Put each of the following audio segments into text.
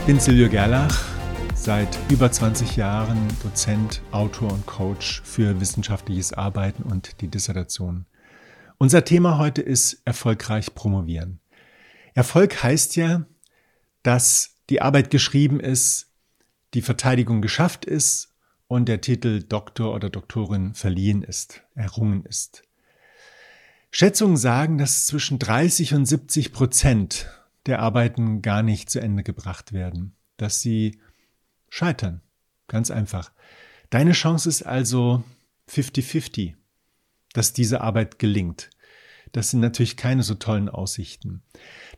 Ich bin Silvio Gerlach, seit über 20 Jahren Dozent, Autor und Coach für wissenschaftliches Arbeiten und die Dissertation. Unser Thema heute ist erfolgreich promovieren. Erfolg heißt ja, dass die Arbeit geschrieben ist, die Verteidigung geschafft ist und der Titel Doktor oder Doktorin verliehen ist, errungen ist. Schätzungen sagen, dass zwischen 30 und 70 Prozent der Arbeiten gar nicht zu Ende gebracht werden, dass sie scheitern. Ganz einfach. Deine Chance ist also 50-50, dass diese Arbeit gelingt. Das sind natürlich keine so tollen Aussichten.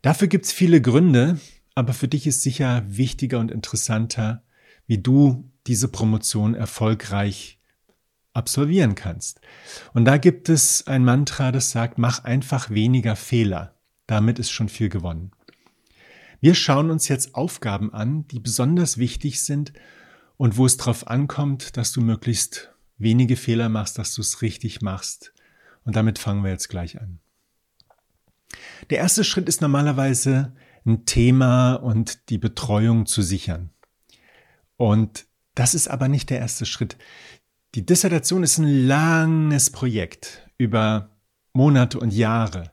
Dafür gibt es viele Gründe, aber für dich ist sicher wichtiger und interessanter, wie du diese Promotion erfolgreich absolvieren kannst. Und da gibt es ein Mantra, das sagt, mach einfach weniger Fehler. Damit ist schon viel gewonnen. Wir schauen uns jetzt Aufgaben an, die besonders wichtig sind und wo es darauf ankommt, dass du möglichst wenige Fehler machst, dass du es richtig machst. Und damit fangen wir jetzt gleich an. Der erste Schritt ist normalerweise ein Thema und die Betreuung zu sichern. Und das ist aber nicht der erste Schritt. Die Dissertation ist ein langes Projekt über Monate und Jahre.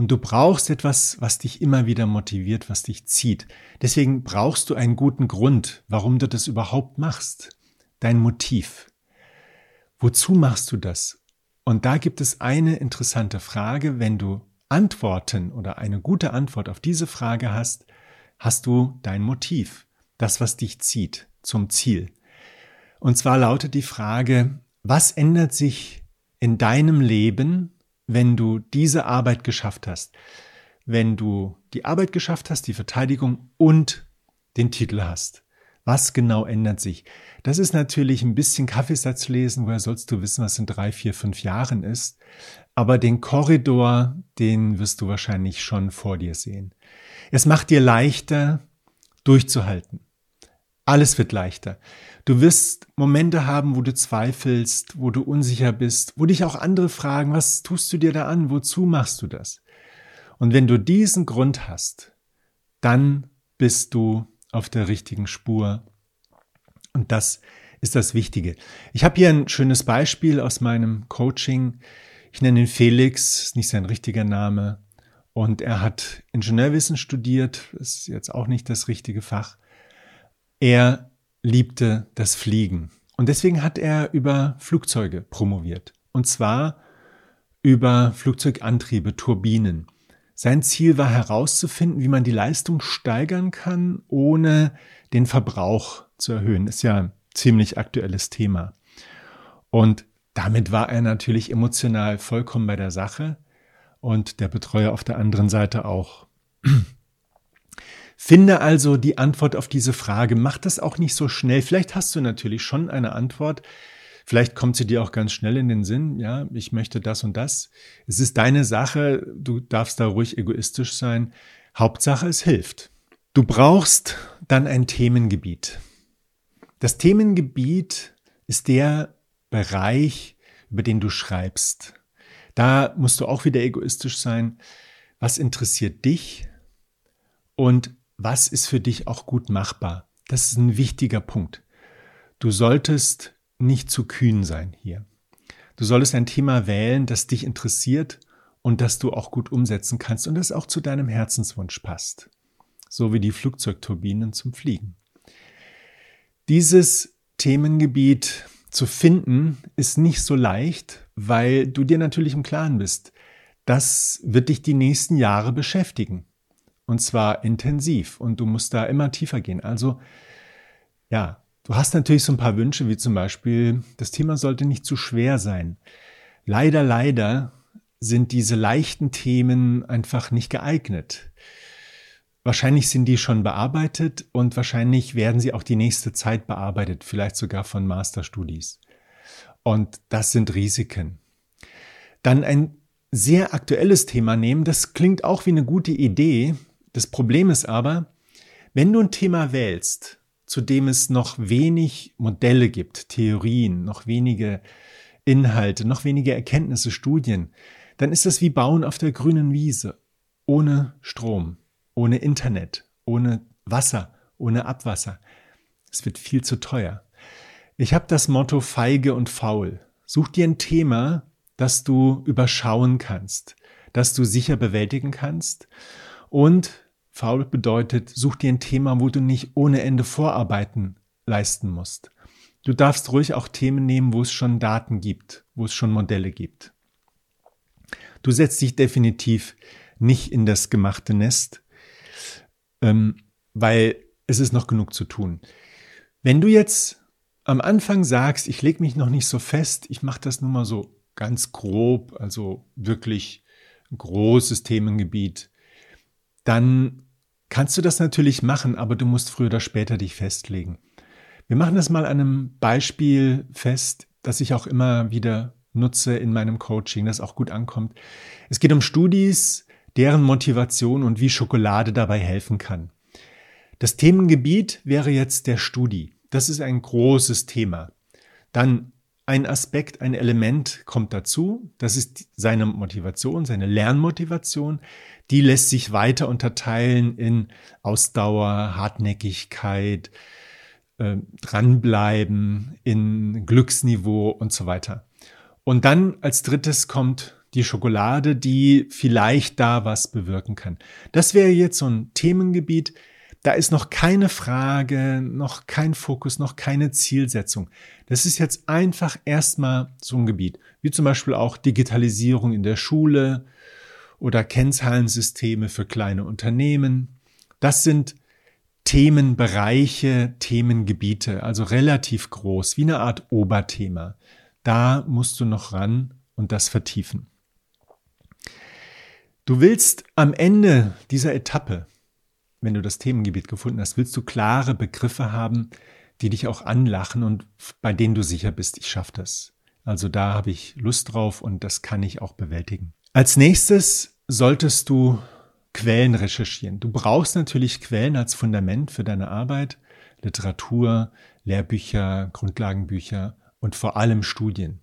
Und du brauchst etwas, was dich immer wieder motiviert, was dich zieht. Deswegen brauchst du einen guten Grund, warum du das überhaupt machst. Dein Motiv. Wozu machst du das? Und da gibt es eine interessante Frage. Wenn du Antworten oder eine gute Antwort auf diese Frage hast, hast du dein Motiv. Das, was dich zieht zum Ziel. Und zwar lautet die Frage, was ändert sich in deinem Leben, wenn du diese Arbeit geschafft hast? Wenn du die Arbeit geschafft hast, die Verteidigung und den Titel hast. Was genau ändert sich? Das ist natürlich ein bisschen Kaffeesatz lesen, woher sollst du wissen, was in drei, vier, fünf Jahren ist. Aber den Korridor, den wirst du wahrscheinlich schon vor dir sehen. Es macht dir leichter, durchzuhalten. Alles wird leichter. Du wirst Momente haben, wo du zweifelst, wo du unsicher bist, wo dich auch andere fragen, was tust du dir da an, wozu machst du das? Und wenn du diesen Grund hast, dann bist du auf der richtigen Spur. Und das ist das Wichtige. Ich habe hier ein schönes Beispiel aus meinem Coaching. Ich nenne ihn Felix, ist nicht sein richtiger Name. Und er hat Ingenieurwissen studiert, ist jetzt auch nicht das richtige Fach. Er liebte das Fliegen. Und deswegen hat er über Flugzeuge promoviert. Und zwar über Flugzeugantriebe, Turbinen. Sein Ziel war herauszufinden, wie man die Leistung steigern kann, ohne den Verbrauch zu erhöhen. Ist ja ein ziemlich aktuelles Thema. Und damit war er natürlich emotional vollkommen bei der Sache und der Betreuer auf der anderen Seite auch. Finde also die Antwort auf diese Frage. Mach das auch nicht so schnell. Vielleicht hast du natürlich schon eine Antwort. Vielleicht kommt sie dir auch ganz schnell in den Sinn. Ja, ich möchte das und das. Es ist deine Sache. Du darfst da ruhig egoistisch sein. Hauptsache, es hilft. Du brauchst dann ein Themengebiet. Das Themengebiet ist der Bereich, über den du schreibst. Da musst du auch wieder egoistisch sein. Was interessiert dich? Und was ist für dich auch gut machbar? Das ist ein wichtiger Punkt. Du solltest nicht zu kühn sein hier. Du solltest ein Thema wählen, das dich interessiert und das du auch gut umsetzen kannst und das auch zu deinem Herzenswunsch passt. So wie die Flugzeugturbinen zum Fliegen. Dieses Themengebiet zu finden ist nicht so leicht, weil du dir natürlich im Klaren bist. Das wird dich die nächsten Jahre beschäftigen. Und zwar intensiv. Und du musst da immer tiefer gehen. Also, ja, du hast natürlich so ein paar Wünsche, wie zum Beispiel, das Thema sollte nicht zu schwer sein. Leider, leider sind diese leichten Themen einfach nicht geeignet. Wahrscheinlich sind die schon bearbeitet und wahrscheinlich werden sie auch die nächste Zeit bearbeitet, vielleicht sogar von Masterstudies. Und das sind Risiken. Dann ein sehr aktuelles Thema nehmen, das klingt auch wie eine gute Idee, das Problem ist aber, wenn du ein Thema wählst, zu dem es noch wenig Modelle gibt, Theorien, noch wenige Inhalte, noch wenige Erkenntnisse, Studien, dann ist das wie Bauen auf der grünen Wiese, ohne Strom, ohne Internet, ohne Wasser, ohne Abwasser. Es wird viel zu teuer. Ich habe das Motto feige und faul. Such dir ein Thema, das du überschauen kannst, das du sicher bewältigen kannst. Und faul bedeutet, such dir ein Thema, wo du nicht ohne Ende Vorarbeiten leisten musst. Du darfst ruhig auch Themen nehmen, wo es schon Daten gibt, wo es schon Modelle gibt. Du setzt dich definitiv nicht in das gemachte Nest, ähm, weil es ist noch genug zu tun. Wenn du jetzt am Anfang sagst, ich lege mich noch nicht so fest, ich mache das nur mal so ganz grob, also wirklich großes Themengebiet, dann kannst du das natürlich machen, aber du musst früher oder später dich festlegen. Wir machen das mal an einem Beispiel fest, das ich auch immer wieder nutze in meinem Coaching, das auch gut ankommt. Es geht um Studis, deren Motivation und wie Schokolade dabei helfen kann. Das Themengebiet wäre jetzt der Studi. Das ist ein großes Thema. Dann ein Aspekt, ein Element kommt dazu. Das ist seine Motivation, seine Lernmotivation. Die lässt sich weiter unterteilen in Ausdauer, Hartnäckigkeit, äh, dranbleiben, in Glücksniveau und so weiter. Und dann als drittes kommt die Schokolade, die vielleicht da was bewirken kann. Das wäre jetzt so ein Themengebiet, da ist noch keine Frage, noch kein Fokus, noch keine Zielsetzung. Das ist jetzt einfach erstmal so ein Gebiet, wie zum Beispiel auch Digitalisierung in der Schule oder Kennzahlensysteme für kleine Unternehmen. Das sind Themenbereiche, Themengebiete, also relativ groß, wie eine Art Oberthema. Da musst du noch ran und das vertiefen. Du willst am Ende dieser Etappe wenn du das Themengebiet gefunden hast, willst du klare Begriffe haben, die dich auch anlachen und bei denen du sicher bist, ich schaffe das. Also da habe ich Lust drauf und das kann ich auch bewältigen. Als nächstes solltest du Quellen recherchieren. Du brauchst natürlich Quellen als Fundament für deine Arbeit, Literatur, Lehrbücher, Grundlagenbücher und vor allem Studien.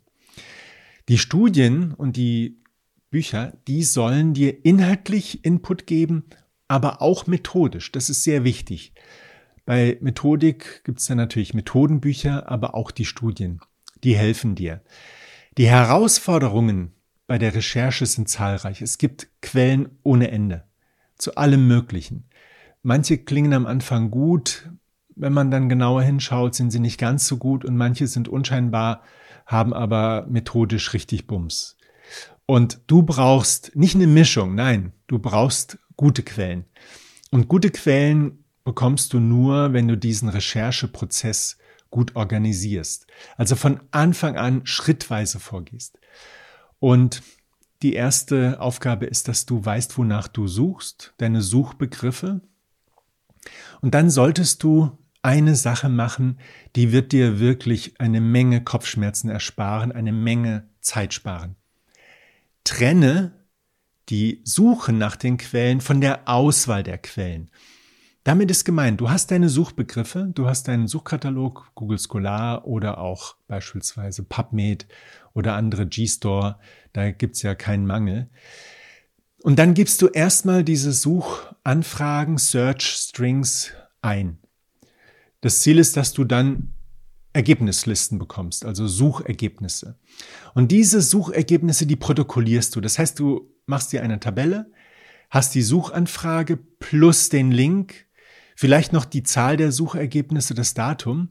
Die Studien und die Bücher, die sollen dir inhaltlich Input geben aber auch methodisch. Das ist sehr wichtig. Bei Methodik gibt es dann natürlich Methodenbücher, aber auch die Studien. Die helfen dir. Die Herausforderungen bei der Recherche sind zahlreich. Es gibt Quellen ohne Ende. Zu allem Möglichen. Manche klingen am Anfang gut. Wenn man dann genauer hinschaut, sind sie nicht ganz so gut und manche sind unscheinbar, haben aber methodisch richtig Bums. Und du brauchst nicht eine Mischung, nein, du brauchst gute Quellen. Und gute Quellen bekommst du nur, wenn du diesen Rechercheprozess gut organisierst. Also von Anfang an schrittweise vorgehst. Und die erste Aufgabe ist, dass du weißt, wonach du suchst, deine Suchbegriffe. Und dann solltest du eine Sache machen, die wird dir wirklich eine Menge Kopfschmerzen ersparen, eine Menge Zeit sparen. Trenne die Suche nach den Quellen von der Auswahl der Quellen. Damit ist gemeint, du hast deine Suchbegriffe, du hast deinen Suchkatalog, Google Scholar oder auch beispielsweise PubMed oder andere G-Store, da gibt's ja keinen Mangel. Und dann gibst du erstmal diese Suchanfragen, Search Strings ein. Das Ziel ist, dass du dann Ergebnislisten bekommst, also Suchergebnisse. Und diese Suchergebnisse, die protokollierst du. Das heißt, du machst dir eine Tabelle, hast die Suchanfrage plus den Link, vielleicht noch die Zahl der Suchergebnisse, das Datum.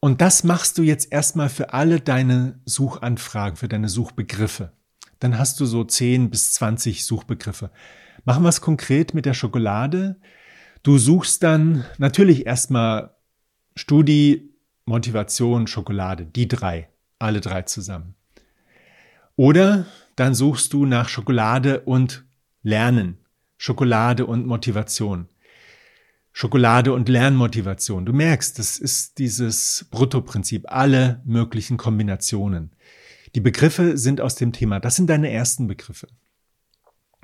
Und das machst du jetzt erstmal für alle deine Suchanfragen, für deine Suchbegriffe. Dann hast du so 10 bis 20 Suchbegriffe. Machen wir es konkret mit der Schokolade. Du suchst dann natürlich erstmal Studi, Motivation, Schokolade, die drei, alle drei zusammen. Oder dann suchst du nach Schokolade und Lernen, Schokolade und Motivation. Schokolade und Lernmotivation. Du merkst, das ist dieses Bruttoprinzip, alle möglichen Kombinationen. Die Begriffe sind aus dem Thema. Das sind deine ersten Begriffe.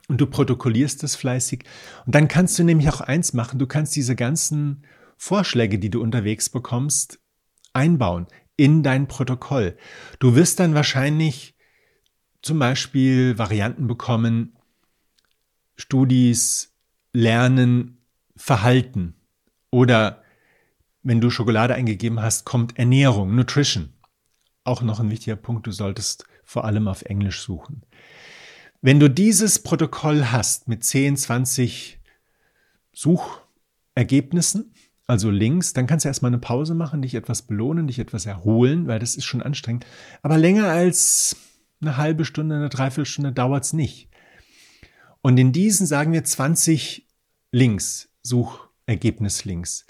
Und du protokollierst das fleißig. Und dann kannst du nämlich auch eins machen. Du kannst diese ganzen Vorschläge, die du unterwegs bekommst, einbauen in dein Protokoll. Du wirst dann wahrscheinlich zum Beispiel Varianten bekommen, Studis lernen Verhalten Oder wenn du Schokolade eingegeben hast, kommt Ernährung, Nutrition. Auch noch ein wichtiger Punkt, du solltest vor allem auf Englisch suchen. Wenn du dieses Protokoll hast mit 10, 20 Suchergebnissen, also Links, dann kannst du erstmal eine Pause machen, dich etwas belohnen, dich etwas erholen, weil das ist schon anstrengend. Aber länger als eine halbe Stunde, eine Dreiviertelstunde dauert es nicht. Und in diesen sagen wir 20 Links, Suchergebnislinks.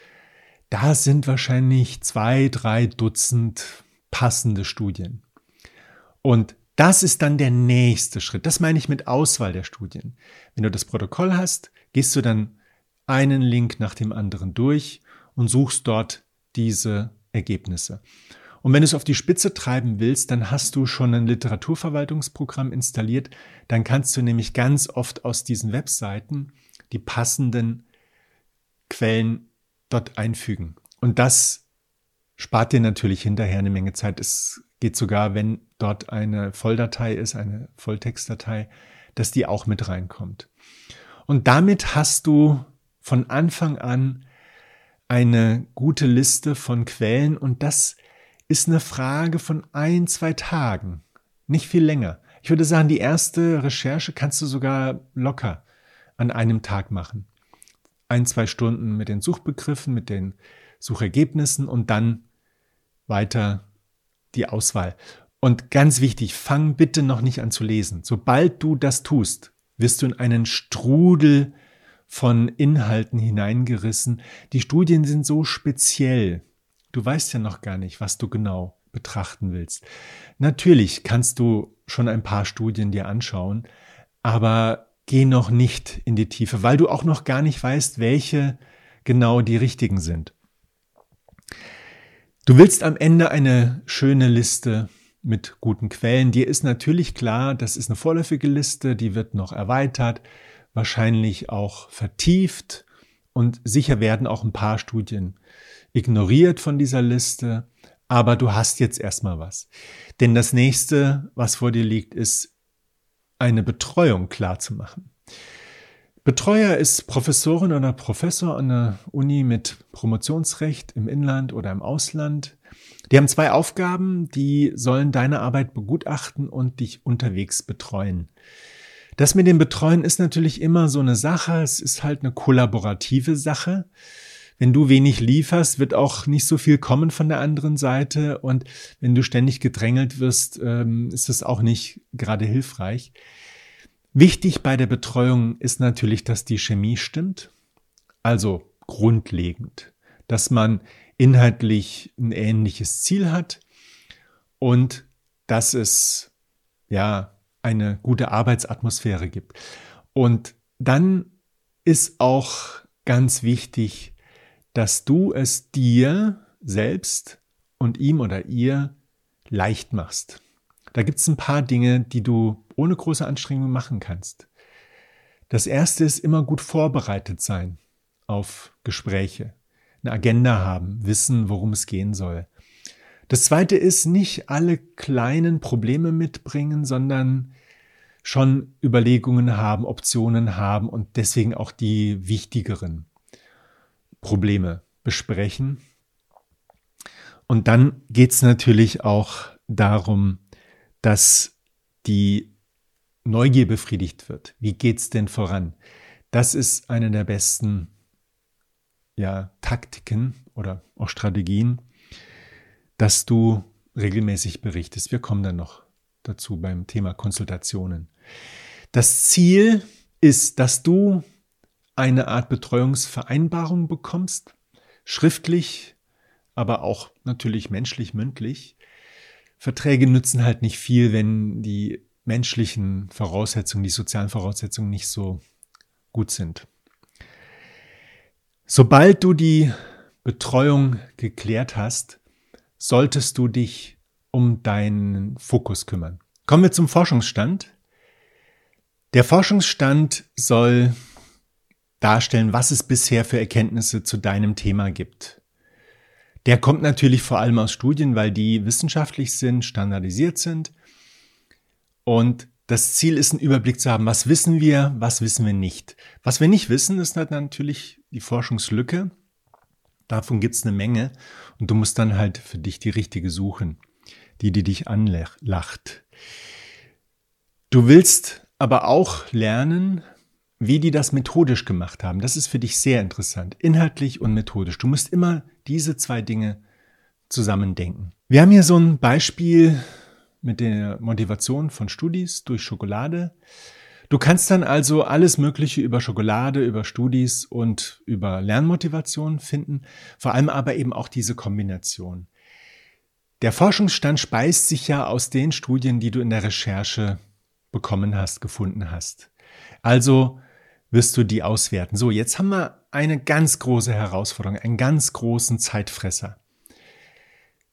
Da sind wahrscheinlich zwei, drei Dutzend passende Studien. Und das ist dann der nächste Schritt. Das meine ich mit Auswahl der Studien. Wenn du das Protokoll hast, gehst du dann einen Link nach dem anderen durch und suchst dort diese Ergebnisse. Und wenn du es auf die Spitze treiben willst, dann hast du schon ein Literaturverwaltungsprogramm installiert. Dann kannst du nämlich ganz oft aus diesen Webseiten die passenden Quellen dort einfügen. Und das spart dir natürlich hinterher eine Menge Zeit. Es geht sogar, wenn dort eine Volldatei ist, eine Volltextdatei, dass die auch mit reinkommt. Und damit hast du von Anfang an eine gute Liste von Quellen und das ist eine Frage von ein, zwei Tagen, nicht viel länger. Ich würde sagen, die erste Recherche kannst du sogar locker an einem Tag machen. Ein, zwei Stunden mit den Suchbegriffen, mit den Suchergebnissen und dann weiter die Auswahl. Und ganz wichtig, fang bitte noch nicht an zu lesen. Sobald du das tust, wirst du in einen Strudel von Inhalten hineingerissen. Die Studien sind so speziell. Du weißt ja noch gar nicht, was du genau betrachten willst. Natürlich kannst du schon ein paar Studien dir anschauen, aber geh noch nicht in die Tiefe, weil du auch noch gar nicht weißt, welche genau die richtigen sind. Du willst am Ende eine schöne Liste mit guten Quellen. Dir ist natürlich klar, das ist eine vorläufige Liste, die wird noch erweitert wahrscheinlich auch vertieft und sicher werden auch ein paar Studien ignoriert von dieser Liste, aber du hast jetzt erstmal was. Denn das nächste, was vor dir liegt, ist eine Betreuung klar zu machen. Betreuer ist Professorin oder Professor an der Uni mit Promotionsrecht im Inland oder im Ausland. Die haben zwei Aufgaben, die sollen deine Arbeit begutachten und dich unterwegs betreuen. Das mit dem Betreuen ist natürlich immer so eine Sache. Es ist halt eine kollaborative Sache. Wenn du wenig lieferst, wird auch nicht so viel kommen von der anderen Seite. Und wenn du ständig gedrängelt wirst, ähm, ist es auch nicht gerade hilfreich. Wichtig bei der Betreuung ist natürlich, dass die Chemie stimmt. Also grundlegend, dass man inhaltlich ein ähnliches Ziel hat und dass es ja eine gute Arbeitsatmosphäre gibt. Und dann ist auch ganz wichtig, dass du es dir selbst und ihm oder ihr leicht machst. Da gibt es ein paar Dinge, die du ohne große Anstrengung machen kannst. Das erste ist immer gut vorbereitet sein auf Gespräche, eine Agenda haben, wissen, worum es gehen soll. Das zweite ist nicht alle kleinen Probleme mitbringen, sondern schon Überlegungen haben, Optionen haben und deswegen auch die wichtigeren Probleme besprechen. Und dann geht es natürlich auch darum, dass die Neugier befriedigt wird. Wie geht's denn voran? Das ist eine der besten ja, Taktiken oder auch Strategien, dass du regelmäßig berichtest. Wir kommen dann noch dazu beim Thema Konsultationen. Das Ziel ist, dass du eine Art Betreuungsvereinbarung bekommst, schriftlich, aber auch natürlich menschlich, mündlich. Verträge nützen halt nicht viel, wenn die menschlichen Voraussetzungen, die sozialen Voraussetzungen nicht so gut sind. Sobald du die Betreuung geklärt hast, solltest du dich um deinen Fokus kümmern. Kommen wir zum Forschungsstand. Der Forschungsstand soll darstellen, was es bisher für Erkenntnisse zu deinem Thema gibt. Der kommt natürlich vor allem aus Studien, weil die wissenschaftlich sind, standardisiert sind. Und das Ziel ist, einen Überblick zu haben, was wissen wir, was wissen wir nicht. Was wir nicht wissen, ist natürlich die Forschungslücke. Davon gibt's eine Menge und du musst dann halt für dich die richtige suchen, die, die dich anlacht. Du willst aber auch lernen, wie die das methodisch gemacht haben. Das ist für dich sehr interessant, inhaltlich und methodisch. Du musst immer diese zwei Dinge zusammendenken. Wir haben hier so ein Beispiel mit der Motivation von Studis durch Schokolade. Du kannst dann also alles Mögliche über Schokolade, über Studis und über Lernmotivation finden, vor allem aber eben auch diese Kombination. Der Forschungsstand speist sich ja aus den Studien, die du in der Recherche bekommen hast, gefunden hast. Also wirst du die auswerten. So, jetzt haben wir eine ganz große Herausforderung, einen ganz großen Zeitfresser.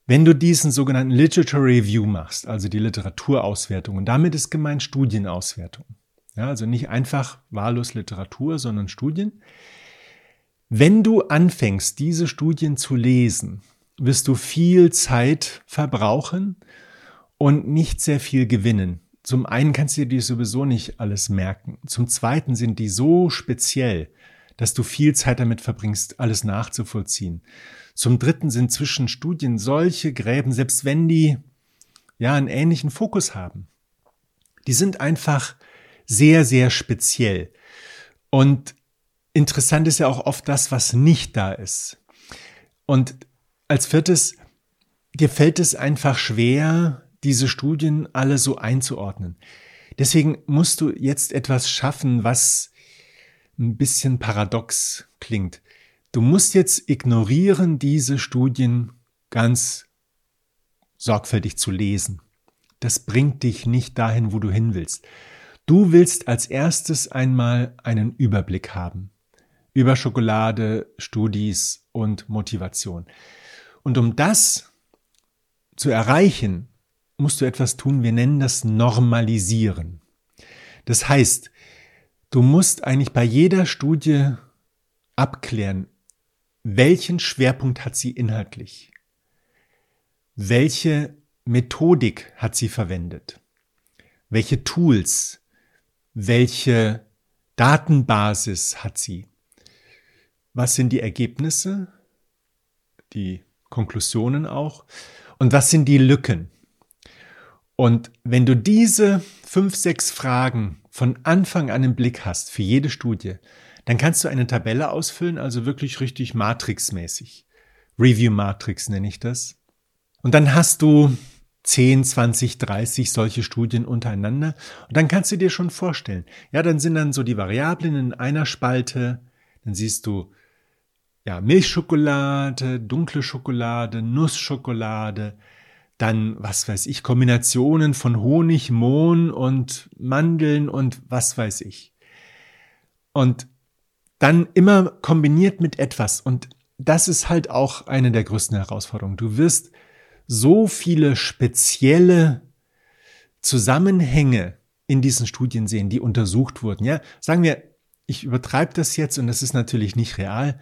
Wenn du diesen sogenannten Literature Review machst, also die Literaturauswertung, und damit ist gemeint Studienauswertung, ja, also nicht einfach wahllos Literatur, sondern Studien. Wenn du anfängst, diese Studien zu lesen, wirst du viel Zeit verbrauchen und nicht sehr viel gewinnen. Zum einen kannst du dir sowieso nicht alles merken. Zum zweiten sind die so speziell, dass du viel Zeit damit verbringst, alles nachzuvollziehen. Zum Dritten sind zwischen Studien solche Gräben, selbst wenn die ja einen ähnlichen Fokus haben. Die sind einfach sehr, sehr speziell. Und interessant ist ja auch oft das, was nicht da ist. Und als viertes, dir fällt es einfach schwer, diese Studien alle so einzuordnen. Deswegen musst du jetzt etwas schaffen, was ein bisschen paradox klingt. Du musst jetzt ignorieren, diese Studien ganz sorgfältig zu lesen. Das bringt dich nicht dahin, wo du hin willst. Du willst als erstes einmal einen Überblick haben über Schokolade, Studis und Motivation. Und um das zu erreichen, musst du etwas tun, wir nennen das Normalisieren. Das heißt, du musst eigentlich bei jeder Studie abklären, welchen Schwerpunkt hat sie inhaltlich? Welche Methodik hat sie verwendet? Welche Tools? Welche Datenbasis hat sie? Was sind die Ergebnisse? Die Konklusionen auch? Und was sind die Lücken? Und wenn du diese fünf, sechs Fragen von Anfang an im Blick hast für jede Studie, dann kannst du eine Tabelle ausfüllen, also wirklich richtig Matrix-mäßig. Review Matrix nenne ich das. Und dann hast du 10, 20, 30 solche Studien untereinander. Und dann kannst du dir schon vorstellen, ja, dann sind dann so die Variablen in einer Spalte. Dann siehst du, ja, Milchschokolade, dunkle Schokolade, Nussschokolade, dann, was weiß ich, Kombinationen von Honig, Mohn und Mandeln und was weiß ich. Und dann immer kombiniert mit etwas. Und das ist halt auch eine der größten Herausforderungen. Du wirst so viele spezielle Zusammenhänge in diesen Studien sehen, die untersucht wurden. Ja, sagen wir, ich übertreibe das jetzt und das ist natürlich nicht real.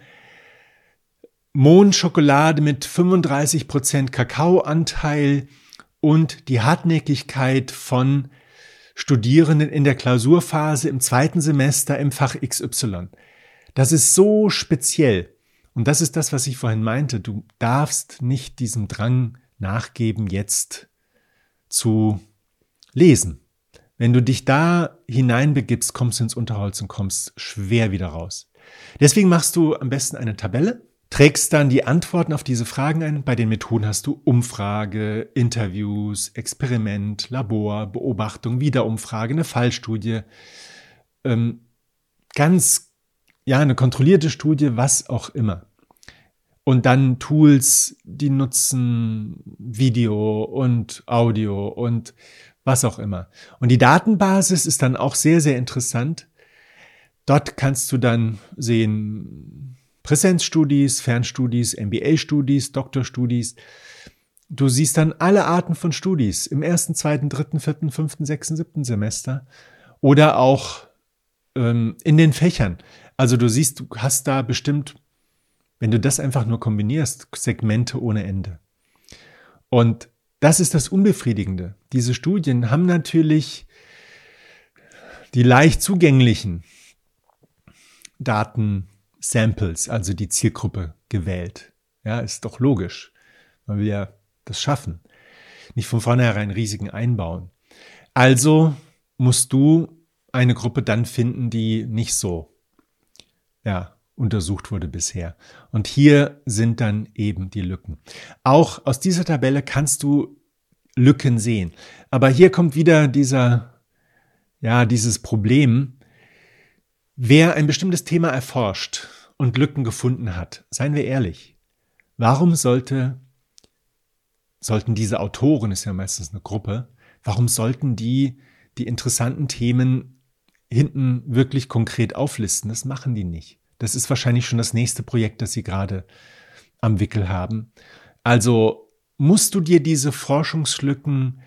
Mohnschokolade mit 35 Prozent Kakaoanteil und die Hartnäckigkeit von Studierenden in der Klausurphase im zweiten Semester im Fach XY. Das ist so speziell. Und das ist das, was ich vorhin meinte. Du darfst nicht diesem Drang nachgeben, jetzt zu lesen. Wenn du dich da hineinbegibst, kommst du ins Unterholz und kommst schwer wieder raus. Deswegen machst du am besten eine Tabelle, trägst dann die Antworten auf diese Fragen ein. Bei den Methoden hast du Umfrage, Interviews, Experiment, Labor, Beobachtung, Wiederumfrage, eine Fallstudie. Ähm, ganz ja, eine kontrollierte Studie, was auch immer. Und dann Tools, die nutzen Video und Audio und was auch immer. Und die Datenbasis ist dann auch sehr, sehr interessant. Dort kannst du dann sehen Präsenzstudis, Fernstudis, MBA-Studis, Doktorstudis. Du siehst dann alle Arten von Studis im ersten, zweiten, dritten, vierten, fünften, sechsten, siebten Semester oder auch ähm, in den Fächern. Also du siehst, du hast da bestimmt, wenn du das einfach nur kombinierst, Segmente ohne Ende. Und das ist das Unbefriedigende. Diese Studien haben natürlich die leicht zugänglichen Daten, Samples, also die Zielgruppe gewählt. Ja, ist doch logisch, weil wir das schaffen. Nicht von vornherein Risiken einbauen. Also musst du eine Gruppe dann finden, die nicht so, ja, untersucht wurde bisher. Und hier sind dann eben die Lücken. Auch aus dieser Tabelle kannst du Lücken sehen. Aber hier kommt wieder dieser, ja, dieses Problem. Wer ein bestimmtes Thema erforscht und Lücken gefunden hat, seien wir ehrlich, warum sollte, sollten diese Autoren, ist ja meistens eine Gruppe, warum sollten die die interessanten Themen hinten wirklich konkret auflisten? Das machen die nicht. Das ist wahrscheinlich schon das nächste Projekt, das Sie gerade am Wickel haben. Also musst du dir diese Forschungslücken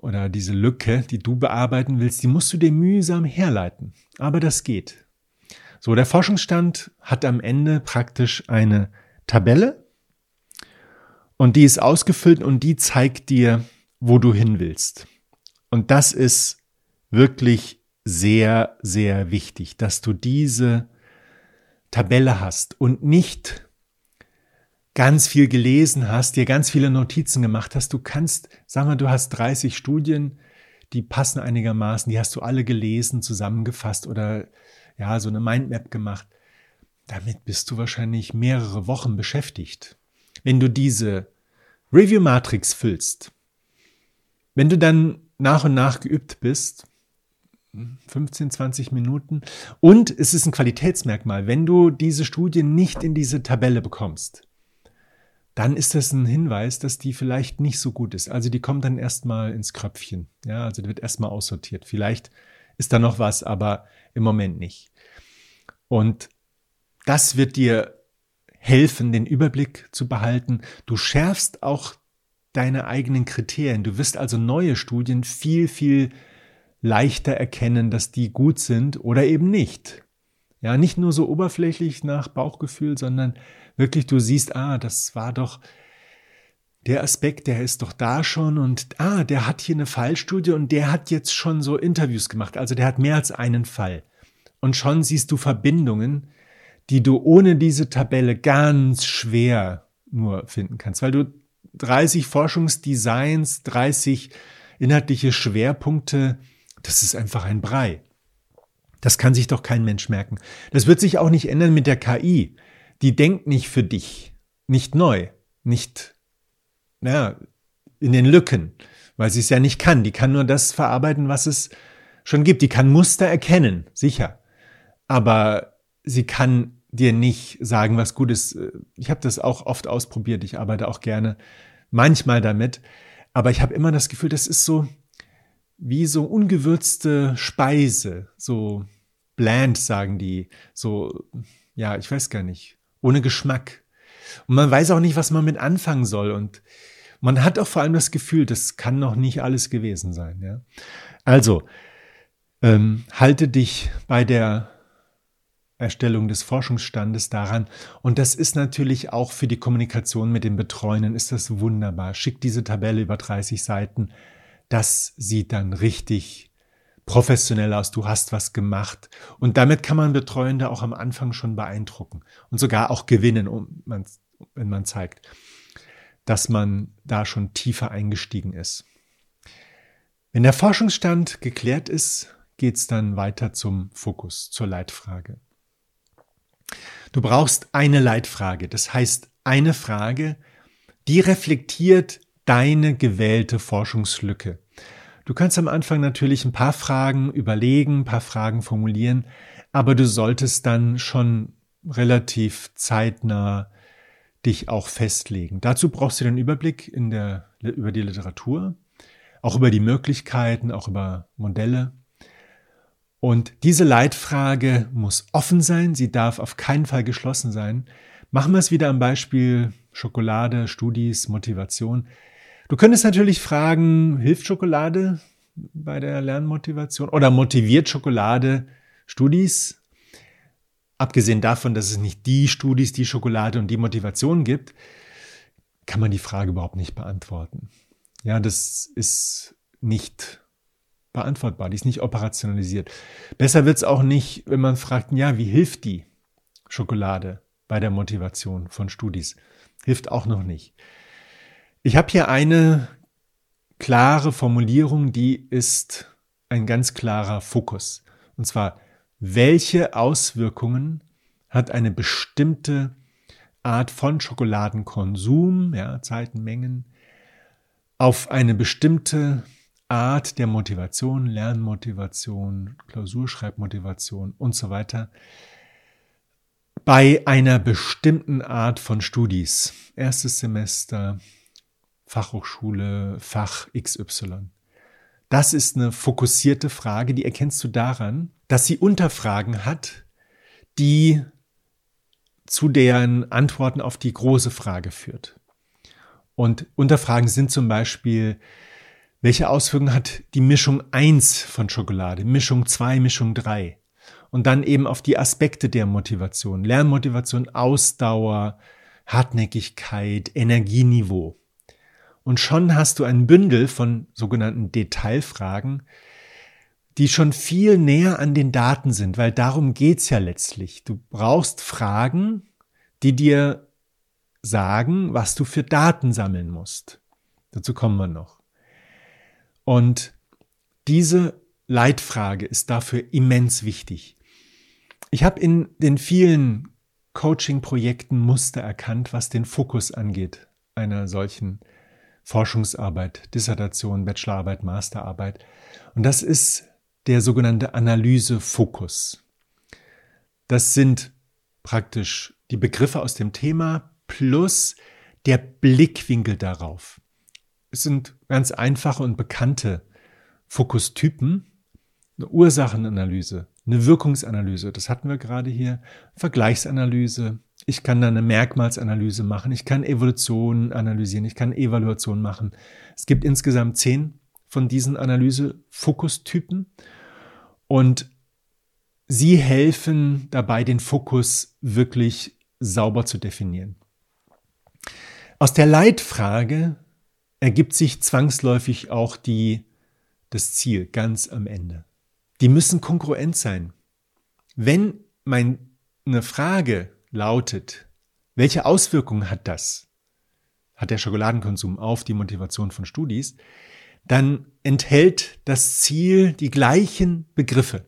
oder diese Lücke, die du bearbeiten willst, die musst du dir mühsam herleiten. Aber das geht. So, der Forschungsstand hat am Ende praktisch eine Tabelle und die ist ausgefüllt und die zeigt dir, wo du hin willst. Und das ist wirklich sehr, sehr wichtig, dass du diese Tabelle hast und nicht ganz viel gelesen hast, dir ganz viele Notizen gemacht hast, du kannst, sag mal, du hast 30 Studien, die passen einigermaßen, die hast du alle gelesen, zusammengefasst oder ja, so eine Mindmap gemacht. Damit bist du wahrscheinlich mehrere Wochen beschäftigt. Wenn du diese Review Matrix füllst, wenn du dann nach und nach geübt bist, 15, 20 Minuten. Und es ist ein Qualitätsmerkmal. Wenn du diese Studie nicht in diese Tabelle bekommst, dann ist das ein Hinweis, dass die vielleicht nicht so gut ist. Also die kommt dann erstmal ins Kröpfchen. Ja, also die wird erstmal aussortiert. Vielleicht ist da noch was, aber im Moment nicht. Und das wird dir helfen, den Überblick zu behalten. Du schärfst auch deine eigenen Kriterien. Du wirst also neue Studien viel, viel leichter erkennen, dass die gut sind oder eben nicht. Ja, nicht nur so oberflächlich nach Bauchgefühl, sondern wirklich du siehst, ah, das war doch der Aspekt, der ist doch da schon und ah, der hat hier eine Fallstudie und der hat jetzt schon so Interviews gemacht. Also der hat mehr als einen Fall. Und schon siehst du Verbindungen, die du ohne diese Tabelle ganz schwer nur finden kannst, weil du 30 Forschungsdesigns, 30 inhaltliche Schwerpunkte das ist einfach ein Brei. Das kann sich doch kein Mensch merken. Das wird sich auch nicht ändern mit der KI. Die denkt nicht für dich, nicht neu, nicht ja, in den Lücken, weil sie es ja nicht kann. Die kann nur das verarbeiten, was es schon gibt. Die kann Muster erkennen, sicher. Aber sie kann dir nicht sagen, was gut ist. Ich habe das auch oft ausprobiert. Ich arbeite auch gerne manchmal damit. Aber ich habe immer das Gefühl, das ist so, wie so ungewürzte Speise, so bland, sagen die, so, ja, ich weiß gar nicht, ohne Geschmack. Und man weiß auch nicht, was man mit anfangen soll. Und man hat auch vor allem das Gefühl, das kann noch nicht alles gewesen sein. Ja? Also, ähm, halte dich bei der Erstellung des Forschungsstandes daran. Und das ist natürlich auch für die Kommunikation mit den Betreuenden ist das wunderbar. Schick diese Tabelle über 30 Seiten das sieht dann richtig professionell aus, du hast was gemacht. Und damit kann man Betreuende auch am Anfang schon beeindrucken und sogar auch gewinnen, wenn man zeigt, dass man da schon tiefer eingestiegen ist. Wenn der Forschungsstand geklärt ist, geht es dann weiter zum Fokus, zur Leitfrage. Du brauchst eine Leitfrage, das heißt eine Frage, die reflektiert deine gewählte Forschungslücke. Du kannst am Anfang natürlich ein paar Fragen überlegen, ein paar Fragen formulieren, aber du solltest dann schon relativ zeitnah dich auch festlegen. Dazu brauchst du den Überblick in der, über die Literatur, auch über die Möglichkeiten, auch über Modelle. Und diese Leitfrage muss offen sein, sie darf auf keinen Fall geschlossen sein. Machen wir es wieder am Beispiel Schokolade, Studis, Motivation. Du könntest natürlich fragen, hilft Schokolade bei der Lernmotivation oder motiviert Schokolade Studis? Abgesehen davon, dass es nicht die Studis, die Schokolade und die Motivation gibt, kann man die Frage überhaupt nicht beantworten. Ja, das ist nicht beantwortbar, die ist nicht operationalisiert. Besser wird es auch nicht, wenn man fragt, ja, wie hilft die Schokolade bei der Motivation von Studis. Hilft auch noch nicht. Ich habe hier eine klare Formulierung, die ist ein ganz klarer Fokus. Und zwar, welche Auswirkungen hat eine bestimmte Art von Schokoladenkonsum, ja, Zeitenmengen, auf eine bestimmte Art der Motivation, Lernmotivation, Klausurschreibmotivation und so weiter bei einer bestimmten Art von Studis. Erstes Semester, Fachhochschule, Fach XY. Das ist eine fokussierte Frage, die erkennst du daran, dass sie Unterfragen hat, die zu deren Antworten auf die große Frage führt. Und Unterfragen sind zum Beispiel, welche Auswirkungen hat die Mischung 1 von Schokolade, Mischung 2, Mischung 3? Und dann eben auf die Aspekte der Motivation, Lernmotivation, Ausdauer, Hartnäckigkeit, Energieniveau. Und schon hast du ein Bündel von sogenannten Detailfragen, die schon viel näher an den Daten sind, weil darum geht's ja letztlich. Du brauchst Fragen, die dir sagen, was du für Daten sammeln musst. Dazu kommen wir noch. Und diese Leitfrage ist dafür immens wichtig. Ich habe in den vielen Coaching-Projekten Muster erkannt, was den Fokus angeht einer solchen Forschungsarbeit, Dissertation, Bachelorarbeit, Masterarbeit. Und das ist der sogenannte Analysefokus. Das sind praktisch die Begriffe aus dem Thema plus der Blickwinkel darauf. Es sind ganz einfache und bekannte Fokustypen, eine Ursachenanalyse, eine Wirkungsanalyse, das hatten wir gerade hier, Vergleichsanalyse, ich kann dann eine Merkmalsanalyse machen, ich kann Evolution analysieren, ich kann Evaluation machen. Es gibt insgesamt zehn von diesen Analyse-Fokustypen und sie helfen dabei, den Fokus wirklich sauber zu definieren. Aus der Leitfrage ergibt sich zwangsläufig auch die, das Ziel ganz am Ende. Die müssen kongruent sein. Wenn meine Frage lautet, welche Auswirkungen hat das, hat der Schokoladenkonsum auf die Motivation von Studis, dann enthält das Ziel die gleichen Begriffe.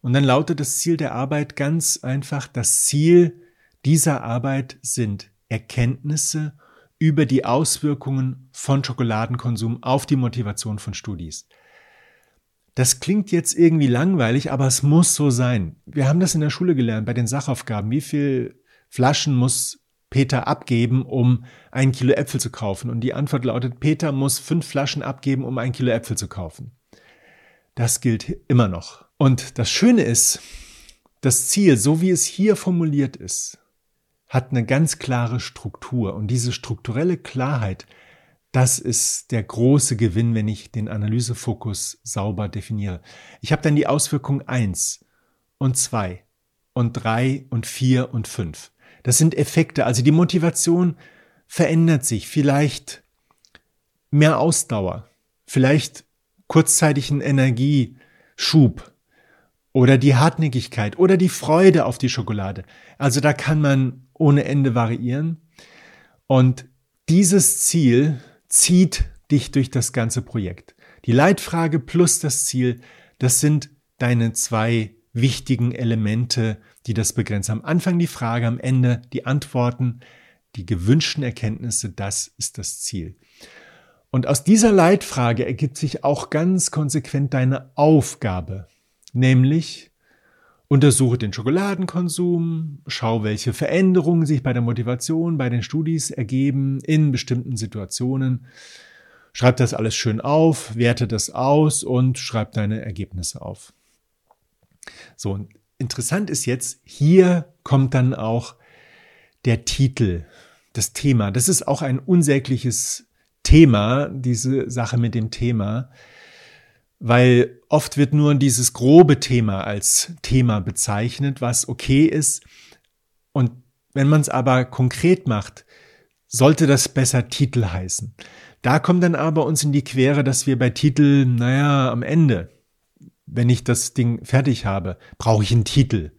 Und dann lautet das Ziel der Arbeit ganz einfach, das Ziel dieser Arbeit sind Erkenntnisse über die Auswirkungen von Schokoladenkonsum auf die Motivation von Studis. Das klingt jetzt irgendwie langweilig, aber es muss so sein. Wir haben das in der Schule gelernt bei den Sachaufgaben. Wie viel Flaschen muss Peter abgeben, um ein Kilo Äpfel zu kaufen? Und die Antwort lautet, Peter muss fünf Flaschen abgeben, um ein Kilo Äpfel zu kaufen. Das gilt immer noch. Und das Schöne ist, das Ziel, so wie es hier formuliert ist, hat eine ganz klare Struktur. Und diese strukturelle Klarheit, das ist der große Gewinn, wenn ich den Analysefokus sauber definiere. Ich habe dann die Auswirkung eins und zwei und drei und vier und fünf. Das sind Effekte. Also die Motivation verändert sich. Vielleicht mehr Ausdauer, vielleicht kurzzeitigen Energieschub oder die Hartnäckigkeit oder die Freude auf die Schokolade. Also da kann man ohne Ende variieren. Und dieses Ziel zieht dich durch das ganze Projekt. Die Leitfrage plus das Ziel, das sind deine zwei wichtigen Elemente, die das begrenzen. Am Anfang die Frage, am Ende die Antworten, die gewünschten Erkenntnisse, das ist das Ziel. Und aus dieser Leitfrage ergibt sich auch ganz konsequent deine Aufgabe, nämlich Untersuche den Schokoladenkonsum, schau, welche Veränderungen sich bei der Motivation, bei den Studis ergeben in bestimmten Situationen. Schreib das alles schön auf, werte das aus und schreib deine Ergebnisse auf. So, interessant ist jetzt, hier kommt dann auch der Titel, das Thema. Das ist auch ein unsägliches Thema, diese Sache mit dem Thema weil oft wird nur dieses grobe Thema als Thema bezeichnet, was okay ist. Und wenn man es aber konkret macht, sollte das besser Titel heißen. Da kommt dann aber uns in die Quere, dass wir bei Titel, naja, am Ende, wenn ich das Ding fertig habe, brauche ich einen Titel.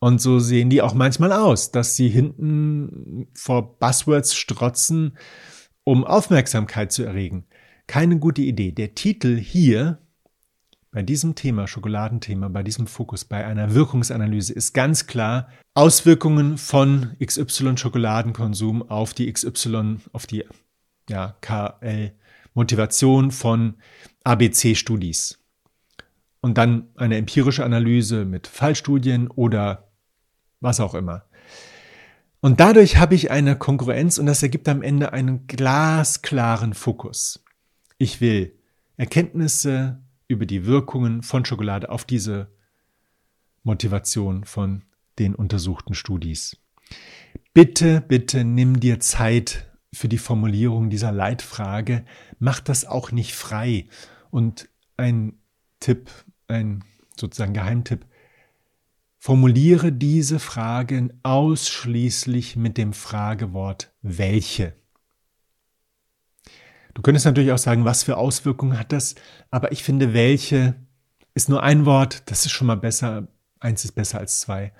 Und so sehen die auch manchmal aus, dass sie hinten vor Buzzwords strotzen, um Aufmerksamkeit zu erregen. Keine gute Idee. Der Titel hier bei diesem Thema, Schokoladenthema, bei diesem Fokus, bei einer Wirkungsanalyse ist ganz klar Auswirkungen von XY Schokoladenkonsum auf die XY, auf die ja, KL Motivation von ABC-Studis. Und dann eine empirische Analyse mit Fallstudien oder was auch immer. Und dadurch habe ich eine Konkurrenz und das ergibt am Ende einen glasklaren Fokus. Ich will Erkenntnisse über die Wirkungen von Schokolade auf diese Motivation von den untersuchten Studis. Bitte, bitte nimm dir Zeit für die Formulierung dieser Leitfrage. Mach das auch nicht frei. Und ein Tipp, ein sozusagen Geheimtipp, formuliere diese Fragen ausschließlich mit dem Fragewort welche. Du könntest natürlich auch sagen, was für Auswirkungen hat das, aber ich finde, welche ist nur ein Wort, das ist schon mal besser, eins ist besser als zwei.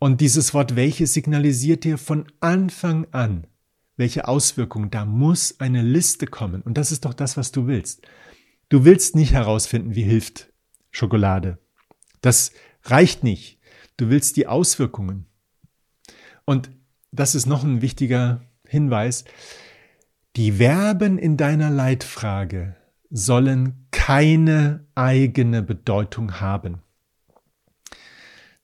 Und dieses Wort welche signalisiert dir von Anfang an, welche Auswirkungen. Da muss eine Liste kommen. Und das ist doch das, was du willst. Du willst nicht herausfinden, wie hilft Schokolade. Das reicht nicht. Du willst die Auswirkungen. Und das ist noch ein wichtiger Hinweis. Die Verben in deiner Leitfrage sollen keine eigene Bedeutung haben.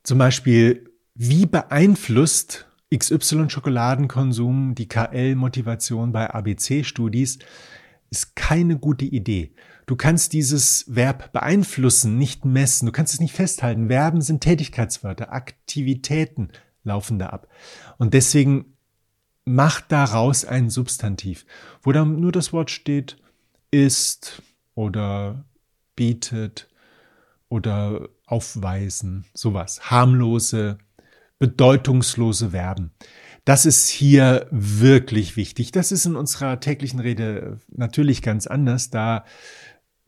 Zum Beispiel, wie beeinflusst XY Schokoladenkonsum die KL-Motivation bei ABC-Studis? Ist keine gute Idee. Du kannst dieses Verb beeinflussen nicht messen, du kannst es nicht festhalten. Verben sind Tätigkeitswörter, Aktivitäten laufen da ab. Und deswegen macht daraus ein Substantiv, wo dann nur das Wort steht, ist oder bietet oder aufweisen, sowas. Harmlose, bedeutungslose Verben. Das ist hier wirklich wichtig. Das ist in unserer täglichen Rede natürlich ganz anders. Da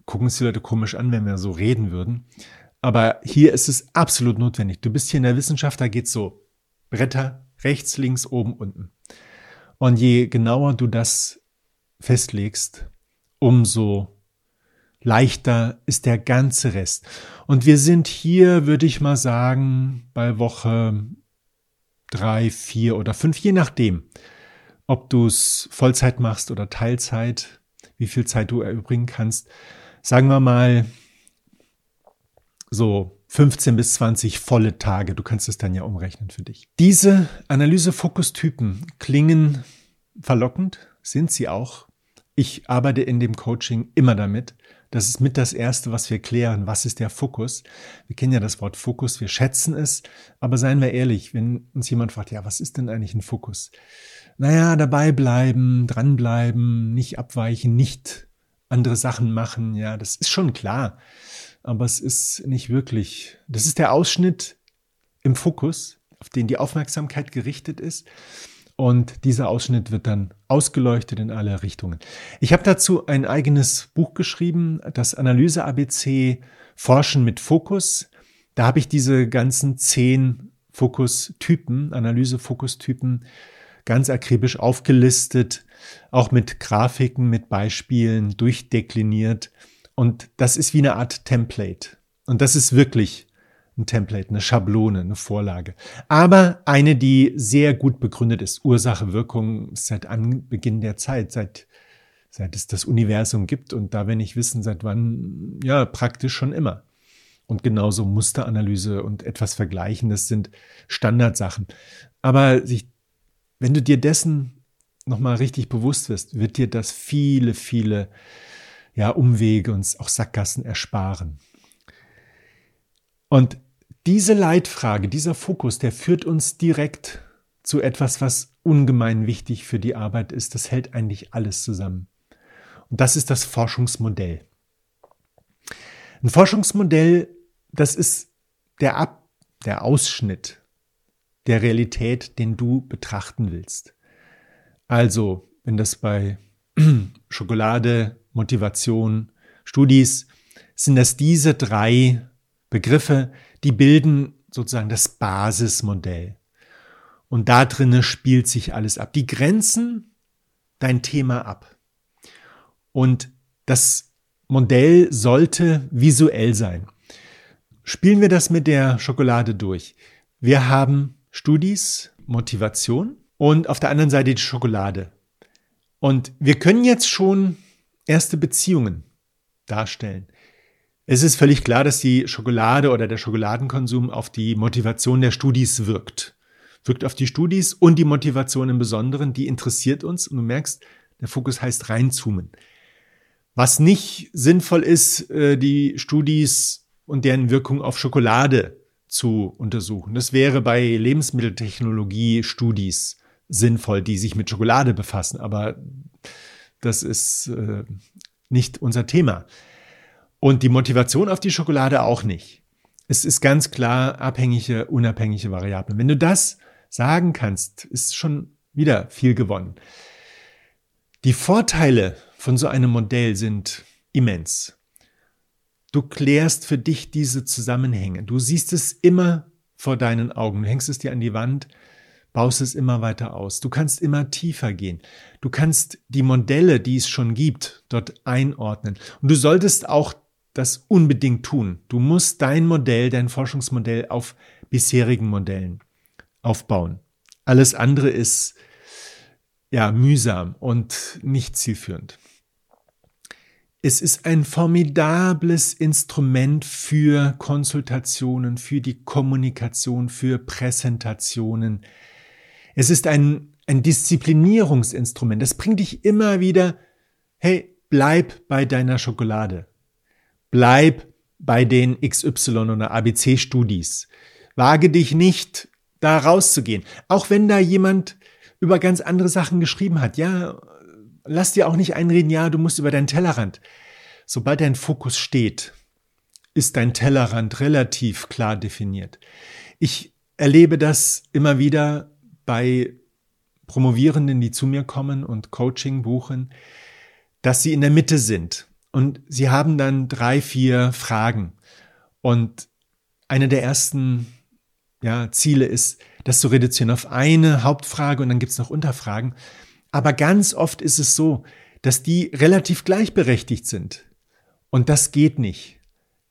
gucken es die Leute komisch an, wenn wir so reden würden. Aber hier ist es absolut notwendig. Du bist hier in der Wissenschaft, da geht's so. Bretter, rechts, links, oben, unten. Und je genauer du das festlegst, umso leichter ist der ganze Rest. Und wir sind hier, würde ich mal sagen, bei Woche drei, vier oder fünf, je nachdem, ob du es Vollzeit machst oder Teilzeit, wie viel Zeit du erübrigen kannst. Sagen wir mal so 15 bis 20 volle Tage. Du kannst es dann ja umrechnen für dich. Diese Analyse-Fokus-Typen klingen verlockend, sind sie auch. Ich arbeite in dem Coaching immer damit. Das ist mit das Erste, was wir klären. Was ist der Fokus? Wir kennen ja das Wort Fokus, wir schätzen es. Aber seien wir ehrlich, wenn uns jemand fragt, ja, was ist denn eigentlich ein Fokus? Naja, dabei bleiben, dranbleiben, nicht abweichen, nicht andere Sachen machen. Ja, das ist schon klar aber es ist nicht wirklich. Das ist der Ausschnitt im Fokus, auf den die Aufmerksamkeit gerichtet ist. Und dieser Ausschnitt wird dann ausgeleuchtet in alle Richtungen. Ich habe dazu ein eigenes Buch geschrieben, das Analyse ABC Forschen mit Fokus. Da habe ich diese ganzen zehn Fokustypen, Analyse-Fokustypen ganz akribisch aufgelistet, auch mit Grafiken, mit Beispielen durchdekliniert und das ist wie eine Art Template. Und das ist wirklich ein Template, eine Schablone, eine Vorlage. Aber eine, die sehr gut begründet ist. Ursache, Wirkung seit Anbeginn der Zeit, seit, seit es das Universum gibt. Und da wir nicht wissen, seit wann, ja, praktisch schon immer. Und genauso Musteranalyse und etwas Vergleichen, das sind Standardsachen. Aber sich, wenn du dir dessen nochmal richtig bewusst wirst, wird dir das viele, viele ja, Umwege und auch Sackgassen ersparen. Und diese Leitfrage, dieser Fokus, der führt uns direkt zu etwas, was ungemein wichtig für die Arbeit ist. Das hält eigentlich alles zusammen. Und das ist das Forschungsmodell. Ein Forschungsmodell, das ist der Ab, der Ausschnitt der Realität, den du betrachten willst. Also, wenn das bei Schokolade Motivation, Studis, sind das diese drei Begriffe, die bilden sozusagen das Basismodell. Und da drinnen spielt sich alles ab. Die grenzen dein Thema ab. Und das Modell sollte visuell sein. Spielen wir das mit der Schokolade durch. Wir haben Studis, Motivation und auf der anderen Seite die Schokolade. Und wir können jetzt schon erste Beziehungen darstellen. Es ist völlig klar, dass die Schokolade oder der Schokoladenkonsum auf die Motivation der Studis wirkt. Wirkt auf die Studis und die Motivation im Besonderen, die interessiert uns. Und du merkst, der Fokus heißt reinzoomen. Was nicht sinnvoll ist, äh, die Studis und deren Wirkung auf Schokolade zu untersuchen. Das wäre bei Lebensmitteltechnologie Studis sinnvoll, die sich mit Schokolade befassen, aber das ist äh, nicht unser Thema. Und die Motivation auf die Schokolade auch nicht. Es ist ganz klar abhängige, unabhängige Variablen. Wenn du das sagen kannst, ist schon wieder viel gewonnen. Die Vorteile von so einem Modell sind immens. Du klärst für dich diese Zusammenhänge. Du siehst es immer vor deinen Augen. Du hängst es dir an die Wand, baust es immer weiter aus. Du kannst immer tiefer gehen. Du kannst die Modelle, die es schon gibt, dort einordnen. Und du solltest auch das unbedingt tun. Du musst dein Modell, dein Forschungsmodell auf bisherigen Modellen aufbauen. Alles andere ist ja mühsam und nicht zielführend. Es ist ein formidables Instrument für Konsultationen, für die Kommunikation, für Präsentationen. Es ist ein, ein Disziplinierungsinstrument. Das bringt dich immer wieder, hey, bleib bei deiner Schokolade. Bleib bei den XY oder ABC-Studis. Wage dich nicht, da rauszugehen. Auch wenn da jemand über ganz andere Sachen geschrieben hat. Ja, lass dir auch nicht einreden, ja, du musst über deinen Tellerrand. Sobald dein Fokus steht, ist dein Tellerrand relativ klar definiert. Ich erlebe das immer wieder bei Promovierenden, die zu mir kommen und Coaching buchen, dass sie in der Mitte sind und sie haben dann drei, vier Fragen. Und eine der ersten ja, Ziele ist, das zu reduzieren auf eine Hauptfrage und dann gibt es noch Unterfragen. Aber ganz oft ist es so, dass die relativ gleichberechtigt sind. Und das geht nicht.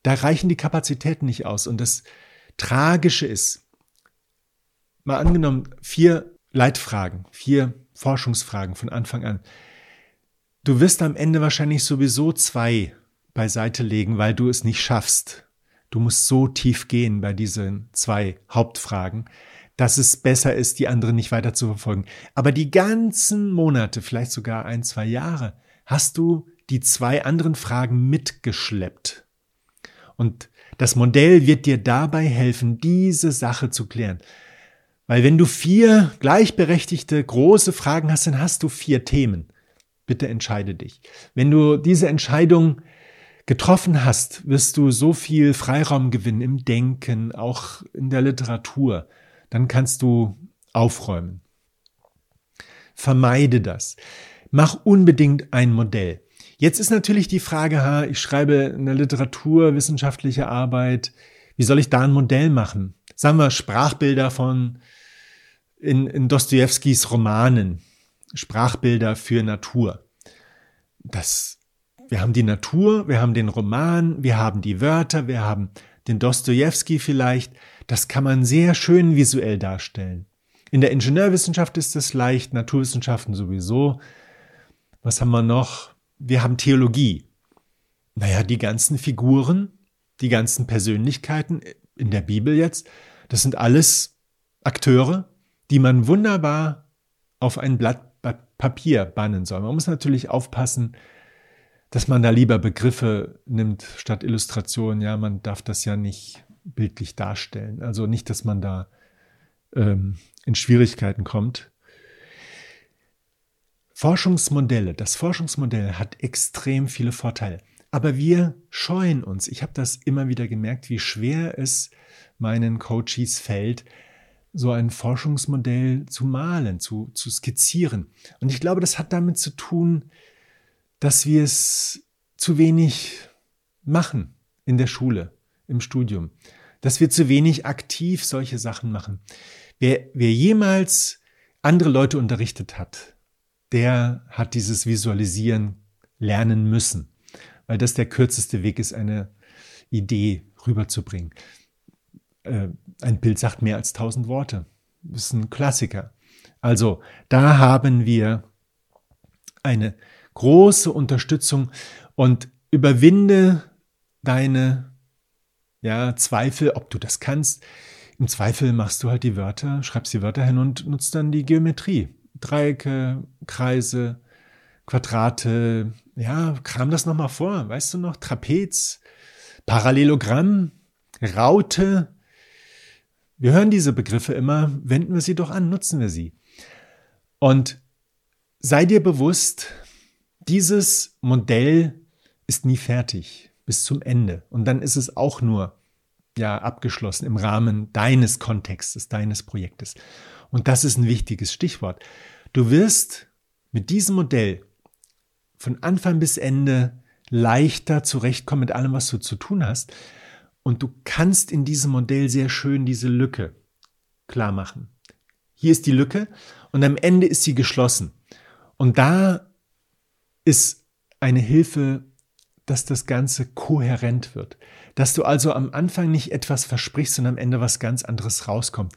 Da reichen die Kapazitäten nicht aus. Und das Tragische ist, mal angenommen, vier Leitfragen, vier Forschungsfragen von Anfang an. Du wirst am Ende wahrscheinlich sowieso zwei beiseite legen, weil du es nicht schaffst. Du musst so tief gehen bei diesen zwei Hauptfragen, dass es besser ist, die anderen nicht weiter zu verfolgen. Aber die ganzen Monate, vielleicht sogar ein, zwei Jahre, hast du die zwei anderen Fragen mitgeschleppt. Und das Modell wird dir dabei helfen, diese Sache zu klären. Weil wenn du vier gleichberechtigte große Fragen hast, dann hast du vier Themen. Bitte entscheide dich. Wenn du diese Entscheidung getroffen hast, wirst du so viel Freiraum gewinnen im Denken, auch in der Literatur dann kannst du aufräumen. Vermeide das. Mach unbedingt ein Modell. Jetzt ist natürlich die Frage, ich schreibe eine Literatur, wissenschaftliche Arbeit, wie soll ich da ein Modell machen? Sagen wir Sprachbilder von in, in Dostojewskis Romanen, Sprachbilder für Natur. Das, wir haben die Natur, wir haben den Roman, wir haben die Wörter, wir haben den Dostojewski vielleicht. Das kann man sehr schön visuell darstellen. In der Ingenieurwissenschaft ist es leicht, Naturwissenschaften sowieso. Was haben wir noch? Wir haben Theologie. Naja, die ganzen Figuren, die ganzen Persönlichkeiten in der Bibel jetzt, das sind alles Akteure, die man wunderbar auf ein Blatt Papier bannen soll. Man muss natürlich aufpassen, dass man da lieber Begriffe nimmt statt Illustrationen. Ja, man darf das ja nicht bildlich darstellen. Also nicht, dass man da ähm, in Schwierigkeiten kommt. Forschungsmodelle. Das Forschungsmodell hat extrem viele Vorteile. Aber wir scheuen uns. Ich habe das immer wieder gemerkt, wie schwer es meinen Coaches fällt, so ein Forschungsmodell zu malen, zu, zu skizzieren. Und ich glaube, das hat damit zu tun, dass wir es zu wenig machen in der Schule, im Studium. dass wir zu wenig aktiv solche Sachen machen. Wer, wer jemals andere Leute unterrichtet hat, der hat dieses Visualisieren lernen müssen, weil das der kürzeste Weg ist, eine Idee rüberzubringen. Äh, ein Bild sagt mehr als tausend Worte. Das ist ein Klassiker. Also da haben wir eine große Unterstützung und überwinde deine ja, Zweifel, ob du das kannst. Im Zweifel machst du halt die Wörter, schreibst die Wörter hin und nutzt dann die Geometrie. Dreiecke, Kreise, Quadrate, ja, kram das nochmal vor, weißt du noch? Trapez, Parallelogramm, Raute. Wir hören diese Begriffe immer, wenden wir sie doch an, nutzen wir sie. Und sei dir bewusst, dieses Modell ist nie fertig bis zum Ende. Und dann ist es auch nur ja abgeschlossen im Rahmen deines Kontextes, deines Projektes. Und das ist ein wichtiges Stichwort. Du wirst mit diesem Modell von Anfang bis Ende leichter zurechtkommen mit allem, was du zu tun hast. Und du kannst in diesem Modell sehr schön diese Lücke klar machen. Hier ist die Lücke und am Ende ist sie geschlossen. Und da ist eine Hilfe, dass das Ganze kohärent wird. Dass du also am Anfang nicht etwas versprichst und am Ende was ganz anderes rauskommt.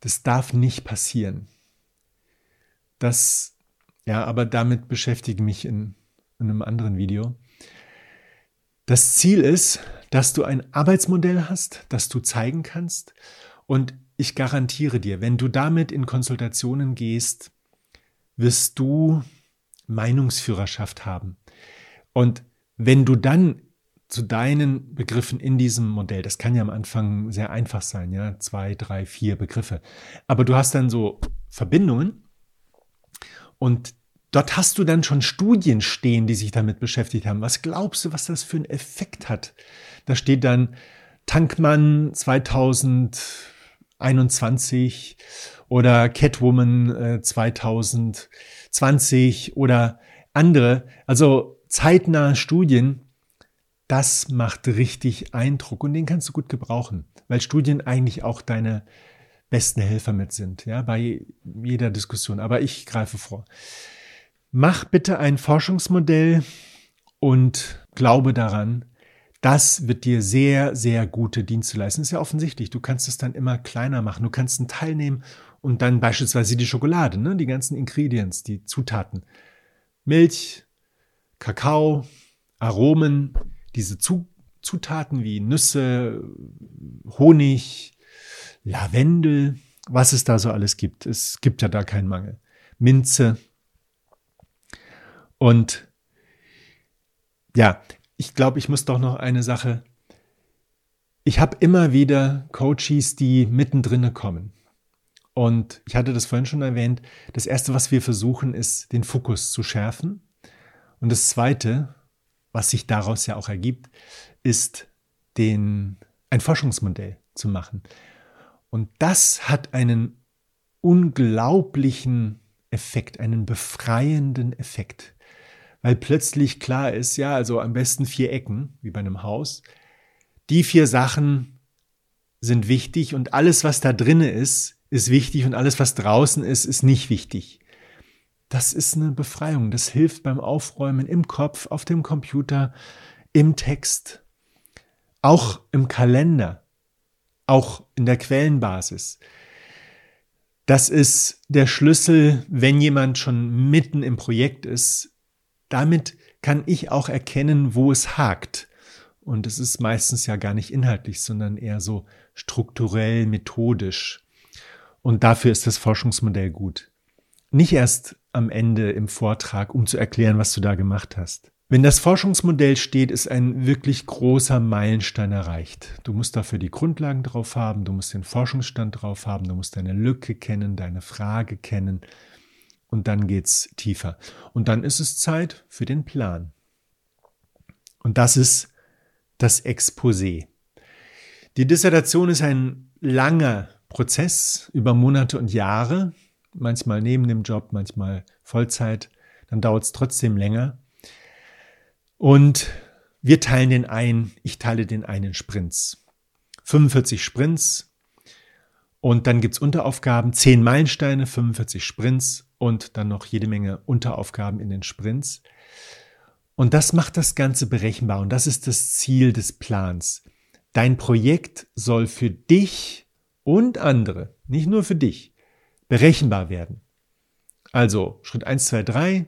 Das darf nicht passieren. Das, ja, aber damit beschäftige ich mich in, in einem anderen Video. Das Ziel ist, dass du ein Arbeitsmodell hast, das du zeigen kannst. Und ich garantiere dir, wenn du damit in Konsultationen gehst, wirst du Meinungsführerschaft haben. Und wenn du dann zu deinen Begriffen in diesem Modell, das kann ja am Anfang sehr einfach sein, ja, zwei, drei, vier Begriffe, aber du hast dann so Verbindungen und dort hast du dann schon Studien stehen, die sich damit beschäftigt haben. Was glaubst du, was das für einen Effekt hat? Da steht dann Tankmann 2021 oder Catwoman äh, 2020 oder andere. Also zeitnahe Studien, das macht richtig Eindruck und den kannst du gut gebrauchen, weil Studien eigentlich auch deine besten Helfer mit sind, ja, bei jeder Diskussion. Aber ich greife vor. Mach bitte ein Forschungsmodell und glaube daran, das wird dir sehr, sehr gute Dienste leisten. Ist ja offensichtlich. Du kannst es dann immer kleiner machen. Du kannst einen Teil nehmen und dann beispielsweise die Schokolade, ne? die ganzen Ingredients, die Zutaten. Milch, Kakao, Aromen, diese Zutaten wie Nüsse, Honig, Lavendel, was es da so alles gibt. Es gibt ja da keinen Mangel. Minze. Und ja, ich glaube, ich muss doch noch eine Sache. Ich habe immer wieder Coaches, die mittendrin kommen. Und ich hatte das vorhin schon erwähnt. Das erste, was wir versuchen, ist, den Fokus zu schärfen. Und das zweite, was sich daraus ja auch ergibt, ist den, ein Forschungsmodell zu machen. Und das hat einen unglaublichen Effekt, einen befreienden Effekt. Weil plötzlich klar ist, ja, also am besten vier Ecken, wie bei einem Haus. Die vier Sachen sind wichtig und alles, was da drinne ist, ist wichtig und alles, was draußen ist, ist nicht wichtig. Das ist eine Befreiung. Das hilft beim Aufräumen im Kopf, auf dem Computer, im Text, auch im Kalender, auch in der Quellenbasis. Das ist der Schlüssel, wenn jemand schon mitten im Projekt ist. Damit kann ich auch erkennen, wo es hakt. Und es ist meistens ja gar nicht inhaltlich, sondern eher so strukturell, methodisch. Und dafür ist das Forschungsmodell gut. Nicht erst am Ende im Vortrag, um zu erklären, was du da gemacht hast. Wenn das Forschungsmodell steht, ist ein wirklich großer Meilenstein erreicht. Du musst dafür die Grundlagen drauf haben, du musst den Forschungsstand drauf haben, du musst deine Lücke kennen, deine Frage kennen und dann geht's tiefer. Und dann ist es Zeit für den Plan. Und das ist das Exposé. Die Dissertation ist ein langer Prozess über Monate und Jahre, manchmal neben dem Job, manchmal Vollzeit, dann dauert es trotzdem länger. Und wir teilen den ein, ich teile den ein in Sprints. 45 Sprints und dann gibt's Unteraufgaben, 10 Meilensteine, 45 Sprints und dann noch jede Menge Unteraufgaben in den Sprints. Und das macht das Ganze berechenbar und das ist das Ziel des Plans. Dein Projekt soll für dich und andere, nicht nur für dich, berechenbar werden. Also Schritt 1, 2, 3,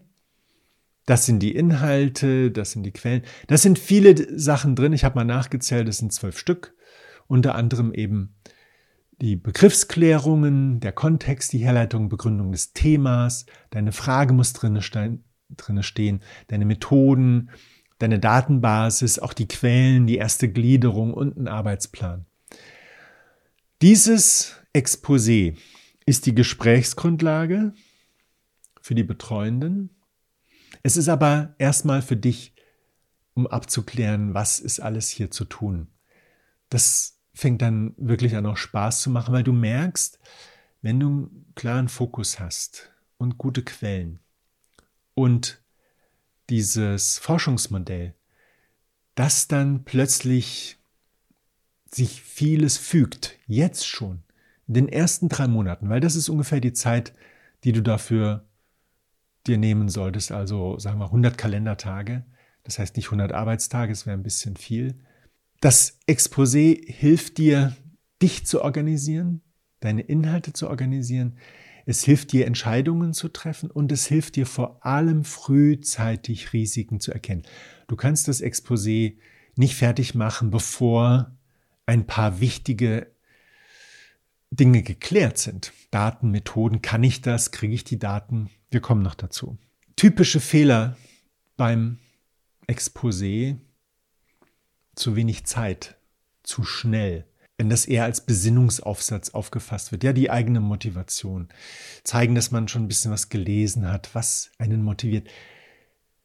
das sind die Inhalte, das sind die Quellen. Das sind viele Sachen drin. Ich habe mal nachgezählt, das sind zwölf Stück. Unter anderem eben die Begriffsklärungen, der Kontext, die Herleitung, Begründung des Themas. Deine Frage muss drin stehen, deine Methoden, deine Datenbasis, auch die Quellen, die erste Gliederung und ein Arbeitsplan. Dieses Exposé ist die Gesprächsgrundlage für die Betreuenden es ist aber erstmal für dich, um abzuklären, was ist alles hier zu tun. Das fängt dann wirklich an, auch Spaß zu machen, weil du merkst, wenn du einen klaren Fokus hast und gute Quellen und dieses Forschungsmodell, dass dann plötzlich sich vieles fügt, jetzt schon, in den ersten drei Monaten, weil das ist ungefähr die Zeit, die du dafür dir nehmen solltest, also sagen wir 100 Kalendertage, das heißt nicht 100 Arbeitstage, es wäre ein bisschen viel. Das Exposé hilft dir, dich zu organisieren, deine Inhalte zu organisieren. Es hilft dir, Entscheidungen zu treffen und es hilft dir vor allem frühzeitig Risiken zu erkennen. Du kannst das Exposé nicht fertig machen, bevor ein paar wichtige Dinge geklärt sind. Daten, Methoden, kann ich das, kriege ich die Daten? Wir kommen noch dazu. Typische Fehler beim Exposé, zu wenig Zeit, zu schnell. Wenn das eher als Besinnungsaufsatz aufgefasst wird, ja, die eigene Motivation, zeigen, dass man schon ein bisschen was gelesen hat, was einen motiviert.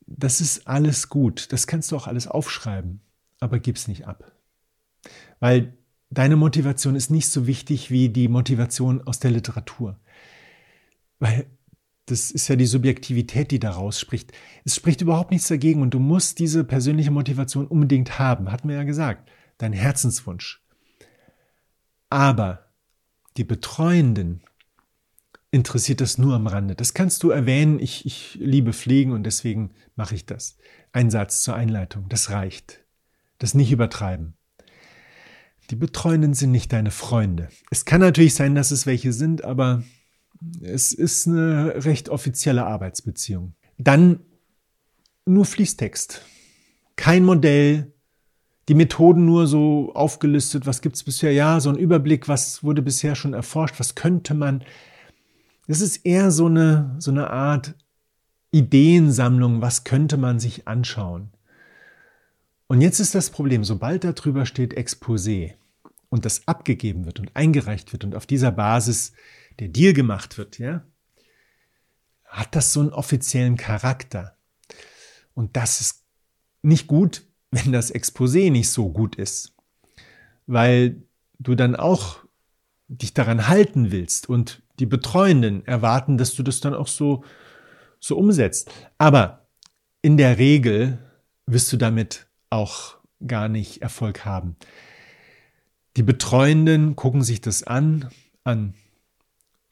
Das ist alles gut, das kannst du auch alles aufschreiben, aber gib's nicht ab. Weil deine Motivation ist nicht so wichtig wie die Motivation aus der Literatur. Weil das ist ja die Subjektivität, die daraus spricht. Es spricht überhaupt nichts dagegen und du musst diese persönliche Motivation unbedingt haben, hat mir ja gesagt, dein Herzenswunsch. Aber die Betreuenden interessiert das nur am Rande. Das kannst du erwähnen, ich, ich liebe Pflegen und deswegen mache ich das. Ein Satz zur Einleitung, das reicht. Das nicht übertreiben. Die Betreuenden sind nicht deine Freunde. Es kann natürlich sein, dass es welche sind, aber es ist eine recht offizielle Arbeitsbeziehung. Dann nur Fließtext. Kein Modell, die Methoden nur so aufgelistet, was gibt es bisher? Ja, so ein Überblick, was wurde bisher schon erforscht, was könnte man. Es ist eher so eine, so eine Art Ideensammlung, was könnte man sich anschauen. Und jetzt ist das Problem, sobald da drüber steht Exposé und das abgegeben wird und eingereicht wird und auf dieser Basis der Deal gemacht wird, ja, hat das so einen offiziellen Charakter. Und das ist nicht gut, wenn das Exposé nicht so gut ist, weil du dann auch dich daran halten willst und die Betreuenden erwarten, dass du das dann auch so, so umsetzt. Aber in der Regel wirst du damit auch gar nicht Erfolg haben. Die Betreuenden gucken sich das an, an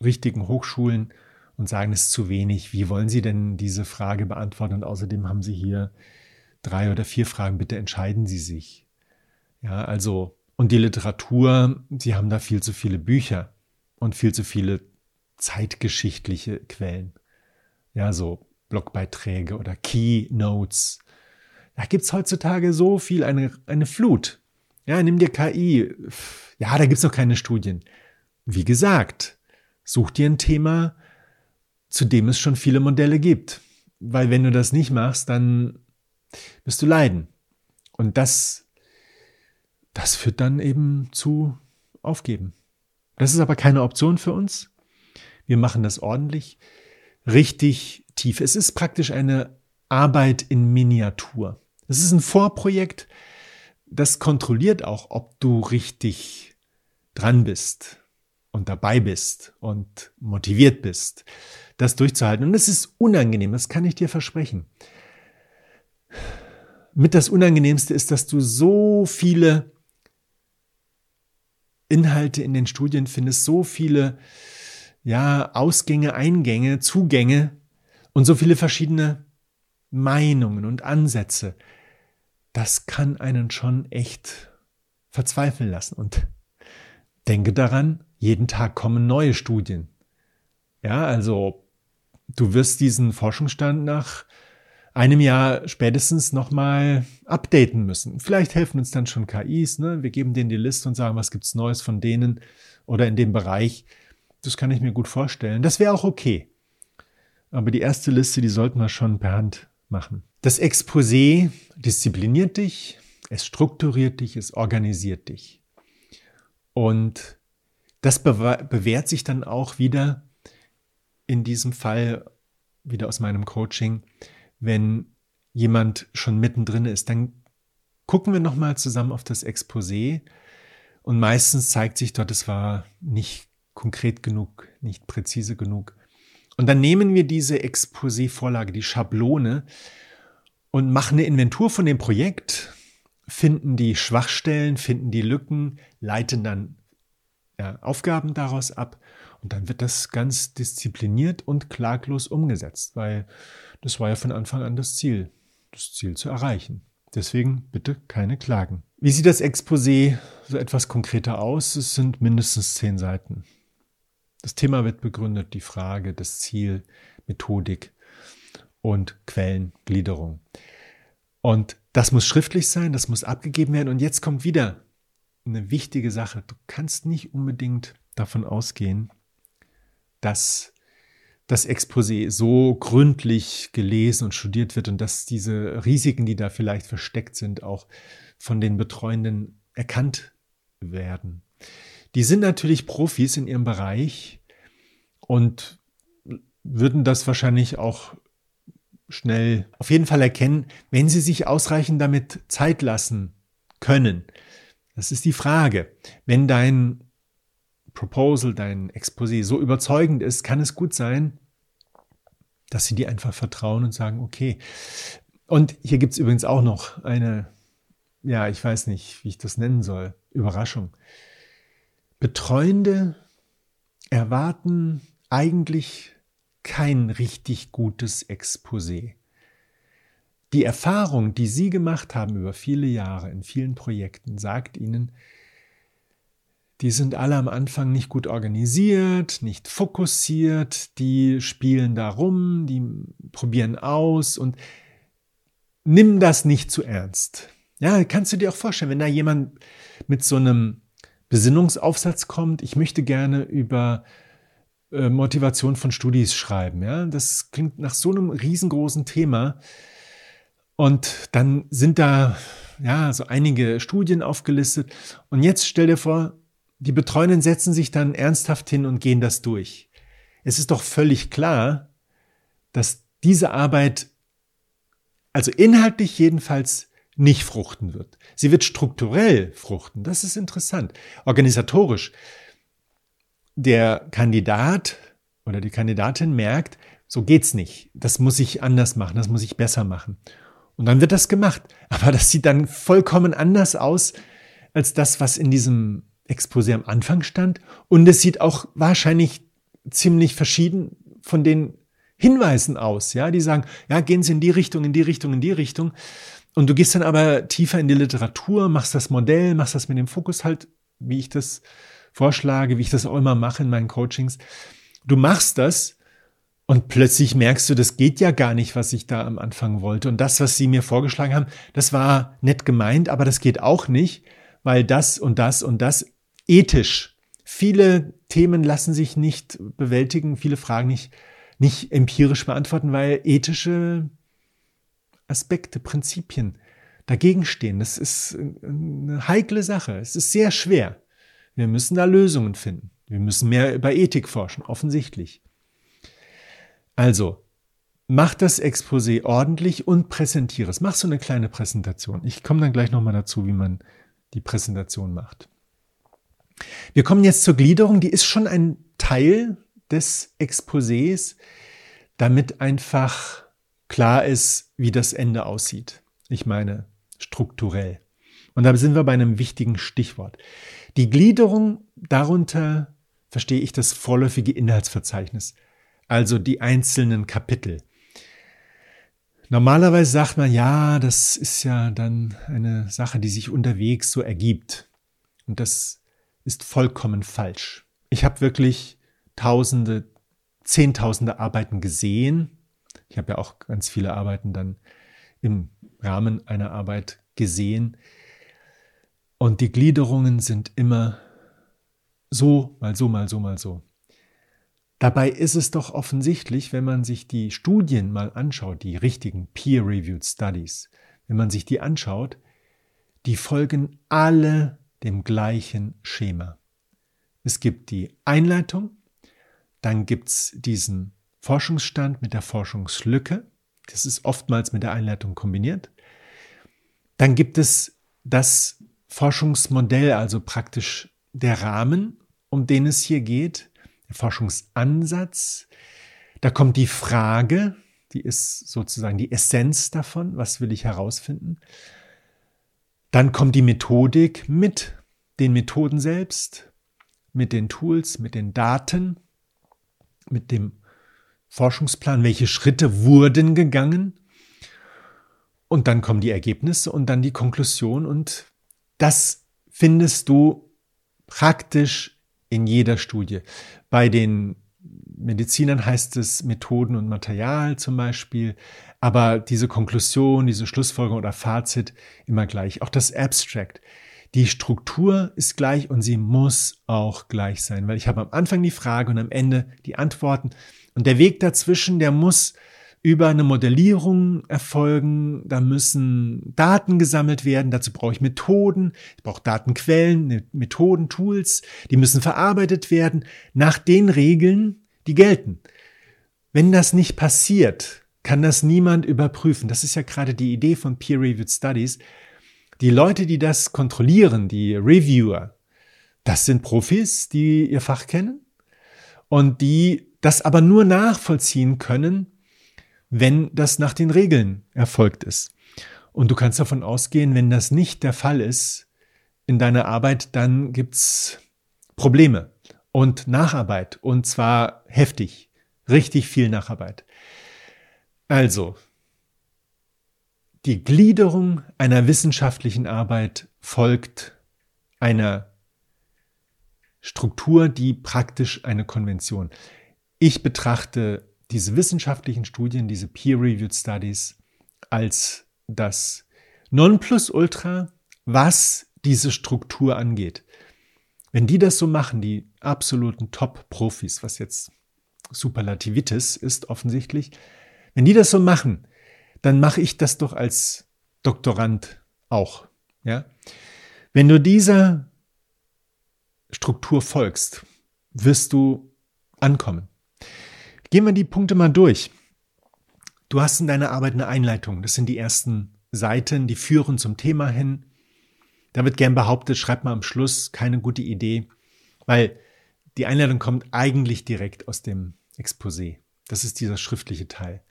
richtigen Hochschulen und sagen, es ist zu wenig. Wie wollen Sie denn diese Frage beantworten? Und außerdem haben Sie hier drei oder vier Fragen. Bitte entscheiden Sie sich. Ja, also, und die Literatur, Sie haben da viel zu viele Bücher und viel zu viele zeitgeschichtliche Quellen. Ja, so Blogbeiträge oder Keynotes da gibt's heutzutage so viel, eine, eine Flut. Ja, nimm dir KI. Ja, da gibt's noch keine Studien. Wie gesagt, such dir ein Thema, zu dem es schon viele Modelle gibt. Weil wenn du das nicht machst, dann wirst du leiden. Und das, das führt dann eben zu Aufgeben. Das ist aber keine Option für uns. Wir machen das ordentlich, richtig tief. Es ist praktisch eine Arbeit in Miniatur. Es ist ein Vorprojekt, das kontrolliert auch, ob du richtig dran bist und dabei bist und motiviert bist, das durchzuhalten. Und es ist unangenehm, das kann ich dir versprechen. Mit das Unangenehmste ist, dass du so viele Inhalte in den Studien findest, so viele ja, Ausgänge, Eingänge, Zugänge und so viele verschiedene Meinungen und Ansätze. Das kann einen schon echt verzweifeln lassen. Und denke daran, jeden Tag kommen neue Studien. Ja, also du wirst diesen Forschungsstand nach einem Jahr spätestens nochmal updaten müssen. Vielleicht helfen uns dann schon KIs, ne? Wir geben denen die Liste und sagen, was gibt's Neues von denen oder in dem Bereich. Das kann ich mir gut vorstellen. Das wäre auch okay. Aber die erste Liste, die sollten wir schon per Hand machen. Das Exposé diszipliniert dich, es strukturiert dich, es organisiert dich. Und das bewährt sich dann auch wieder in diesem Fall, wieder aus meinem Coaching, wenn jemand schon mittendrin ist, dann gucken wir nochmal zusammen auf das Exposé und meistens zeigt sich dort, es war nicht konkret genug, nicht präzise genug. Und dann nehmen wir diese Exposé-Vorlage, die Schablone und machen eine Inventur von dem Projekt, finden die Schwachstellen, finden die Lücken, leiten dann ja, Aufgaben daraus ab und dann wird das ganz diszipliniert und klaglos umgesetzt, weil das war ja von Anfang an das Ziel, das Ziel zu erreichen. Deswegen bitte keine Klagen. Wie sieht das Exposé so etwas konkreter aus? Es sind mindestens zehn Seiten. Das Thema wird begründet, die Frage, das Ziel, Methodik und Quellengliederung. Und das muss schriftlich sein, das muss abgegeben werden. Und jetzt kommt wieder eine wichtige Sache. Du kannst nicht unbedingt davon ausgehen, dass das Exposé so gründlich gelesen und studiert wird und dass diese Risiken, die da vielleicht versteckt sind, auch von den Betreuenden erkannt werden. Die sind natürlich Profis in ihrem Bereich und würden das wahrscheinlich auch schnell auf jeden Fall erkennen, wenn sie sich ausreichend damit Zeit lassen können. Das ist die Frage. Wenn dein Proposal, dein Exposé so überzeugend ist, kann es gut sein, dass sie dir einfach vertrauen und sagen, okay. Und hier gibt es übrigens auch noch eine, ja, ich weiß nicht, wie ich das nennen soll, Überraschung. Betreuende erwarten eigentlich kein richtig gutes Exposé. Die Erfahrung, die Sie gemacht haben über viele Jahre in vielen Projekten, sagt Ihnen, die sind alle am Anfang nicht gut organisiert, nicht fokussiert, die spielen da rum, die probieren aus und nimm das nicht zu ernst. Ja, kannst du dir auch vorstellen, wenn da jemand mit so einem Besinnungsaufsatz kommt, ich möchte gerne über äh, Motivation von Studis schreiben. Ja, das klingt nach so einem riesengroßen Thema. Und dann sind da ja so einige Studien aufgelistet. Und jetzt stell dir vor, die Betreuenden setzen sich dann ernsthaft hin und gehen das durch. Es ist doch völlig klar, dass diese Arbeit, also inhaltlich jedenfalls, nicht fruchten wird. Sie wird strukturell fruchten. Das ist interessant. Organisatorisch. Der Kandidat oder die Kandidatin merkt, so geht's nicht. Das muss ich anders machen. Das muss ich besser machen. Und dann wird das gemacht. Aber das sieht dann vollkommen anders aus als das, was in diesem Exposé am Anfang stand. Und es sieht auch wahrscheinlich ziemlich verschieden von den Hinweisen aus. Ja, die sagen, ja, gehen Sie in die Richtung, in die Richtung, in die Richtung. Und du gehst dann aber tiefer in die Literatur, machst das Modell, machst das mit dem Fokus halt, wie ich das vorschlage, wie ich das auch immer mache in meinen Coachings. Du machst das und plötzlich merkst du, das geht ja gar nicht, was ich da am Anfang wollte. Und das, was sie mir vorgeschlagen haben, das war nett gemeint, aber das geht auch nicht, weil das und das und das ethisch. Viele Themen lassen sich nicht bewältigen, viele Fragen nicht, nicht empirisch beantworten, weil ethische Aspekte, Prinzipien dagegen stehen. Das ist eine heikle Sache. Es ist sehr schwer. Wir müssen da Lösungen finden. Wir müssen mehr über Ethik forschen, offensichtlich. Also, mach das Exposé ordentlich und präsentiere es. Mach so eine kleine Präsentation. Ich komme dann gleich nochmal dazu, wie man die Präsentation macht. Wir kommen jetzt zur Gliederung. Die ist schon ein Teil des Exposés, damit einfach klar ist, wie das Ende aussieht. Ich meine strukturell. Und da sind wir bei einem wichtigen Stichwort. Die Gliederung darunter verstehe ich das vorläufige Inhaltsverzeichnis, also die einzelnen Kapitel. Normalerweise sagt man, ja, das ist ja dann eine Sache, die sich unterwegs so ergibt. Und das ist vollkommen falsch. Ich habe wirklich Tausende, Zehntausende Arbeiten gesehen. Ich habe ja auch ganz viele Arbeiten dann im Rahmen einer Arbeit gesehen. Und die Gliederungen sind immer so, mal so, mal so, mal so. Dabei ist es doch offensichtlich, wenn man sich die Studien mal anschaut, die richtigen Peer-Reviewed Studies, wenn man sich die anschaut, die folgen alle dem gleichen Schema. Es gibt die Einleitung, dann gibt es diesen Forschungsstand mit der Forschungslücke, das ist oftmals mit der Einleitung kombiniert. Dann gibt es das Forschungsmodell, also praktisch der Rahmen, um den es hier geht, der Forschungsansatz. Da kommt die Frage, die ist sozusagen die Essenz davon, was will ich herausfinden. Dann kommt die Methodik mit den Methoden selbst, mit den Tools, mit den Daten, mit dem Forschungsplan, welche Schritte wurden gegangen. Und dann kommen die Ergebnisse und dann die Konklusion und das findest du praktisch in jeder Studie. Bei den Medizinern heißt es Methoden und Material zum Beispiel, aber diese Konklusion, diese Schlussfolgerung oder Fazit immer gleich. Auch das Abstract. Die Struktur ist gleich und sie muss auch gleich sein, weil ich habe am Anfang die Frage und am Ende die Antworten. Und der Weg dazwischen, der muss über eine Modellierung erfolgen. Da müssen Daten gesammelt werden. Dazu brauche ich Methoden. Ich brauche Datenquellen, Methoden, Tools. Die müssen verarbeitet werden nach den Regeln, die gelten. Wenn das nicht passiert, kann das niemand überprüfen. Das ist ja gerade die Idee von Peer-Reviewed Studies. Die Leute, die das kontrollieren, die Reviewer, das sind Profis, die ihr Fach kennen und die das aber nur nachvollziehen können, wenn das nach den Regeln erfolgt ist. Und du kannst davon ausgehen, wenn das nicht der Fall ist in deiner Arbeit, dann gibt's Probleme und Nacharbeit und zwar heftig, richtig viel Nacharbeit. Also, die Gliederung einer wissenschaftlichen Arbeit folgt einer Struktur, die praktisch eine Konvention. Ich betrachte diese wissenschaftlichen Studien, diese Peer-Reviewed Studies als das Nonplusultra, was diese Struktur angeht. Wenn die das so machen, die absoluten Top-Profis, was jetzt Superlativitis ist offensichtlich, wenn die das so machen, dann mache ich das doch als Doktorand auch. Ja? Wenn du dieser Struktur folgst, wirst du ankommen. Gehen wir die Punkte mal durch. Du hast in deiner Arbeit eine Einleitung. Das sind die ersten Seiten, die führen zum Thema hin. Da wird gern behauptet, schreib mal am Schluss, keine gute Idee, weil die Einleitung kommt eigentlich direkt aus dem Exposé. Das ist dieser schriftliche Teil.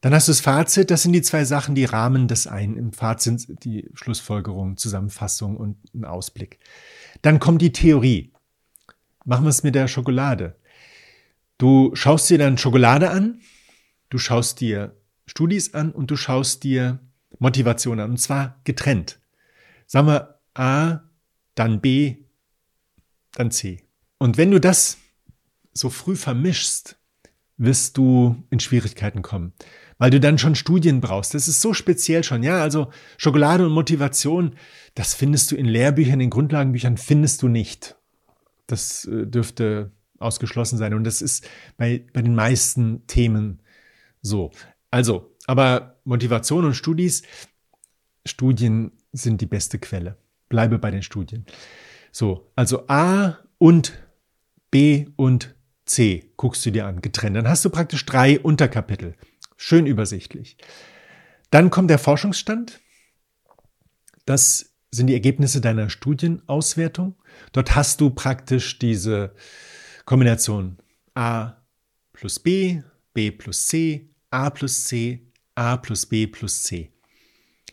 Dann hast du das Fazit, das sind die zwei Sachen, die rahmen das ein. Im Fazit die Schlussfolgerung, Zusammenfassung und ein Ausblick. Dann kommt die Theorie. Machen wir es mit der Schokolade. Du schaust dir dann Schokolade an, du schaust dir Studis an und du schaust dir Motivation an. Und zwar getrennt. Sagen wir A, dann B, dann C. Und wenn du das so früh vermischst, wirst du in Schwierigkeiten kommen, weil du dann schon Studien brauchst. Das ist so speziell schon. Ja, also Schokolade und Motivation, das findest du in Lehrbüchern, in Grundlagenbüchern findest du nicht. Das äh, dürfte ausgeschlossen sein. Und das ist bei, bei den meisten Themen so. Also, aber Motivation und Studis, Studien sind die beste Quelle. Bleibe bei den Studien. So, also A und B und C guckst du dir an, getrennt. Dann hast du praktisch drei Unterkapitel. Schön übersichtlich. Dann kommt der Forschungsstand. Das sind die Ergebnisse deiner Studienauswertung. Dort hast du praktisch diese Kombination A plus B, B plus C, A plus C, A plus B plus C.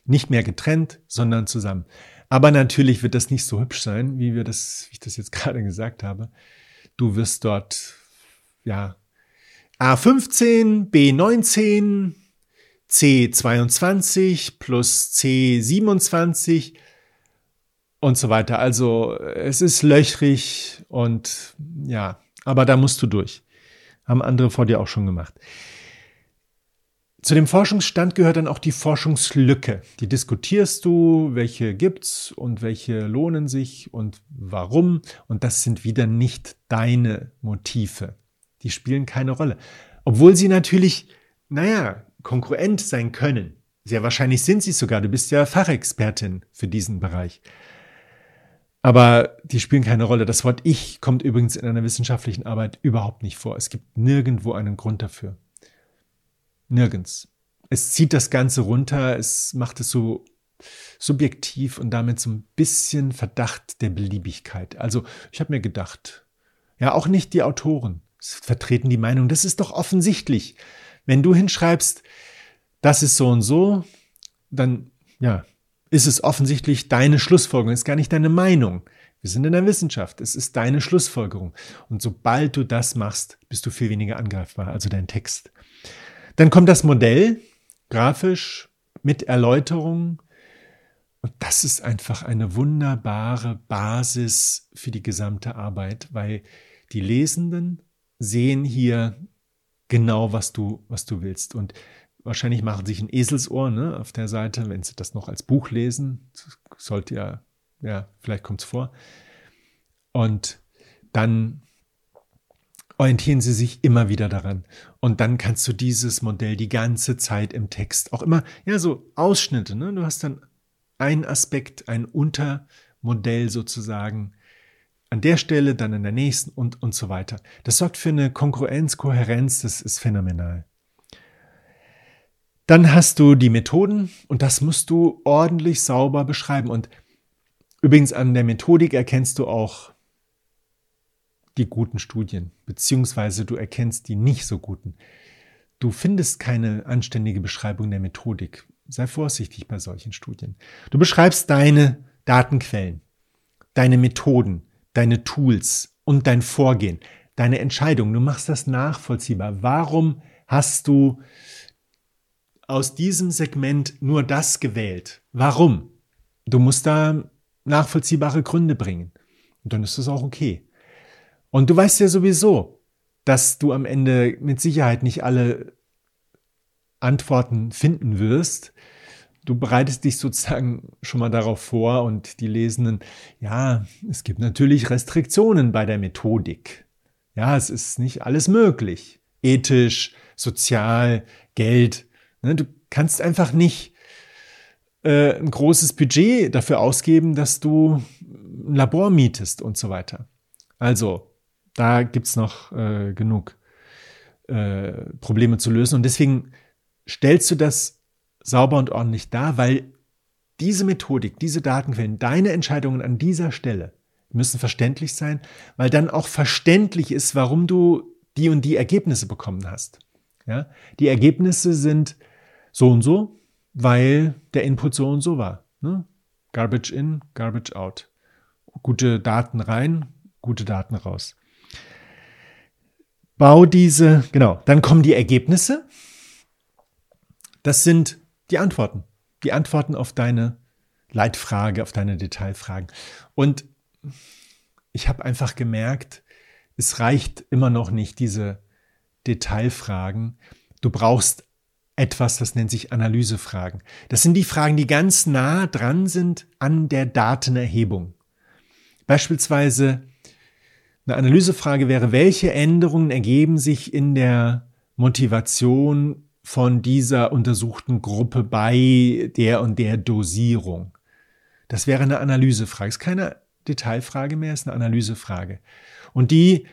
Nicht mehr getrennt, sondern zusammen. Aber natürlich wird das nicht so hübsch sein, wie wir das, wie ich das jetzt gerade gesagt habe. Du wirst dort, ja, A15, B19, C22 plus C27 und so weiter. Also es ist löchrig und ja, aber da musst du durch. Haben andere vor dir auch schon gemacht. Zu dem Forschungsstand gehört dann auch die Forschungslücke. Die diskutierst du, welche gibt's und welche lohnen sich und warum. Und das sind wieder nicht deine Motive. Die spielen keine Rolle. Obwohl sie natürlich, naja, konkurrent sein können. Sehr wahrscheinlich sind sie sogar. Du bist ja Fachexpertin für diesen Bereich. Aber die spielen keine Rolle. Das Wort Ich kommt übrigens in einer wissenschaftlichen Arbeit überhaupt nicht vor. Es gibt nirgendwo einen Grund dafür. Nirgends. Es zieht das Ganze runter, es macht es so subjektiv und damit so ein bisschen Verdacht der Beliebigkeit. Also ich habe mir gedacht, ja, auch nicht die Autoren vertreten die Meinung, das ist doch offensichtlich. Wenn du hinschreibst, das ist so und so, dann ja, ist es offensichtlich deine Schlussfolgerung, ist gar nicht deine Meinung. Wir sind in der Wissenschaft, es ist deine Schlussfolgerung. Und sobald du das machst, bist du viel weniger angreifbar, also dein Text. Dann kommt das Modell, grafisch, mit Erläuterung. Und das ist einfach eine wunderbare Basis für die gesamte Arbeit, weil die Lesenden sehen hier genau, was du, was du willst. Und wahrscheinlich machen sich ein Eselsohr ne, auf der Seite, wenn sie das noch als Buch lesen. Sollte ja, ja, vielleicht kommt es vor. Und dann orientieren Sie sich immer wieder daran. Und dann kannst du dieses Modell die ganze Zeit im Text auch immer, ja, so Ausschnitte, ne? Du hast dann ein Aspekt, ein Untermodell sozusagen an der Stelle, dann an der nächsten und, und so weiter. Das sorgt für eine Konkurrenz, Kohärenz, das ist phänomenal. Dann hast du die Methoden und das musst du ordentlich sauber beschreiben. Und übrigens an der Methodik erkennst du auch die guten Studien, beziehungsweise du erkennst die nicht so guten. Du findest keine anständige Beschreibung der Methodik. Sei vorsichtig bei solchen Studien. Du beschreibst deine Datenquellen, deine Methoden, deine Tools und dein Vorgehen, deine Entscheidung. Du machst das nachvollziehbar. Warum hast du aus diesem Segment nur das gewählt? Warum? Du musst da nachvollziehbare Gründe bringen. Und dann ist das auch okay. Und du weißt ja sowieso, dass du am Ende mit Sicherheit nicht alle Antworten finden wirst. Du bereitest dich sozusagen schon mal darauf vor und die Lesenden, ja, es gibt natürlich Restriktionen bei der Methodik. Ja, es ist nicht alles möglich. Ethisch, sozial, Geld. Ne, du kannst einfach nicht äh, ein großes Budget dafür ausgeben, dass du ein Labor mietest und so weiter. Also, da gibt's noch äh, genug äh, Probleme zu lösen. Und deswegen stellst du das sauber und ordentlich dar, weil diese Methodik, diese Datenquellen, deine Entscheidungen an dieser Stelle müssen verständlich sein, weil dann auch verständlich ist, warum du die und die Ergebnisse bekommen hast. Ja? Die Ergebnisse sind so und so, weil der Input so und so war. Ne? Garbage in, garbage out. Gute Daten rein, gute Daten raus. Bau diese, genau, dann kommen die Ergebnisse. Das sind die Antworten. Die Antworten auf deine Leitfrage, auf deine Detailfragen. Und ich habe einfach gemerkt, es reicht immer noch nicht, diese Detailfragen. Du brauchst etwas, das nennt sich Analysefragen. Das sind die Fragen, die ganz nah dran sind an der Datenerhebung. Beispielsweise, eine Analysefrage wäre, welche Änderungen ergeben sich in der Motivation von dieser untersuchten Gruppe bei der und der Dosierung? Das wäre eine Analysefrage. Ist keine Detailfrage mehr, ist eine Analysefrage. Und die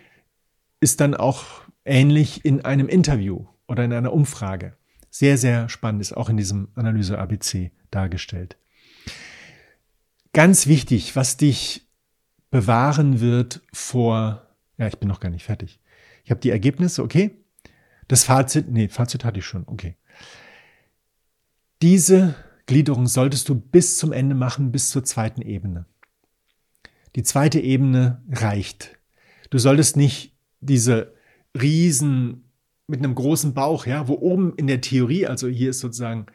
ist dann auch ähnlich in einem Interview oder in einer Umfrage. Sehr, sehr spannend, ist auch in diesem Analyse ABC dargestellt. Ganz wichtig, was dich bewahren wird vor, ja, ich bin noch gar nicht fertig. Ich habe die Ergebnisse, okay. Das Fazit, nee, Fazit hatte ich schon, okay. Diese Gliederung solltest du bis zum Ende machen, bis zur zweiten Ebene. Die zweite Ebene reicht. Du solltest nicht diese Riesen mit einem großen Bauch, ja, wo oben in der Theorie, also hier ist sozusagen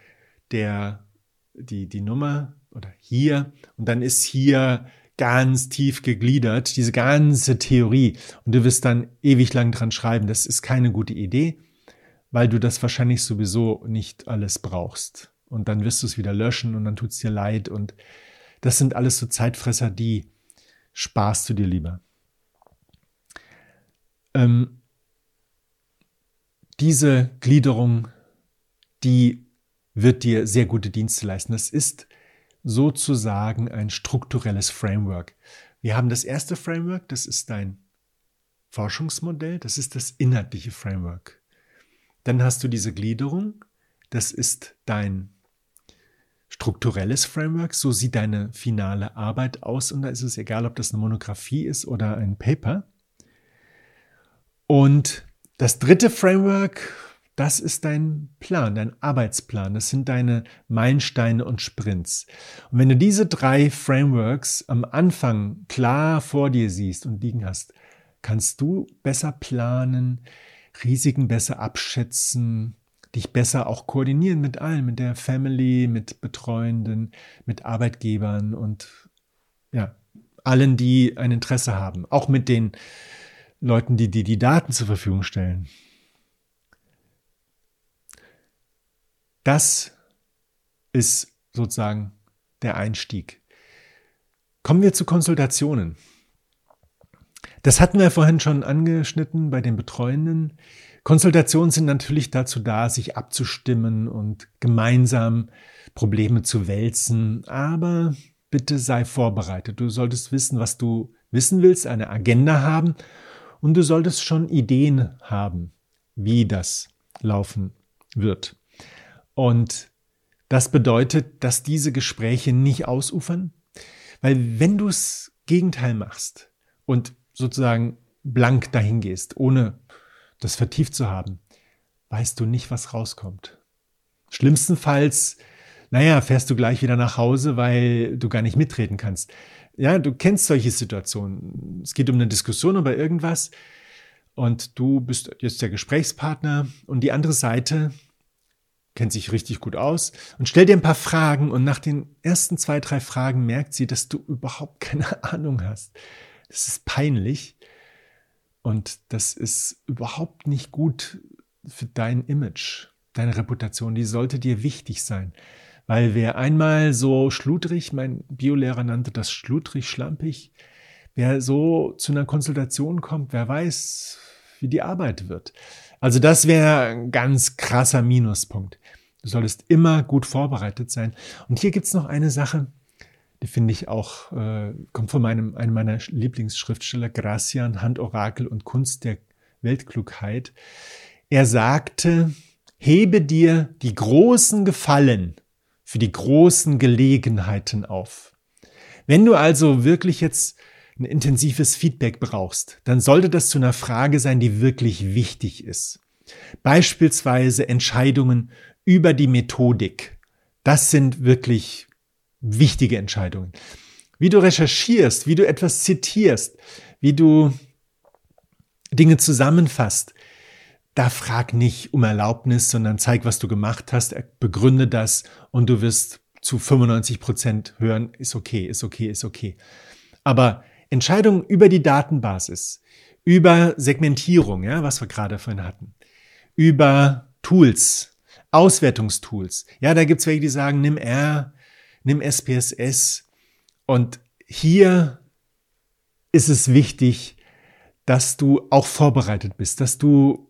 der, die, die Nummer oder hier und dann ist hier ganz tief gegliedert, diese ganze Theorie und du wirst dann ewig lang dran schreiben. Das ist keine gute Idee, weil du das wahrscheinlich sowieso nicht alles brauchst. Und dann wirst du es wieder löschen und dann tut es dir leid und das sind alles so Zeitfresser, die sparst du dir lieber. Ähm, diese Gliederung, die wird dir sehr gute Dienste leisten. Das ist sozusagen ein strukturelles Framework. Wir haben das erste Framework, das ist dein Forschungsmodell, das ist das inhaltliche Framework. Dann hast du diese Gliederung, das ist dein strukturelles Framework, so sieht deine finale Arbeit aus und da ist es egal, ob das eine Monographie ist oder ein Paper. Und das dritte Framework, das ist dein Plan, dein Arbeitsplan. Das sind deine Meilensteine und Sprints. Und wenn du diese drei Frameworks am Anfang klar vor dir siehst und liegen hast, kannst du besser planen, Risiken besser abschätzen, dich besser auch koordinieren mit allen, mit der Family, mit Betreuenden, mit Arbeitgebern und ja, allen, die ein Interesse haben. Auch mit den Leuten, die dir die Daten zur Verfügung stellen. Das ist sozusagen der Einstieg. Kommen wir zu Konsultationen. Das hatten wir vorhin schon angeschnitten bei den Betreuenden. Konsultationen sind natürlich dazu da, sich abzustimmen und gemeinsam Probleme zu wälzen. Aber bitte sei vorbereitet. Du solltest wissen, was du wissen willst, eine Agenda haben und du solltest schon Ideen haben, wie das laufen wird. Und das bedeutet, dass diese Gespräche nicht ausufern, weil wenn du es Gegenteil machst und sozusagen blank dahin gehst, ohne das vertieft zu haben, weißt du nicht, was rauskommt. Schlimmstenfalls, naja, fährst du gleich wieder nach Hause, weil du gar nicht mitreden kannst. Ja, du kennst solche Situationen. Es geht um eine Diskussion über irgendwas und du bist jetzt der Gesprächspartner und die andere Seite kennt sich richtig gut aus und stellt dir ein paar Fragen und nach den ersten zwei, drei Fragen merkt sie, dass du überhaupt keine Ahnung hast. Das ist peinlich und das ist überhaupt nicht gut für dein Image, deine Reputation. Die sollte dir wichtig sein. Weil wer einmal so schludrig, mein Biolehrer nannte das schludrig, schlampig, wer so zu einer Konsultation kommt, wer weiß, wie die Arbeit wird. Also das wäre ein ganz krasser Minuspunkt. Du solltest immer gut vorbereitet sein. Und hier gibt's noch eine Sache, die finde ich auch, äh, kommt von meinem, einem meiner Lieblingsschriftsteller, Gracian, Handorakel und Kunst der Weltklugheit. Er sagte, hebe dir die großen Gefallen für die großen Gelegenheiten auf. Wenn du also wirklich jetzt ein intensives Feedback brauchst, dann sollte das zu einer Frage sein, die wirklich wichtig ist. Beispielsweise Entscheidungen über die Methodik. Das sind wirklich wichtige Entscheidungen. Wie du recherchierst, wie du etwas zitierst, wie du Dinge zusammenfasst, da frag nicht um Erlaubnis, sondern zeig, was du gemacht hast, begründe das und du wirst zu 95 Prozent hören, ist okay, ist okay, ist okay. Aber Entscheidungen über die Datenbasis, über Segmentierung, ja, was wir gerade vorhin hatten, über Tools, Auswertungstools. Ja, da gibt's welche, die sagen, nimm R, nimm SPSS. Und hier ist es wichtig, dass du auch vorbereitet bist, dass du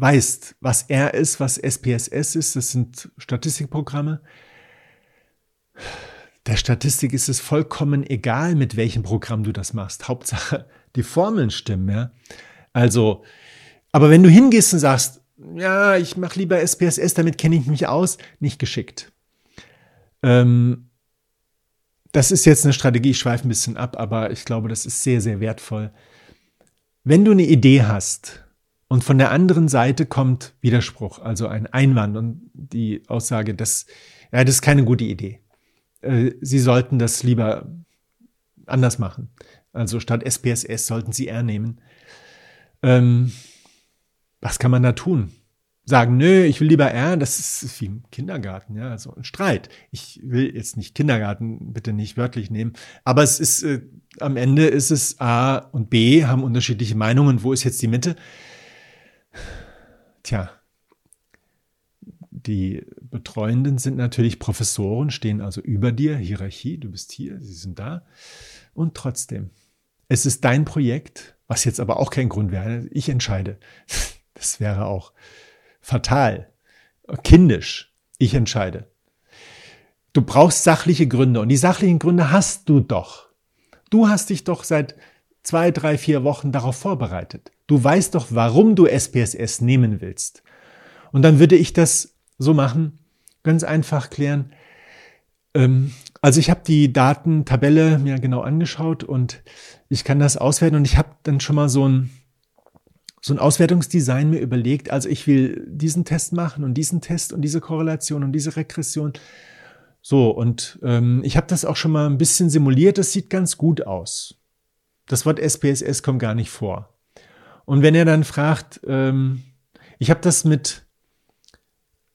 weißt, was R ist, was SPSS ist, das sind Statistikprogramme. Der Statistik ist es vollkommen egal, mit welchem Programm du das machst. Hauptsache, die Formeln stimmen, ja. Also, aber wenn du hingehst und sagst, ja, ich mache lieber SPSS, damit kenne ich mich aus, nicht geschickt. Ähm, das ist jetzt eine Strategie, ich schweife ein bisschen ab, aber ich glaube, das ist sehr, sehr wertvoll. Wenn du eine Idee hast, und von der anderen Seite kommt Widerspruch, also ein Einwand und die Aussage, das Ja, das ist keine gute Idee. Äh, Sie sollten das lieber anders machen. Also statt SPSS sollten Sie R nehmen. Ähm, was kann man da tun? Sagen, nö, ich will lieber R, das ist wie im Kindergarten, ja, also ein Streit. Ich will jetzt nicht Kindergarten, bitte nicht wörtlich nehmen, aber es ist, äh, am Ende ist es A und B haben unterschiedliche Meinungen. Wo ist jetzt die Mitte? Tja, die Betreuenden sind natürlich Professoren, stehen also über dir, Hierarchie, du bist hier, sie sind da. Und trotzdem, es ist dein Projekt, was jetzt aber auch kein Grund wäre. Ich entscheide. Das wäre auch fatal, kindisch. Ich entscheide. Du brauchst sachliche Gründe und die sachlichen Gründe hast du doch. Du hast dich doch seit zwei, drei, vier Wochen darauf vorbereitet. Du weißt doch, warum du SPSS nehmen willst. Und dann würde ich das so machen, ganz einfach klären. Ähm, also ich habe die Datentabelle mir genau angeschaut und ich kann das auswerten und ich habe dann schon mal so ein, so ein Auswertungsdesign mir überlegt. Also ich will diesen Test machen und diesen Test und diese Korrelation und diese Regression. So, und ähm, ich habe das auch schon mal ein bisschen simuliert. Das sieht ganz gut aus. Das Wort SPSS kommt gar nicht vor. Und wenn er dann fragt, ähm, ich habe das mit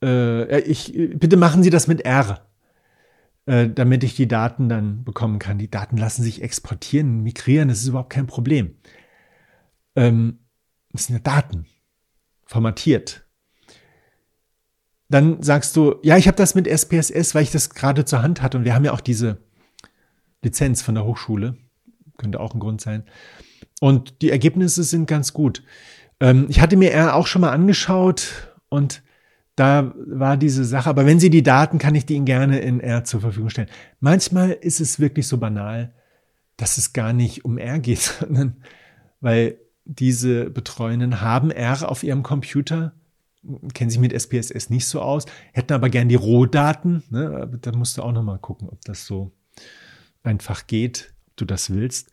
äh, ich, bitte machen Sie das mit R, äh, damit ich die Daten dann bekommen kann. Die Daten lassen sich exportieren, migrieren, das ist überhaupt kein Problem. Ähm, das sind ja Daten, formatiert. Dann sagst du, ja, ich habe das mit SPSS, weil ich das gerade zur Hand hatte. Und wir haben ja auch diese Lizenz von der Hochschule. Könnte auch ein Grund sein. Und die Ergebnisse sind ganz gut. Ähm, ich hatte mir R auch schon mal angeschaut und da war diese Sache. Aber wenn Sie die Daten, kann ich die Ihnen gerne in R zur Verfügung stellen. Manchmal ist es wirklich so banal, dass es gar nicht um R geht, sondern weil diese Betreuenden haben R auf ihrem Computer, kennen sich mit SPSS nicht so aus, hätten aber gern die Rohdaten. Ne? Da musst du auch nochmal gucken, ob das so einfach geht, du das willst.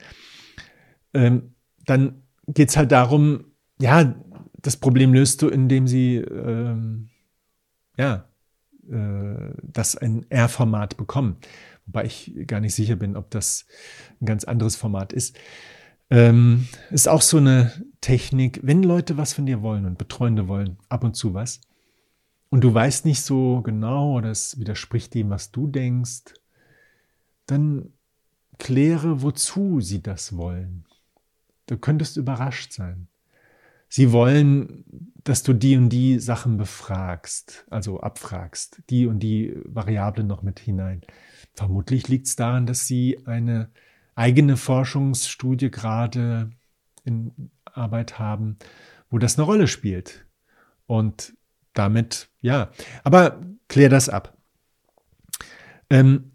Ähm, dann geht es halt darum, ja, das Problem löst du, indem sie ähm, ja, äh, das ein R-Format bekommen. Wobei ich gar nicht sicher bin, ob das ein ganz anderes Format ist. Ähm, ist auch so eine Technik, wenn Leute was von dir wollen und Betreuende wollen, ab und zu was, und du weißt nicht so genau oder es widerspricht dem, was du denkst, dann kläre, wozu sie das wollen. Du könntest überrascht sein. Sie wollen dass du die und die Sachen befragst, also abfragst, die und die Variablen noch mit hinein. Vermutlich liegt es daran, dass sie eine eigene Forschungsstudie gerade in Arbeit haben, wo das eine Rolle spielt. Und damit, ja, aber klär das ab. Ähm,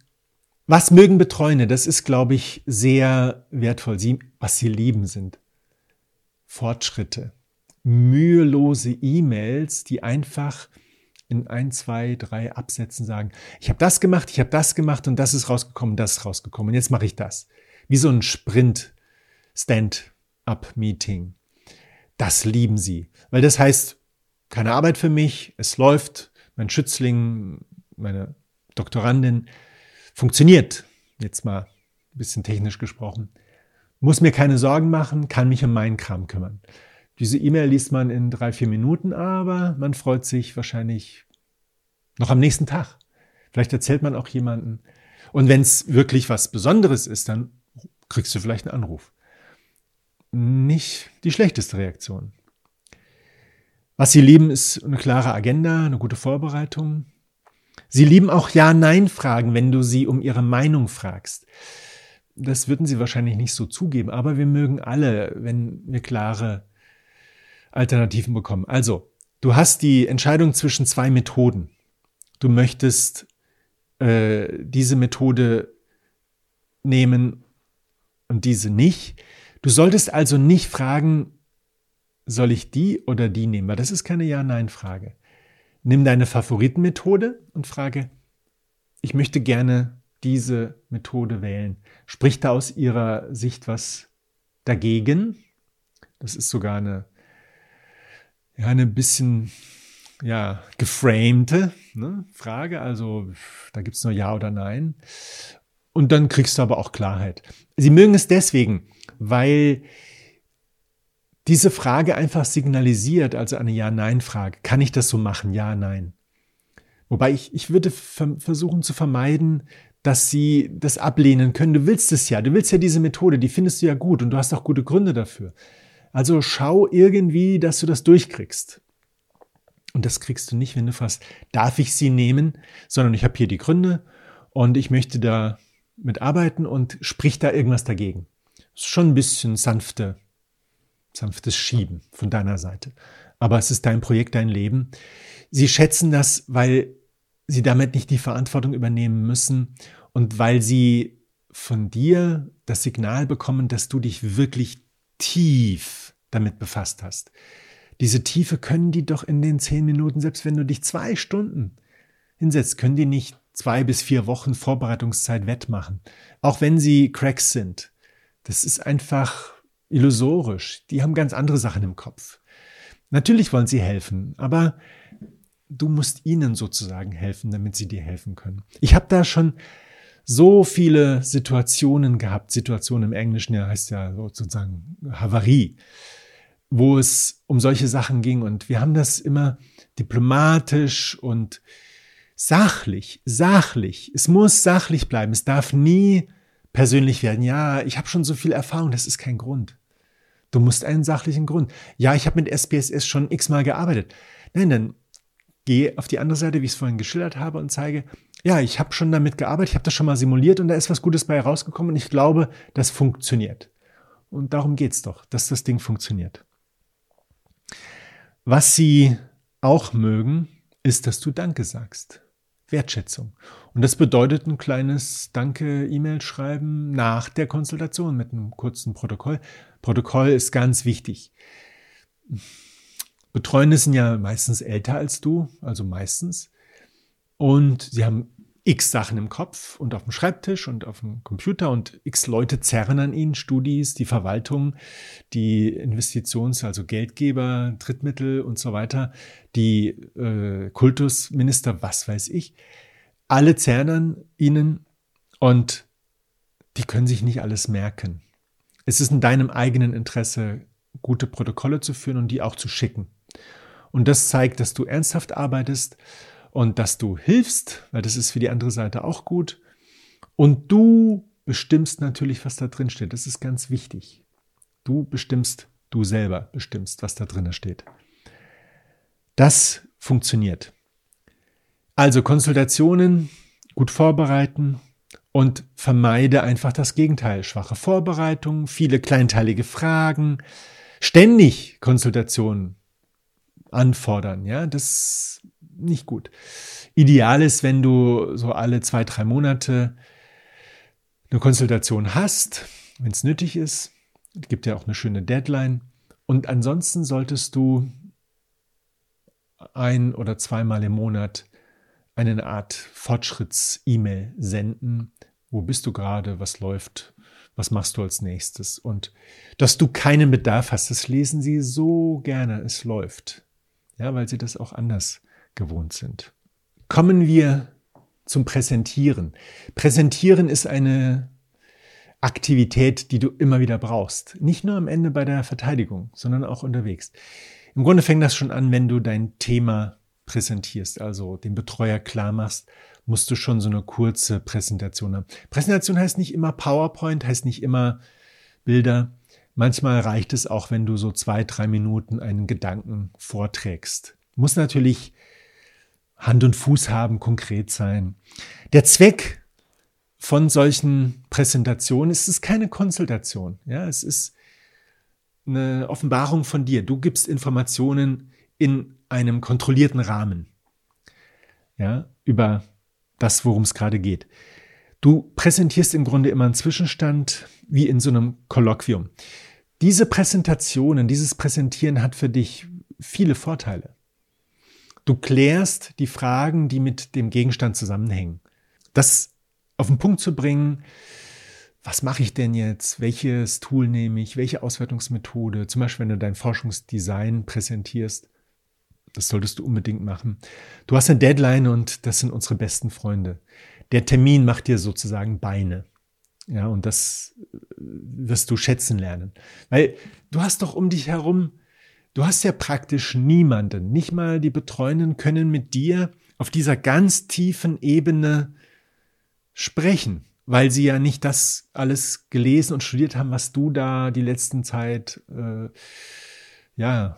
was mögen Betreuende? Das ist, glaube ich, sehr wertvoll. Sie, was sie lieben, sind Fortschritte mühelose E-Mails, die einfach in ein, zwei, drei Absätzen sagen, ich habe das gemacht, ich habe das gemacht und das ist rausgekommen, das ist rausgekommen und jetzt mache ich das. Wie so ein Sprint Stand-up-Meeting. Das lieben sie, weil das heißt, keine Arbeit für mich, es läuft, mein Schützling, meine Doktorandin funktioniert, jetzt mal ein bisschen technisch gesprochen, muss mir keine Sorgen machen, kann mich um meinen Kram kümmern. Diese E-Mail liest man in drei, vier Minuten, aber man freut sich wahrscheinlich noch am nächsten Tag. Vielleicht erzählt man auch jemanden. Und wenn es wirklich was Besonderes ist, dann kriegst du vielleicht einen Anruf. Nicht die schlechteste Reaktion. Was sie lieben, ist eine klare Agenda, eine gute Vorbereitung. Sie lieben auch Ja-Nein-Fragen, wenn du sie um ihre Meinung fragst. Das würden sie wahrscheinlich nicht so zugeben, aber wir mögen alle, wenn wir klare Alternativen bekommen. Also, du hast die Entscheidung zwischen zwei Methoden. Du möchtest äh, diese Methode nehmen und diese nicht. Du solltest also nicht fragen, soll ich die oder die nehmen? Weil das ist keine Ja-Nein-Frage. Nimm deine Favoritenmethode und frage, ich möchte gerne diese Methode wählen. Spricht da aus ihrer Sicht was dagegen? Das ist sogar eine ja, eine bisschen ja, geframte ne, Frage, also da gibt es nur Ja oder Nein. Und dann kriegst du aber auch Klarheit. Sie mögen es deswegen, weil diese Frage einfach signalisiert, also eine Ja-Nein-Frage. Kann ich das so machen? Ja, nein. Wobei ich, ich würde versuchen zu vermeiden, dass sie das ablehnen können. Du willst es ja, du willst ja diese Methode, die findest du ja gut und du hast auch gute Gründe dafür. Also schau irgendwie, dass du das durchkriegst. Und das kriegst du nicht, wenn du fragst, darf ich sie nehmen, sondern ich habe hier die Gründe und ich möchte da mitarbeiten und sprich da irgendwas dagegen. Ist schon ein bisschen sanfte, sanftes Schieben von deiner Seite. Aber es ist dein Projekt, dein Leben. Sie schätzen das, weil sie damit nicht die Verantwortung übernehmen müssen und weil sie von dir das Signal bekommen, dass du dich wirklich tief damit befasst hast. Diese Tiefe können die doch in den zehn Minuten, selbst wenn du dich zwei Stunden hinsetzt, können die nicht zwei bis vier Wochen Vorbereitungszeit wettmachen. Auch wenn sie Cracks sind. Das ist einfach illusorisch. Die haben ganz andere Sachen im Kopf. Natürlich wollen sie helfen, aber du musst ihnen sozusagen helfen, damit sie dir helfen können. Ich habe da schon so viele Situationen gehabt. Situationen im Englischen ja heißt ja sozusagen Havarie, wo es um solche Sachen ging. Und wir haben das immer diplomatisch und sachlich, sachlich. Es muss sachlich bleiben. Es darf nie persönlich werden. Ja, ich habe schon so viel Erfahrung, das ist kein Grund. Du musst einen sachlichen Grund. Ja, ich habe mit SPSS schon x-mal gearbeitet. Nein, dann gehe auf die andere Seite, wie ich es vorhin geschildert habe, und zeige, ja, ich habe schon damit gearbeitet, ich habe das schon mal simuliert und da ist was Gutes bei herausgekommen und ich glaube, das funktioniert. Und darum geht es doch, dass das Ding funktioniert. Was sie auch mögen, ist, dass du Danke sagst. Wertschätzung. Und das bedeutet ein kleines Danke-E-Mail schreiben nach der Konsultation mit einem kurzen Protokoll. Protokoll ist ganz wichtig. Betreuende sind ja meistens älter als du, also meistens. Und sie haben x Sachen im Kopf und auf dem Schreibtisch und auf dem Computer und x Leute zerren an ihnen, Studis, die Verwaltung, die Investitions-, also Geldgeber, Drittmittel und so weiter, die äh, Kultusminister, was weiß ich. Alle zerren an ihnen und die können sich nicht alles merken. Es ist in deinem eigenen Interesse, gute Protokolle zu führen und die auch zu schicken. Und das zeigt, dass du ernsthaft arbeitest und dass du hilfst, weil das ist für die andere Seite auch gut. Und du bestimmst natürlich, was da drin steht. Das ist ganz wichtig. Du bestimmst, du selber bestimmst, was da drin steht. Das funktioniert. Also Konsultationen gut vorbereiten und vermeide einfach das Gegenteil. Schwache Vorbereitung, viele kleinteilige Fragen, ständig Konsultationen anfordern. Ja, das nicht gut. Ideal ist, wenn du so alle zwei, drei Monate eine Konsultation hast, wenn es nötig ist. Es gibt ja auch eine schöne Deadline. Und ansonsten solltest du ein oder zweimal im Monat eine Art Fortschritts-E-Mail senden. Wo bist du gerade? Was läuft? Was machst du als nächstes? Und dass du keinen Bedarf hast, das lesen sie so gerne. Es läuft ja, weil sie das auch anders gewohnt sind. Kommen wir zum Präsentieren. Präsentieren ist eine Aktivität, die du immer wieder brauchst. Nicht nur am Ende bei der Verteidigung, sondern auch unterwegs. Im Grunde fängt das schon an, wenn du dein Thema präsentierst, also den Betreuer klar machst, musst du schon so eine kurze Präsentation haben. Präsentation heißt nicht immer PowerPoint, heißt nicht immer Bilder, Manchmal reicht es auch, wenn du so zwei, drei Minuten einen Gedanken vorträgst. Muss natürlich Hand und Fuß haben, konkret sein. Der Zweck von solchen Präsentationen ist es keine Konsultation. Ja, es ist eine Offenbarung von dir. Du gibst Informationen in einem kontrollierten Rahmen. Ja, über das, worum es gerade geht. Du präsentierst im Grunde immer einen Zwischenstand wie in so einem Kolloquium. Diese Präsentationen, dieses Präsentieren hat für dich viele Vorteile. Du klärst die Fragen, die mit dem Gegenstand zusammenhängen. Das auf den Punkt zu bringen, was mache ich denn jetzt? Welches Tool nehme ich? Welche Auswertungsmethode? Zum Beispiel, wenn du dein Forschungsdesign präsentierst. Das solltest du unbedingt machen. Du hast eine Deadline und das sind unsere besten Freunde. Der Termin macht dir sozusagen Beine. Ja, und das äh, wirst du schätzen lernen. Weil du hast doch um dich herum, du hast ja praktisch niemanden. Nicht mal die Betreuenden können mit dir auf dieser ganz tiefen Ebene sprechen, weil sie ja nicht das alles gelesen und studiert haben, was du da die letzten Zeit äh, ja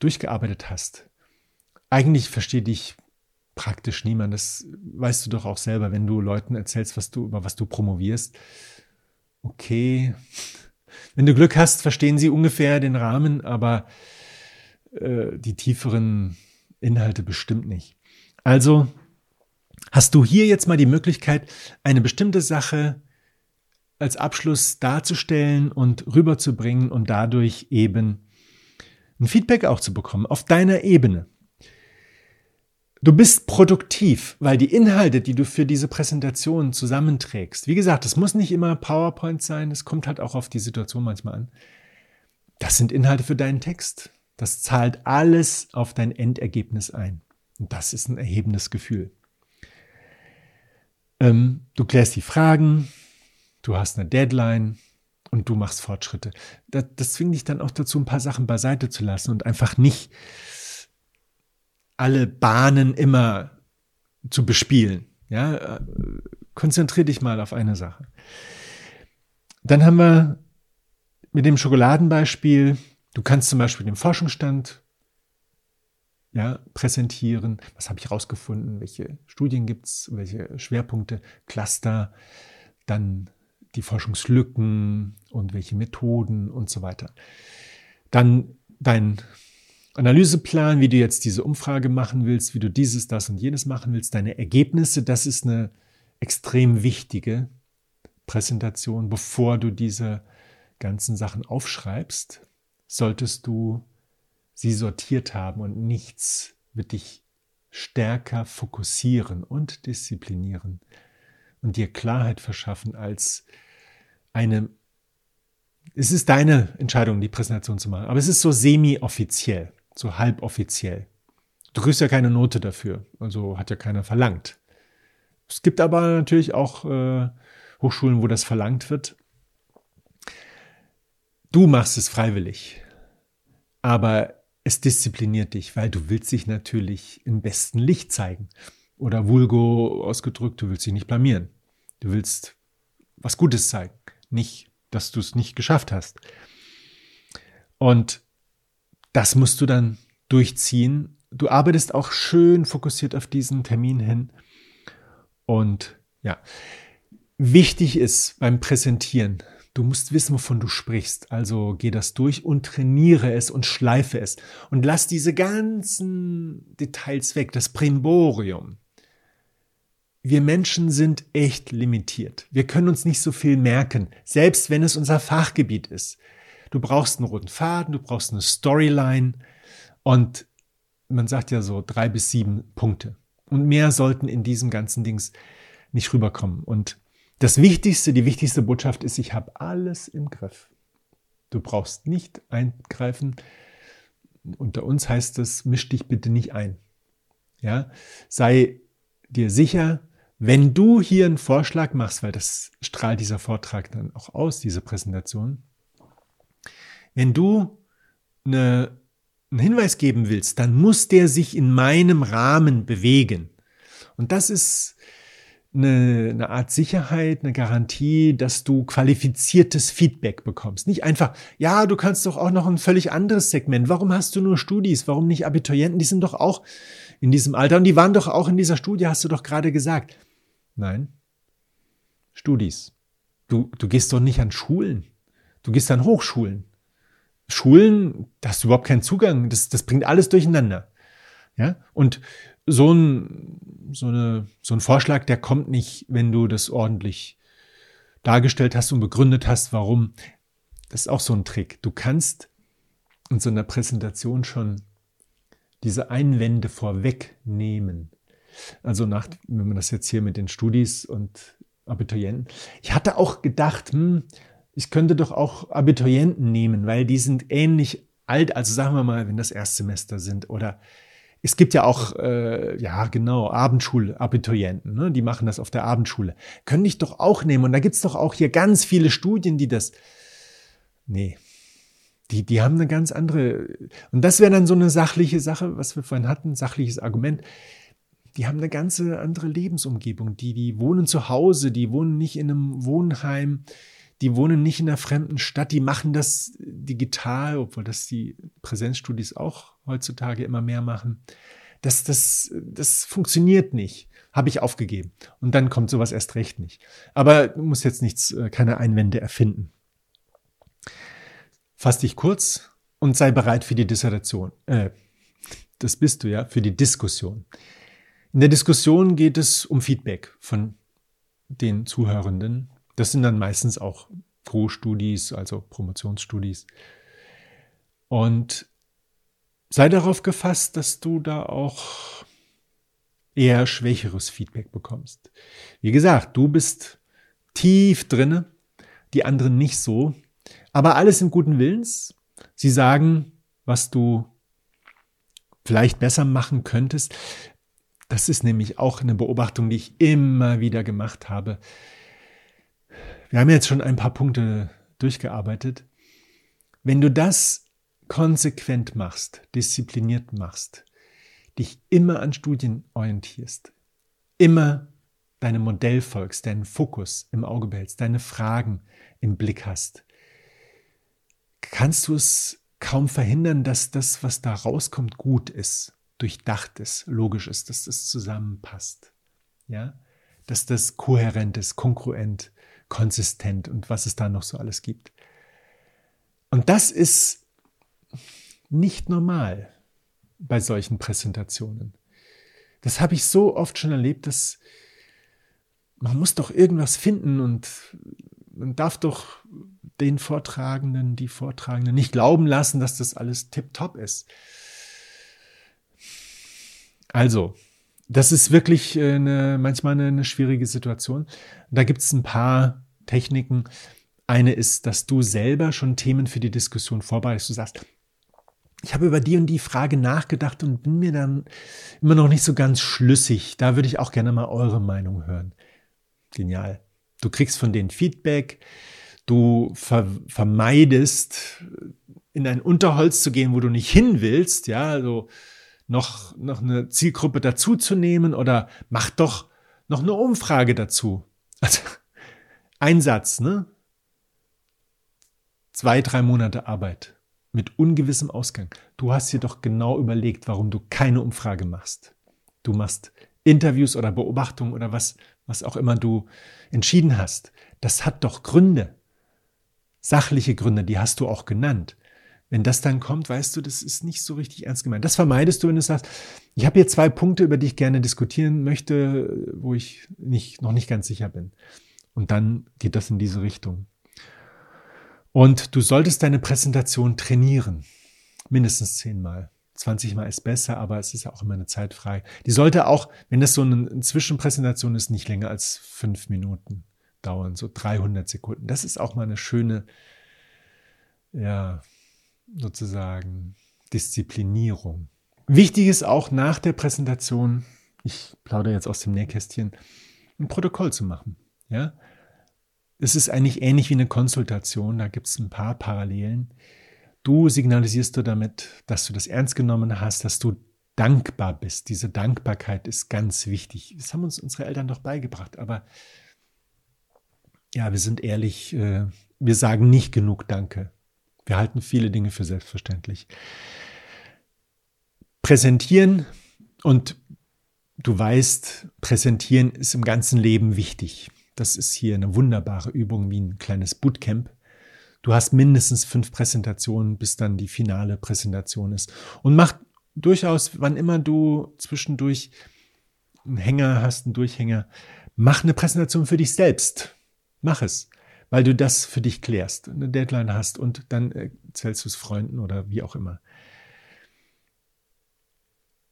durchgearbeitet hast. Eigentlich versteht dich praktisch niemand. Das weißt du doch auch selber, wenn du Leuten erzählst, was du, über was du promovierst. Okay. Wenn du Glück hast, verstehen sie ungefähr den Rahmen, aber äh, die tieferen Inhalte bestimmt nicht. Also hast du hier jetzt mal die Möglichkeit, eine bestimmte Sache als Abschluss darzustellen und rüberzubringen und dadurch eben ein Feedback auch zu bekommen auf deiner Ebene. Du bist produktiv, weil die Inhalte, die du für diese Präsentation zusammenträgst, wie gesagt, es muss nicht immer PowerPoint sein, es kommt halt auch auf die Situation manchmal an. Das sind Inhalte für deinen Text. Das zahlt alles auf dein Endergebnis ein. Und das ist ein erhebendes Gefühl. Ähm, du klärst die Fragen, du hast eine Deadline und du machst Fortschritte. Das, das zwingt dich dann auch dazu, ein paar Sachen beiseite zu lassen und einfach nicht alle Bahnen immer zu bespielen. Ja, konzentrier dich mal auf eine Sache. Dann haben wir mit dem Schokoladenbeispiel, du kannst zum Beispiel den Forschungsstand ja, präsentieren. Was habe ich herausgefunden? Welche Studien gibt es? Welche Schwerpunkte? Cluster? Dann die Forschungslücken und welche Methoden und so weiter. Dann dein Analyseplan, wie du jetzt diese Umfrage machen willst, wie du dieses, das und jenes machen willst, deine Ergebnisse, das ist eine extrem wichtige Präsentation. Bevor du diese ganzen Sachen aufschreibst, solltest du sie sortiert haben und nichts wird dich stärker fokussieren und disziplinieren und dir Klarheit verschaffen als eine es ist deine Entscheidung, die Präsentation zu machen, aber es ist so semi-offiziell so halboffiziell. Du kriegst ja keine Note dafür, also hat ja keiner verlangt. Es gibt aber natürlich auch äh, Hochschulen, wo das verlangt wird. Du machst es freiwillig, aber es diszipliniert dich, weil du willst dich natürlich im besten Licht zeigen. Oder vulgo ausgedrückt, du willst dich nicht blamieren. Du willst was Gutes zeigen, nicht, dass du es nicht geschafft hast. Und das musst du dann durchziehen. Du arbeitest auch schön fokussiert auf diesen Termin hin. Und ja, wichtig ist beim Präsentieren, du musst wissen, wovon du sprichst. Also geh das durch und trainiere es und schleife es. Und lass diese ganzen Details weg, das Primborium. Wir Menschen sind echt limitiert. Wir können uns nicht so viel merken, selbst wenn es unser Fachgebiet ist. Du brauchst einen roten Faden, du brauchst eine Storyline und man sagt ja so drei bis sieben Punkte. Und mehr sollten in diesem ganzen Dings nicht rüberkommen. Und das Wichtigste, die wichtigste Botschaft ist, ich habe alles im Griff. Du brauchst nicht eingreifen. Unter uns heißt es, misch dich bitte nicht ein. Ja, sei dir sicher, wenn du hier einen Vorschlag machst, weil das strahlt dieser Vortrag dann auch aus, diese Präsentation, wenn du eine, einen Hinweis geben willst, dann muss der sich in meinem Rahmen bewegen. Und das ist eine, eine Art Sicherheit, eine Garantie, dass du qualifiziertes Feedback bekommst. Nicht einfach, ja, du kannst doch auch noch ein völlig anderes Segment. Warum hast du nur Studis? Warum nicht Abiturienten? Die sind doch auch in diesem Alter und die waren doch auch in dieser Studie, hast du doch gerade gesagt. Nein. Studis. Du, du gehst doch nicht an Schulen. Du gehst an Hochschulen. Schulen, da hast du überhaupt keinen Zugang. Das, das bringt alles durcheinander. Ja, und so ein, so, eine, so ein Vorschlag, der kommt nicht, wenn du das ordentlich dargestellt hast und begründet hast, warum. Das ist auch so ein Trick. Du kannst in so einer Präsentation schon diese Einwände vorwegnehmen. Also nach, wenn man das jetzt hier mit den Studis und Abiturienten. Ich hatte auch gedacht, hm, ich könnte doch auch Abiturienten nehmen, weil die sind ähnlich alt, also sagen wir mal, wenn das Erstsemester sind oder Es gibt ja auch, äh, ja genau, Abendschulabiturienten, ne? die machen das auf der Abendschule. Können dich doch auch nehmen. Und da gibt's doch auch hier ganz viele Studien, die das. Nee. Die, die haben eine ganz andere. Und das wäre dann so eine sachliche Sache, was wir vorhin hatten, sachliches Argument. Die haben eine ganze andere Lebensumgebung. Die, die wohnen zu Hause, die wohnen nicht in einem Wohnheim die wohnen nicht in einer fremden Stadt, die machen das digital, obwohl das die Präsenzstudies auch heutzutage immer mehr machen. Das, das, das funktioniert nicht. Habe ich aufgegeben. Und dann kommt sowas erst recht nicht. Aber du musst jetzt nichts, äh, keine Einwände erfinden. Fass dich kurz und sei bereit für die Dissertation. Äh, das bist du ja, für die Diskussion. In der Diskussion geht es um Feedback von den Zuhörenden das sind dann meistens auch Pro-Studis, also Promotionsstudis. Und sei darauf gefasst, dass du da auch eher schwächeres Feedback bekommst. Wie gesagt, du bist tief drinne, die anderen nicht so, aber alles im guten Willens. Sie sagen, was du vielleicht besser machen könntest. Das ist nämlich auch eine Beobachtung, die ich immer wieder gemacht habe. Wir haben jetzt schon ein paar Punkte durchgearbeitet. Wenn du das konsequent machst, diszipliniert machst, dich immer an Studien orientierst, immer deinem Modell folgst, deinen Fokus im Auge behältst, deine Fragen im Blick hast, kannst du es kaum verhindern, dass das, was da rauskommt, gut ist, durchdacht ist, logisch ist, dass das zusammenpasst. Ja? Dass das kohärent ist, kongruent, konsistent und was es da noch so alles gibt. Und das ist nicht normal bei solchen Präsentationen. Das habe ich so oft schon erlebt, dass man muss doch irgendwas finden und man darf doch den Vortragenden, die Vortragenden nicht glauben lassen, dass das alles tipptopp ist. Also, das ist wirklich äh, eine, manchmal eine, eine schwierige Situation. Da gibt es ein paar Techniken. Eine ist, dass du selber schon Themen für die Diskussion vorbereitest. Du sagst, ich habe über die und die Frage nachgedacht und bin mir dann immer noch nicht so ganz schlüssig. Da würde ich auch gerne mal eure Meinung hören. Genial. Du kriegst von denen Feedback. Du ver vermeidest, in ein Unterholz zu gehen, wo du nicht hin willst. Ja, also noch, noch eine Zielgruppe dazuzunehmen oder mach doch noch eine Umfrage dazu. Also, ein Satz, ne? Zwei, drei Monate Arbeit mit ungewissem Ausgang. Du hast dir doch genau überlegt, warum du keine Umfrage machst. Du machst Interviews oder Beobachtungen oder was, was auch immer du entschieden hast. Das hat doch Gründe. Sachliche Gründe, die hast du auch genannt. Wenn das dann kommt, weißt du, das ist nicht so richtig ernst gemeint. Das vermeidest du, wenn du sagst, ich habe hier zwei Punkte, über die ich gerne diskutieren möchte, wo ich nicht, noch nicht ganz sicher bin. Und dann geht das in diese Richtung. Und du solltest deine Präsentation trainieren. Mindestens zehnmal. 20 Mal ist besser, aber es ist ja auch immer eine Zeit frei. Die sollte auch, wenn das so eine Zwischenpräsentation ist, nicht länger als fünf Minuten dauern, so 300 Sekunden. Das ist auch mal eine schöne, ja, sozusagen Disziplinierung. Wichtig ist auch nach der Präsentation, ich plaudere jetzt aus dem Nähkästchen, ein Protokoll zu machen. Ja? Es ist eigentlich ähnlich wie eine Konsultation, da gibt es ein paar Parallelen. Du signalisierst du damit, dass du das ernst genommen hast, dass du dankbar bist. Diese Dankbarkeit ist ganz wichtig. Das haben uns unsere Eltern doch beigebracht, aber ja, wir sind ehrlich, äh, wir sagen nicht genug Danke. Wir halten viele Dinge für selbstverständlich. Präsentieren und du weißt, präsentieren ist im ganzen Leben wichtig. Das ist hier eine wunderbare Übung wie ein kleines Bootcamp. Du hast mindestens fünf Präsentationen, bis dann die finale Präsentation ist. Und mach durchaus, wann immer du zwischendurch einen Hänger hast, einen Durchhänger, mach eine Präsentation für dich selbst. Mach es, weil du das für dich klärst, eine Deadline hast und dann erzählst du es Freunden oder wie auch immer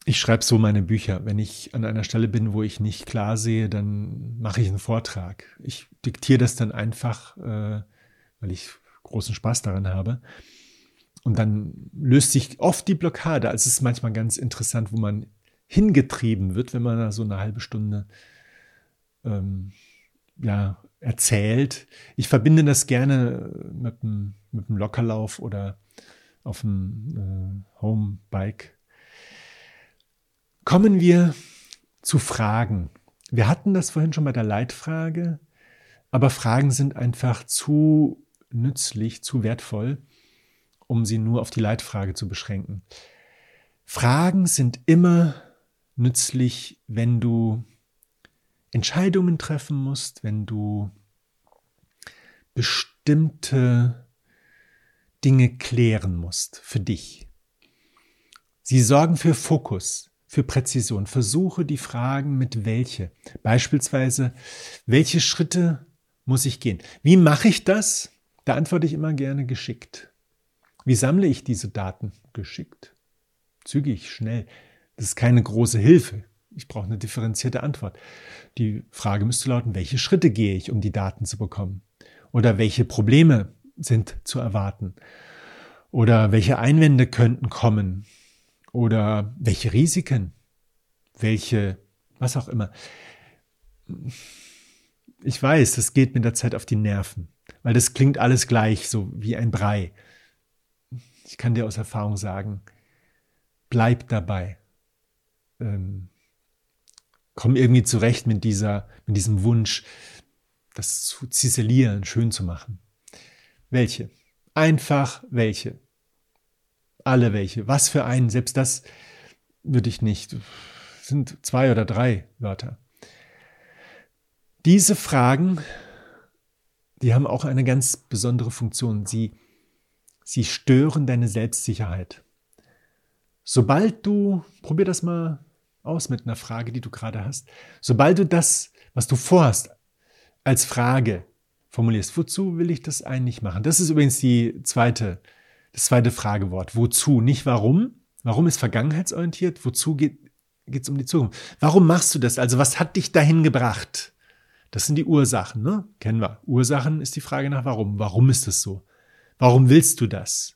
ich schreibe so meine Bücher. Wenn ich an einer Stelle bin, wo ich nicht klar sehe, dann mache ich einen Vortrag. Ich diktiere das dann einfach, äh, weil ich großen Spaß daran habe. Und dann löst sich oft die Blockade. Also es ist manchmal ganz interessant, wo man hingetrieben wird, wenn man da so eine halbe Stunde ähm, ja, erzählt. Ich verbinde das gerne mit einem, mit Lockerlauf oder auf dem äh, Homebike. Kommen wir zu Fragen. Wir hatten das vorhin schon bei der Leitfrage, aber Fragen sind einfach zu nützlich, zu wertvoll, um sie nur auf die Leitfrage zu beschränken. Fragen sind immer nützlich, wenn du Entscheidungen treffen musst, wenn du bestimmte Dinge klären musst für dich. Sie sorgen für Fokus, für Präzision. Versuche die Fragen mit welche. Beispielsweise, welche Schritte muss ich gehen? Wie mache ich das? Da antworte ich immer gerne geschickt. Wie sammle ich diese Daten? Geschickt. Zügig, schnell. Das ist keine große Hilfe. Ich brauche eine differenzierte Antwort. Die Frage müsste lauten, welche Schritte gehe ich, um die Daten zu bekommen? Oder welche Probleme sind zu erwarten? Oder welche Einwände könnten kommen? Oder welche Risiken? Welche, was auch immer. Ich weiß, das geht mit der Zeit auf die Nerven, weil das klingt alles gleich, so wie ein Brei. Ich kann dir aus Erfahrung sagen, bleib dabei. Ähm, komm irgendwie zurecht mit dieser, mit diesem Wunsch, das zu ziselieren, schön zu machen. Welche? Einfach welche? Alle welche? Was für einen? Selbst das würde ich nicht. Sind zwei oder drei Wörter. Diese Fragen, die haben auch eine ganz besondere Funktion. Sie, sie stören deine Selbstsicherheit. Sobald du, probier das mal aus mit einer Frage, die du gerade hast. Sobald du das, was du vorhast, als Frage formulierst, wozu will ich das eigentlich machen? Das ist übrigens die zweite, das zweite Fragewort. Wozu? Nicht warum. Warum ist vergangenheitsorientiert? Wozu geht es um die Zukunft? Warum machst du das? Also was hat dich dahin gebracht? Das sind die Ursachen, ne? Kennen wir. Ursachen ist die Frage nach warum. Warum ist das so? Warum willst du das?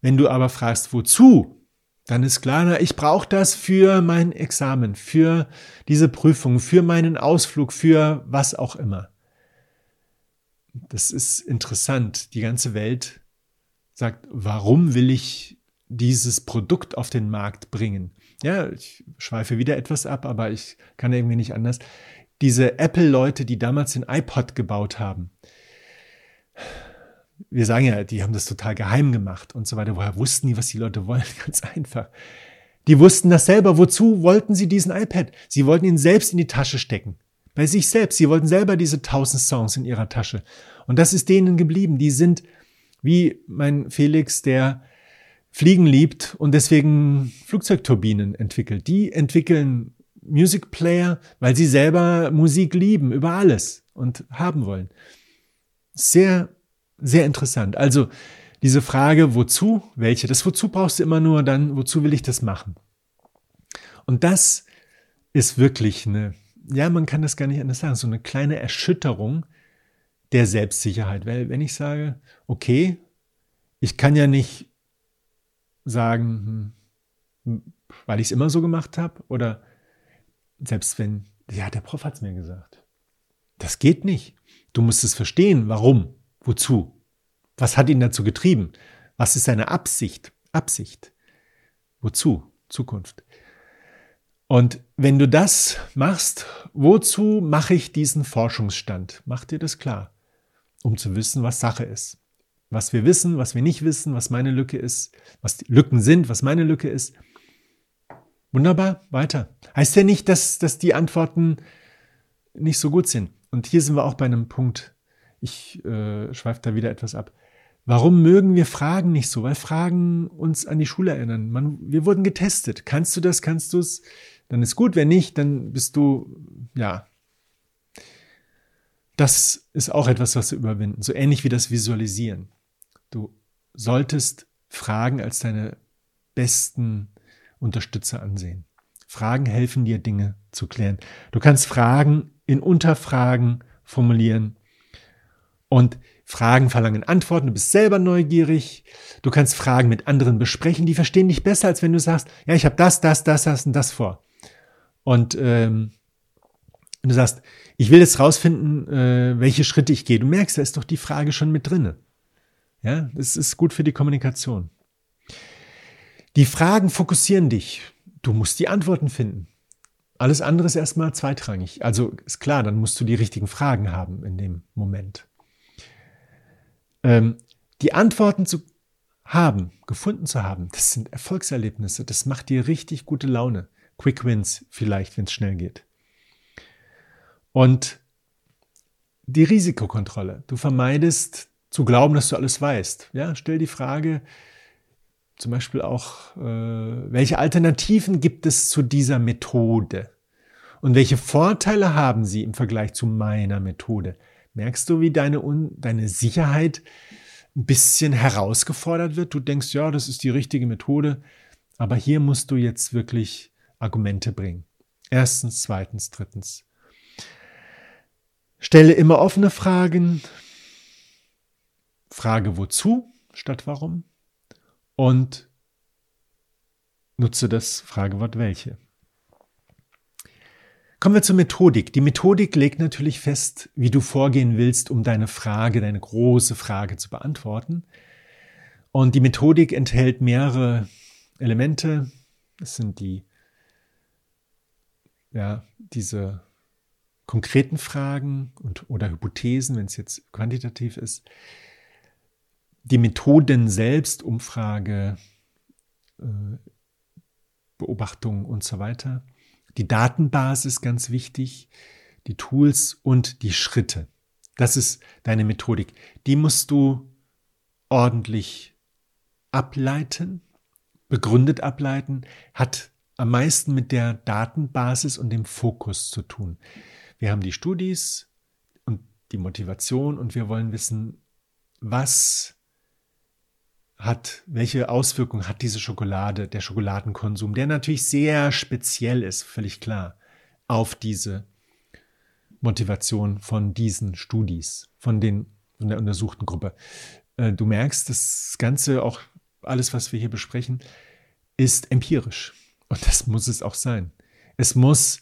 Wenn du aber fragst, wozu, dann ist klar, na, ich brauche das für mein Examen, für diese Prüfung, für meinen Ausflug, für was auch immer. Das ist interessant. Die ganze Welt sagt, warum will ich dieses Produkt auf den Markt bringen? Ja, ich schweife wieder etwas ab, aber ich kann irgendwie nicht anders. Diese Apple-Leute, die damals den iPod gebaut haben, wir sagen ja, die haben das total geheim gemacht und so weiter. Woher wussten die, was die Leute wollen? Ganz einfach. Die wussten das selber. Wozu wollten sie diesen iPad? Sie wollten ihn selbst in die Tasche stecken. Bei sich selbst. Sie wollten selber diese tausend Songs in ihrer Tasche. Und das ist denen geblieben. Die sind wie mein Felix, der Fliegen liebt und deswegen Flugzeugturbinen entwickelt. Die entwickeln Music Player, weil sie selber Musik lieben über alles und haben wollen. Sehr sehr interessant. Also diese Frage, wozu, welche, das wozu brauchst du immer nur dann, wozu will ich das machen? Und das ist wirklich eine, ja, man kann das gar nicht anders sagen, so eine kleine Erschütterung der Selbstsicherheit. Weil wenn ich sage, okay, ich kann ja nicht sagen, hm, weil ich es immer so gemacht habe, oder selbst wenn, ja, der Prof hat es mir gesagt. Das geht nicht. Du musst es verstehen, warum. Wozu? Was hat ihn dazu getrieben? Was ist seine Absicht? Absicht. Wozu? Zukunft. Und wenn du das machst, wozu mache ich diesen Forschungsstand? Mach dir das klar, um zu wissen, was Sache ist. Was wir wissen, was wir nicht wissen, was meine Lücke ist, was die Lücken sind, was meine Lücke ist. Wunderbar, weiter. Heißt ja nicht, dass, dass die Antworten nicht so gut sind. Und hier sind wir auch bei einem Punkt, ich äh, schweife da wieder etwas ab. Warum mögen wir Fragen nicht so? Weil Fragen uns an die Schule erinnern. Man, wir wurden getestet. Kannst du das? Kannst du es? Dann ist gut. Wenn nicht, dann bist du, ja. Das ist auch etwas, was wir überwinden. So ähnlich wie das Visualisieren. Du solltest Fragen als deine besten Unterstützer ansehen. Fragen helfen dir, Dinge zu klären. Du kannst Fragen in Unterfragen formulieren und Fragen verlangen Antworten, du bist selber neugierig, du kannst Fragen mit anderen besprechen, die verstehen dich besser, als wenn du sagst, ja, ich habe das, das, das, das und das vor. Und ähm, wenn du sagst, ich will jetzt rausfinden, äh, welche Schritte ich gehe, du merkst, da ist doch die Frage schon mit drinne. Ja, das ist gut für die Kommunikation. Die Fragen fokussieren dich. Du musst die Antworten finden. Alles andere ist erstmal zweitrangig. Also ist klar, dann musst du die richtigen Fragen haben in dem Moment. Ähm, die Antworten zu haben, gefunden zu haben, das sind Erfolgserlebnisse. Das macht dir richtig gute Laune. Quick Wins vielleicht, wenn es schnell geht. Und die Risikokontrolle. Du vermeidest zu glauben, dass du alles weißt. Ja, stell die Frage, zum Beispiel auch, äh, welche Alternativen gibt es zu dieser Methode? Und welche Vorteile haben sie im Vergleich zu meiner Methode? Merkst du, wie deine, deine Sicherheit ein bisschen herausgefordert wird? Du denkst, ja, das ist die richtige Methode, aber hier musst du jetzt wirklich Argumente bringen. Erstens, zweitens, drittens. Stelle immer offene Fragen. Frage wozu statt warum und nutze das Fragewort welche. Kommen wir zur Methodik. Die Methodik legt natürlich fest, wie du vorgehen willst, um deine Frage, deine große Frage zu beantworten. Und die Methodik enthält mehrere Elemente. Das sind die, ja, diese konkreten Fragen und, oder Hypothesen, wenn es jetzt quantitativ ist die Methoden selbst, Umfrage, äh, Beobachtung und so weiter. Die Datenbasis ganz wichtig, die Tools und die Schritte. Das ist deine Methodik. Die musst du ordentlich ableiten, begründet ableiten, hat am meisten mit der Datenbasis und dem Fokus zu tun. Wir haben die Studis und die Motivation und wir wollen wissen, was hat, welche Auswirkungen hat diese Schokolade, der Schokoladenkonsum, der natürlich sehr speziell ist, völlig klar, auf diese Motivation von diesen Studis, von, den, von der untersuchten Gruppe. Äh, du merkst, das Ganze, auch alles, was wir hier besprechen, ist empirisch. Und das muss es auch sein. Es muss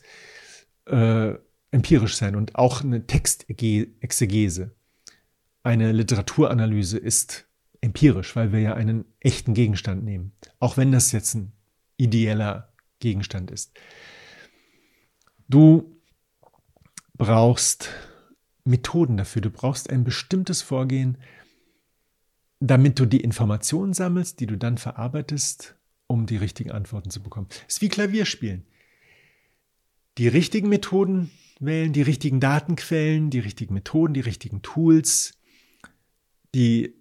äh, empirisch sein und auch eine Textexegese, eine Literaturanalyse ist empirisch, weil wir ja einen echten Gegenstand nehmen, auch wenn das jetzt ein ideeller Gegenstand ist. Du brauchst Methoden dafür, du brauchst ein bestimmtes Vorgehen, damit du die Informationen sammelst, die du dann verarbeitest, um die richtigen Antworten zu bekommen. Es ist wie Klavierspielen. Die richtigen Methoden wählen, die richtigen Datenquellen, die richtigen Methoden, die richtigen Tools, die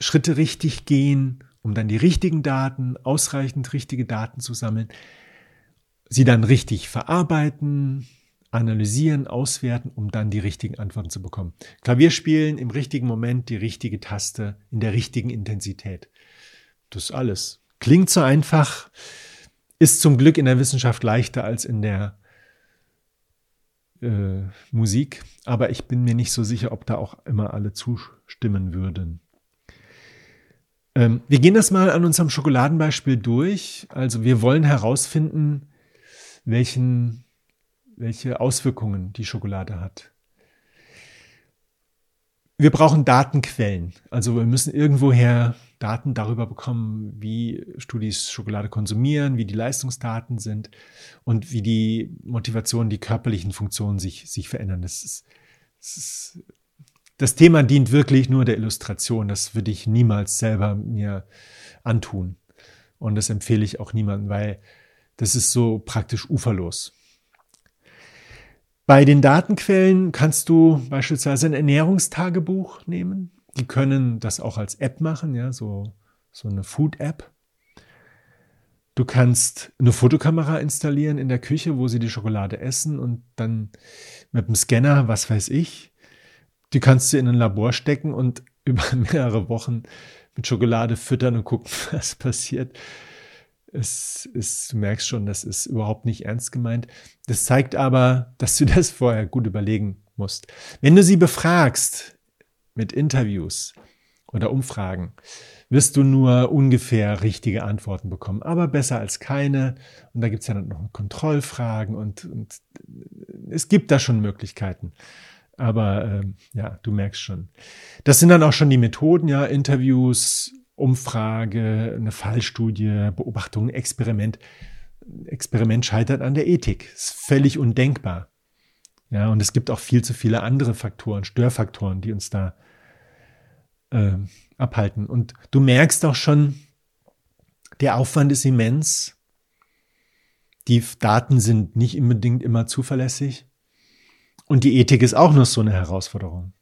Schritte richtig gehen, um dann die richtigen Daten, ausreichend richtige Daten zu sammeln, sie dann richtig verarbeiten, analysieren, auswerten, um dann die richtigen Antworten zu bekommen. Klavierspielen im richtigen Moment, die richtige Taste in der richtigen Intensität. Das alles. Klingt so einfach, ist zum Glück in der Wissenschaft leichter als in der äh, Musik, aber ich bin mir nicht so sicher, ob da auch immer alle zustimmen würden. Ähm, wir gehen das mal an unserem Schokoladenbeispiel durch. Also wir wollen herausfinden, welchen, welche Auswirkungen die Schokolade hat. Wir brauchen Datenquellen. Also wir müssen irgendwoher Daten darüber bekommen, wie Studis Schokolade konsumieren, wie die Leistungsdaten sind und wie die Motivation, die körperlichen Funktionen sich, sich verändern. Das ist, das ist das Thema dient wirklich nur der Illustration. Das würde ich niemals selber mir antun. Und das empfehle ich auch niemandem, weil das ist so praktisch uferlos. Bei den Datenquellen kannst du beispielsweise ein Ernährungstagebuch nehmen. Die können das auch als App machen, ja, so, so eine Food-App. Du kannst eine Fotokamera installieren in der Küche, wo sie die Schokolade essen und dann mit dem Scanner, was weiß ich, die kannst du in ein Labor stecken und über mehrere Wochen mit Schokolade füttern und gucken, was passiert. Es ist, du merkst schon, das ist überhaupt nicht ernst gemeint. Das zeigt aber, dass du das vorher gut überlegen musst. Wenn du sie befragst, mit Interviews oder Umfragen wirst du nur ungefähr richtige Antworten bekommen, aber besser als keine. Und da gibt es ja dann noch Kontrollfragen und, und, es gibt da schon Möglichkeiten. Aber äh, ja, du merkst schon. Das sind dann auch schon die Methoden, ja, Interviews, Umfrage, eine Fallstudie, Beobachtung, Experiment. Experiment scheitert an der Ethik. Ist völlig undenkbar. Ja, und es gibt auch viel zu viele andere Faktoren, Störfaktoren, die uns da äh, abhalten. Und du merkst auch schon, der Aufwand ist immens. Die Daten sind nicht unbedingt immer zuverlässig. Und die Ethik ist auch noch so eine Herausforderung.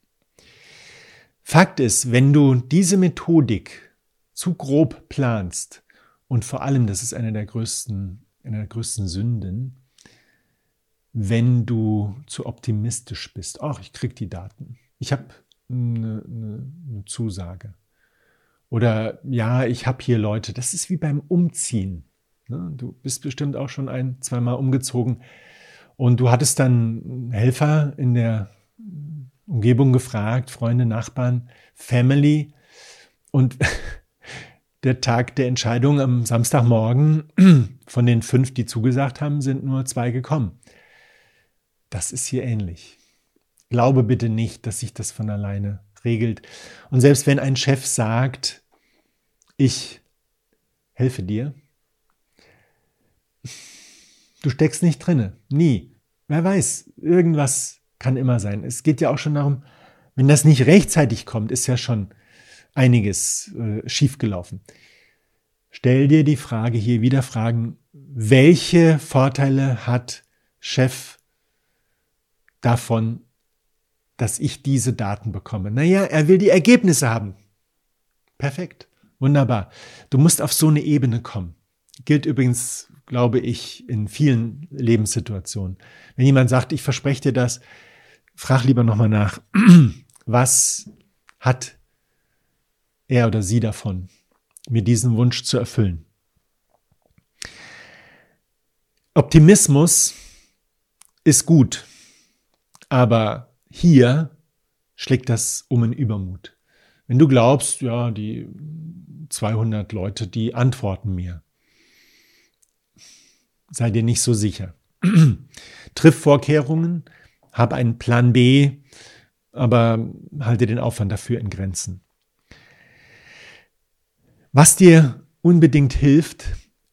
Fakt ist, wenn du diese Methodik zu grob planst, und vor allem, das ist eine der größten, eine der größten Sünden, wenn du zu optimistisch bist. Ach, ich krieg die Daten. Ich habe eine, eine, eine Zusage. Oder ja, ich habe hier Leute, das ist wie beim Umziehen. Ne? Du bist bestimmt auch schon ein, zweimal umgezogen und du hattest dann Helfer in der Umgebung gefragt, Freunde, Nachbarn, Family und der Tag der Entscheidung am Samstagmorgen von den fünf, die zugesagt haben, sind nur zwei gekommen. Das ist hier ähnlich. Glaube bitte nicht, dass sich das von alleine regelt. Und selbst wenn ein Chef sagt, ich helfe dir, du steckst nicht drinne, nie. Wer weiß, irgendwas kann immer sein. Es geht ja auch schon darum, wenn das nicht rechtzeitig kommt, ist ja schon einiges äh, schiefgelaufen. Stell dir die Frage hier wieder Fragen, welche Vorteile hat Chef davon, dass ich diese Daten bekomme? Naja, er will die Ergebnisse haben. Perfekt. Wunderbar. Du musst auf so eine Ebene kommen. Gilt übrigens, glaube ich, in vielen Lebenssituationen. Wenn jemand sagt, ich verspreche dir das, frag lieber nochmal nach, was hat er oder sie davon, mir diesen Wunsch zu erfüllen? Optimismus ist gut, aber hier schlägt das um in Übermut. Wenn du glaubst, ja, die 200 Leute, die antworten mir, sei dir nicht so sicher. Triff Vorkehrungen, hab einen Plan B, aber halte den Aufwand dafür in Grenzen. Was dir unbedingt hilft,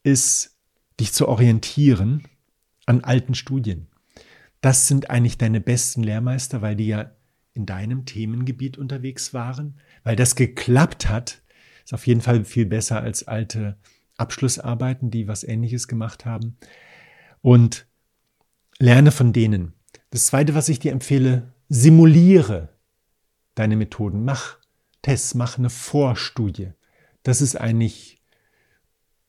ist, dich zu orientieren an alten Studien. Das sind eigentlich deine besten Lehrmeister, weil die ja in deinem Themengebiet unterwegs waren, weil das geklappt hat, ist auf jeden Fall viel besser als alte Abschlussarbeiten, die was Ähnliches gemacht haben. Und lerne von denen. Das Zweite, was ich dir empfehle, simuliere deine Methoden. Mach Tests, mach eine Vorstudie. Das ist eigentlich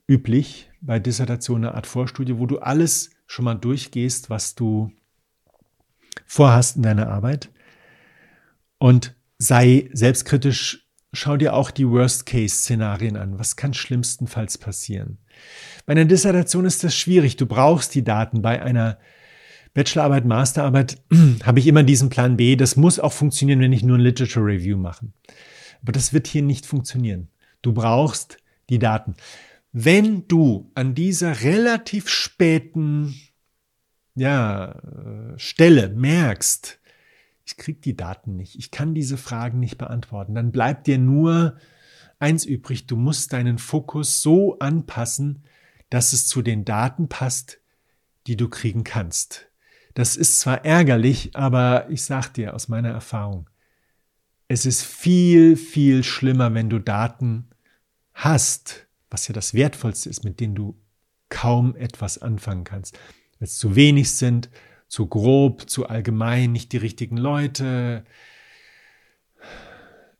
üblich bei Dissertation eine Art Vorstudie, wo du alles schon mal durchgehst, was du vorhast in deiner Arbeit. Und sei selbstkritisch schau dir auch die Worst-Case-Szenarien an. Was kann schlimmstenfalls passieren? Bei einer Dissertation ist das schwierig. Du brauchst die Daten. Bei einer Bachelorarbeit, Masterarbeit habe ich immer diesen Plan B. Das muss auch funktionieren, wenn ich nur ein Literature Review mache. Aber das wird hier nicht funktionieren. Du brauchst die Daten. Wenn du an dieser relativ späten ja, äh, Stelle merkst, ich kriege die Daten nicht, ich kann diese Fragen nicht beantworten, dann bleibt dir nur eins übrig, du musst deinen Fokus so anpassen, dass es zu den Daten passt, die du kriegen kannst. Das ist zwar ärgerlich, aber ich sag dir aus meiner Erfahrung, es ist viel, viel schlimmer, wenn du Daten hast, was ja das Wertvollste ist, mit denen du kaum etwas anfangen kannst. Wenn es zu wenig sind zu grob, zu allgemein, nicht die richtigen Leute.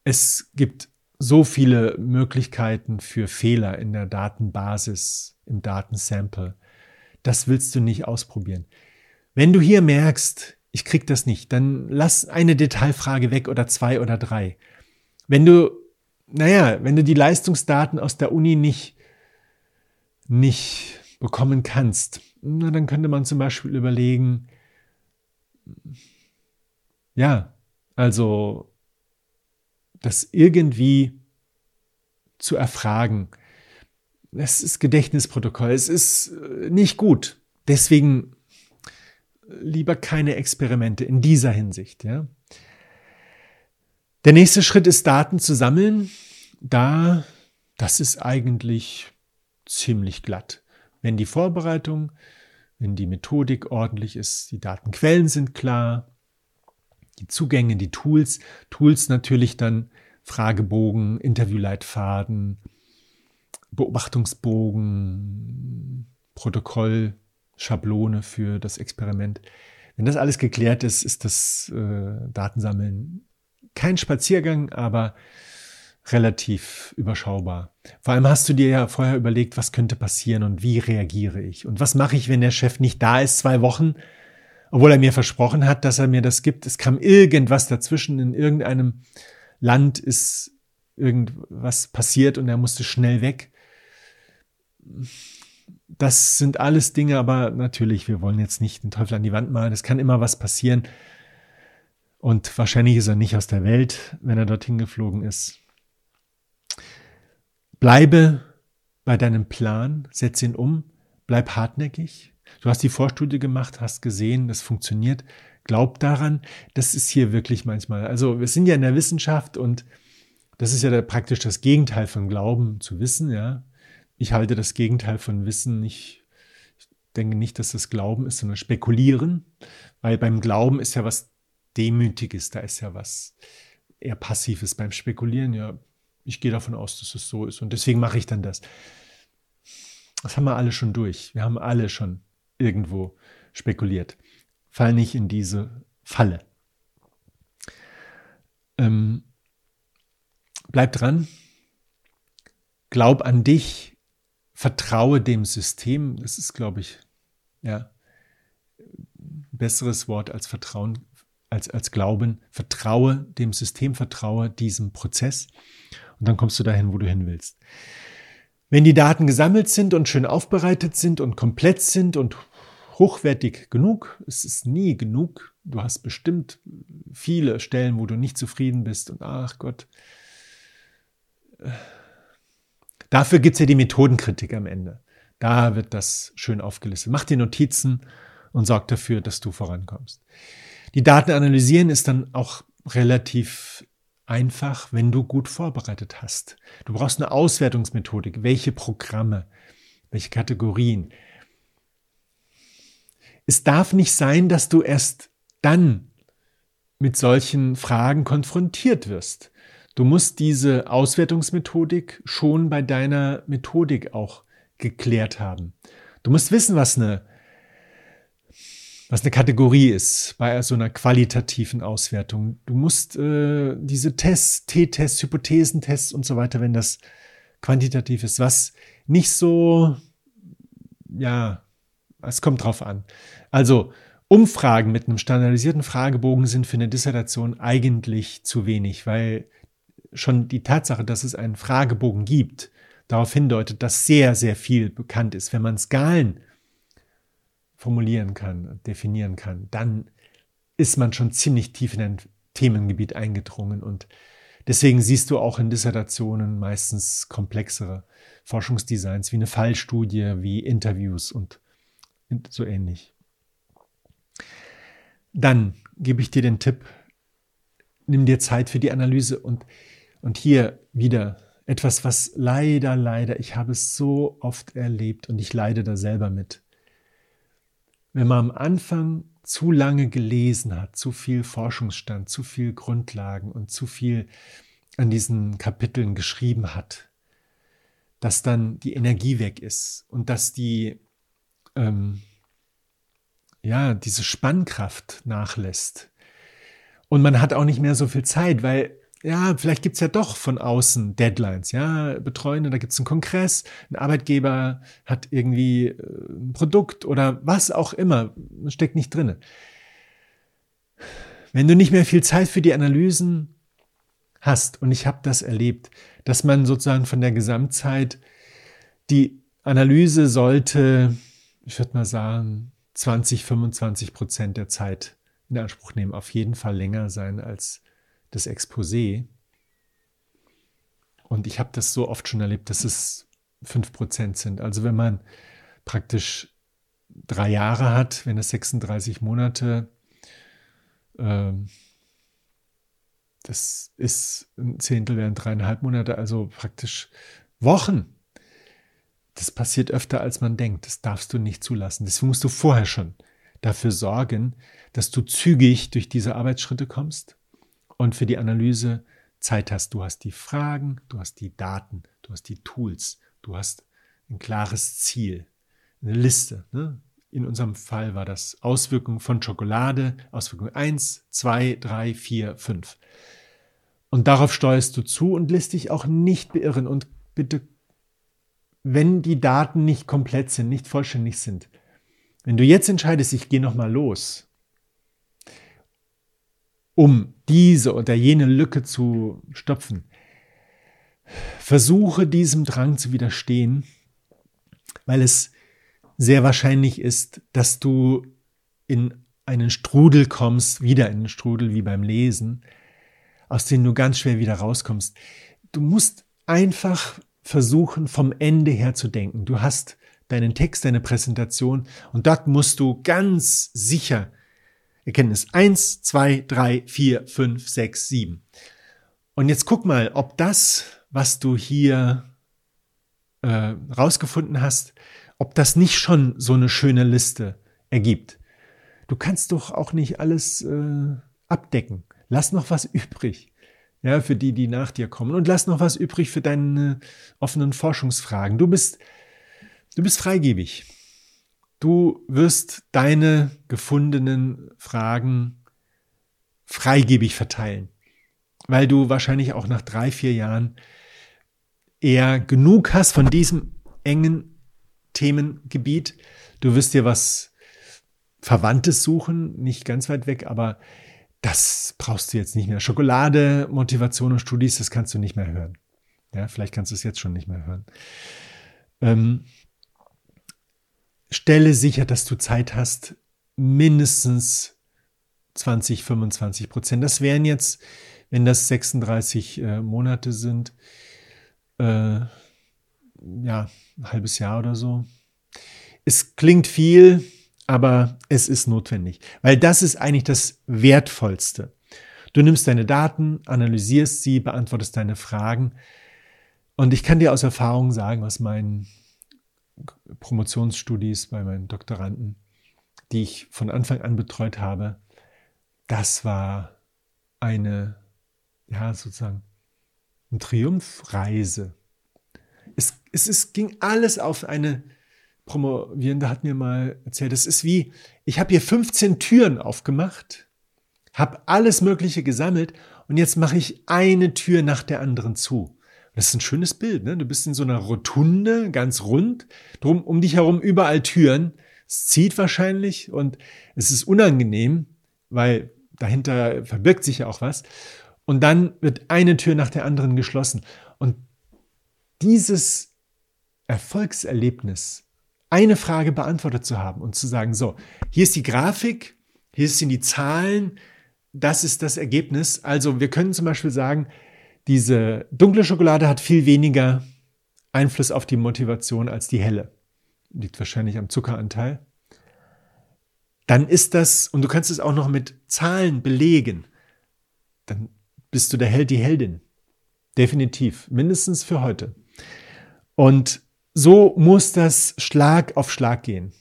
Es gibt so viele Möglichkeiten für Fehler in der Datenbasis, im Datensample. Das willst du nicht ausprobieren. Wenn du hier merkst, ich krieg das nicht, dann lass eine Detailfrage weg oder zwei oder drei. Wenn du, naja, wenn du die Leistungsdaten aus der Uni nicht, nicht bekommen kannst, na, dann könnte man zum Beispiel überlegen, ja, also das irgendwie zu erfragen. Es ist Gedächtnisprotokoll, es ist äh, nicht gut. Deswegen lieber keine Experimente in dieser Hinsicht. Ja. Der nächste Schritt ist Daten zu sammeln. Da, das ist eigentlich ziemlich glatt. Wenn die Vorbereitung, wenn die Methodik ordentlich ist, die Datenquellen sind klar, die Zugänge, die Tools, Tools natürlich dann Fragebogen, Interviewleitfaden, Beobachtungsbogen, Protokoll, Schablone für das Experiment. Wenn das alles geklärt ist, ist das äh, Datensammeln kein Spaziergang, aber relativ überschaubar. Vor allem hast du dir ja vorher überlegt, was könnte passieren und wie reagiere ich und was mache ich, wenn der Chef nicht da ist, zwei Wochen, obwohl er mir versprochen hat, dass er mir das gibt. Es kam irgendwas dazwischen, in irgendeinem Land ist irgendwas passiert und er musste schnell weg das sind alles Dinge, aber natürlich, wir wollen jetzt nicht den Teufel an die Wand malen. Es kann immer was passieren. Und wahrscheinlich ist er nicht aus der Welt, wenn er dorthin geflogen ist. Bleibe bei deinem Plan, setz ihn um, bleib hartnäckig. Du hast die Vorstudie gemacht, hast gesehen, das funktioniert. Glaub daran, das ist hier wirklich manchmal. Also wir sind ja in der Wissenschaft und das ist ja praktisch das Gegenteil von Glauben zu wissen, ja. Ich halte das Gegenteil von Wissen nicht. Ich denke nicht, dass das Glauben ist, sondern Spekulieren. Weil beim Glauben ist ja was Demütiges, da ist ja was eher Passives. Beim Spekulieren, ja, ich gehe davon aus, dass es so ist. Und deswegen mache ich dann das. Das haben wir alle schon durch. Wir haben alle schon irgendwo spekuliert. Fall nicht in diese Falle. Ähm, bleib dran. Glaub an dich vertraue dem System. Das ist, glaube ich, ja, besseres Wort als Vertrauen, als, als Glauben. Vertraue dem System, vertraue diesem Prozess. Und dann kommst du dahin, wo du hin willst. Wenn die Daten gesammelt sind und schön aufbereitet sind und komplett sind und hochwertig genug, es ist nie genug. Du hast bestimmt viele Stellen, wo du nicht zufrieden bist und ach Gott, Dafür gibt's ja die Methodenkritik am Ende. Da wird das schön aufgelistet. Mach dir Notizen und sorg dafür, dass du vorankommst. Die Daten analysieren ist dann auch relativ einfach, wenn du gut vorbereitet hast. Du brauchst eine Auswertungsmethodik. Welche Programme, welche Kategorien. Es darf nicht sein, dass du erst dann mit solchen Fragen konfrontiert wirst. Du musst diese Auswertungsmethodik schon bei deiner Methodik auch geklärt haben. Du musst wissen, was eine, was eine Kategorie ist bei so einer qualitativen Auswertung. Du musst äh, diese Tests, T-Tests, Hypothesentests und so weiter, wenn das quantitativ ist, was nicht so, ja, es kommt drauf an. Also, Umfragen mit einem standardisierten Fragebogen sind für eine Dissertation eigentlich zu wenig, weil schon die Tatsache, dass es einen Fragebogen gibt, darauf hindeutet, dass sehr, sehr viel bekannt ist. Wenn man Skalen formulieren kann, definieren kann, dann ist man schon ziemlich tief in ein Themengebiet eingedrungen und deswegen siehst du auch in Dissertationen meistens komplexere Forschungsdesigns wie eine Fallstudie, wie Interviews und so ähnlich. Dann gebe ich dir den Tipp, nimm dir Zeit für die Analyse und und hier wieder etwas, was leider, leider, ich habe es so oft erlebt und ich leide da selber mit. Wenn man am Anfang zu lange gelesen hat, zu viel Forschungsstand, zu viel Grundlagen und zu viel an diesen Kapiteln geschrieben hat, dass dann die Energie weg ist und dass die, ähm, ja, diese Spannkraft nachlässt. Und man hat auch nicht mehr so viel Zeit, weil ja, vielleicht gibt's ja doch von außen Deadlines, ja, Betreuende, da gibt's einen Kongress, ein Arbeitgeber hat irgendwie äh, ein Produkt oder was auch immer, steckt nicht drinne. Wenn du nicht mehr viel Zeit für die Analysen hast, und ich habe das erlebt, dass man sozusagen von der Gesamtzeit die Analyse sollte, ich würde mal sagen, 20, 25 Prozent der Zeit in Anspruch nehmen, auf jeden Fall länger sein als das Exposé. Und ich habe das so oft schon erlebt, dass es 5% sind. Also wenn man praktisch drei Jahre hat, wenn es 36 Monate, äh, das ist ein Zehntel wären dreieinhalb Monate, also praktisch Wochen. Das passiert öfter, als man denkt. Das darfst du nicht zulassen. Deswegen musst du vorher schon dafür sorgen, dass du zügig durch diese Arbeitsschritte kommst und für die Analyse Zeit hast. Du hast die Fragen, du hast die Daten, du hast die Tools, du hast ein klares Ziel, eine Liste. Ne? In unserem Fall war das Auswirkungen von Schokolade, Auswirkung 1, 2, 3, 4, 5. Und darauf steuerst du zu und lässt dich auch nicht beirren. Und bitte, wenn die Daten nicht komplett sind, nicht vollständig sind, wenn du jetzt entscheidest, ich gehe nochmal los, um diese oder jene Lücke zu stopfen, versuche diesem Drang zu widerstehen, weil es sehr wahrscheinlich ist, dass du in einen Strudel kommst, wieder in einen Strudel wie beim Lesen, aus dem du ganz schwer wieder rauskommst. Du musst einfach versuchen, vom Ende her zu denken. Du hast deinen Text, deine Präsentation und dort musst du ganz sicher Erkenntnis eins, zwei, drei, vier, fünf, sechs, sieben. Und jetzt guck mal, ob das, was du hier äh, rausgefunden hast, ob das nicht schon so eine schöne Liste ergibt. Du kannst doch auch nicht alles äh, abdecken. Lass noch was übrig. Ja, für die, die nach dir kommen. Und lass noch was übrig für deine offenen Forschungsfragen. Du bist, du bist freigebig. Du wirst deine gefundenen Fragen freigebig verteilen, weil du wahrscheinlich auch nach drei, vier Jahren eher genug hast von diesem engen Themengebiet. Du wirst dir was Verwandtes suchen, nicht ganz weit weg, aber das brauchst du jetzt nicht mehr. Schokolade, Motivation und Studis, das kannst du nicht mehr hören. Ja, vielleicht kannst du es jetzt schon nicht mehr hören. Ähm, stelle sicher, dass du Zeit hast, mindestens 20, 25 Prozent. Das wären jetzt, wenn das 36 äh, Monate sind, äh, ja, ein halbes Jahr oder so. Es klingt viel, aber es ist notwendig, weil das ist eigentlich das Wertvollste. Du nimmst deine Daten, analysierst sie, beantwortest deine Fragen. Und ich kann dir aus Erfahrung sagen, aus meinen Promotionsstudies bei meinen Doktoranden, die ich von Anfang an betreut habe, das war eine, ja, sozusagen, eine Triumphreise. Es, es, es ging alles auf eine Promovierende hat mir mal erzählt, es ist wie, ich habe hier 15 Türen aufgemacht, habe alles Mögliche gesammelt und jetzt mache ich eine Tür nach der anderen zu. Das ist ein schönes Bild, ne? Du bist in so einer Rotunde, ganz rund, drum um dich herum überall Türen. Es zieht wahrscheinlich und es ist unangenehm, weil dahinter verbirgt sich ja auch was. Und dann wird eine Tür nach der anderen geschlossen. Und dieses Erfolgserlebnis eine Frage beantwortet zu haben und zu sagen, so, hier ist die Grafik, hier sind die Zahlen, das ist das Ergebnis. Also wir können zum Beispiel sagen, diese dunkle Schokolade hat viel weniger Einfluss auf die Motivation als die helle. Liegt wahrscheinlich am Zuckeranteil. Dann ist das, und du kannst es auch noch mit Zahlen belegen, dann bist du der Held, die Heldin. Definitiv, mindestens für heute. Und so muss das Schlag auf Schlag gehen.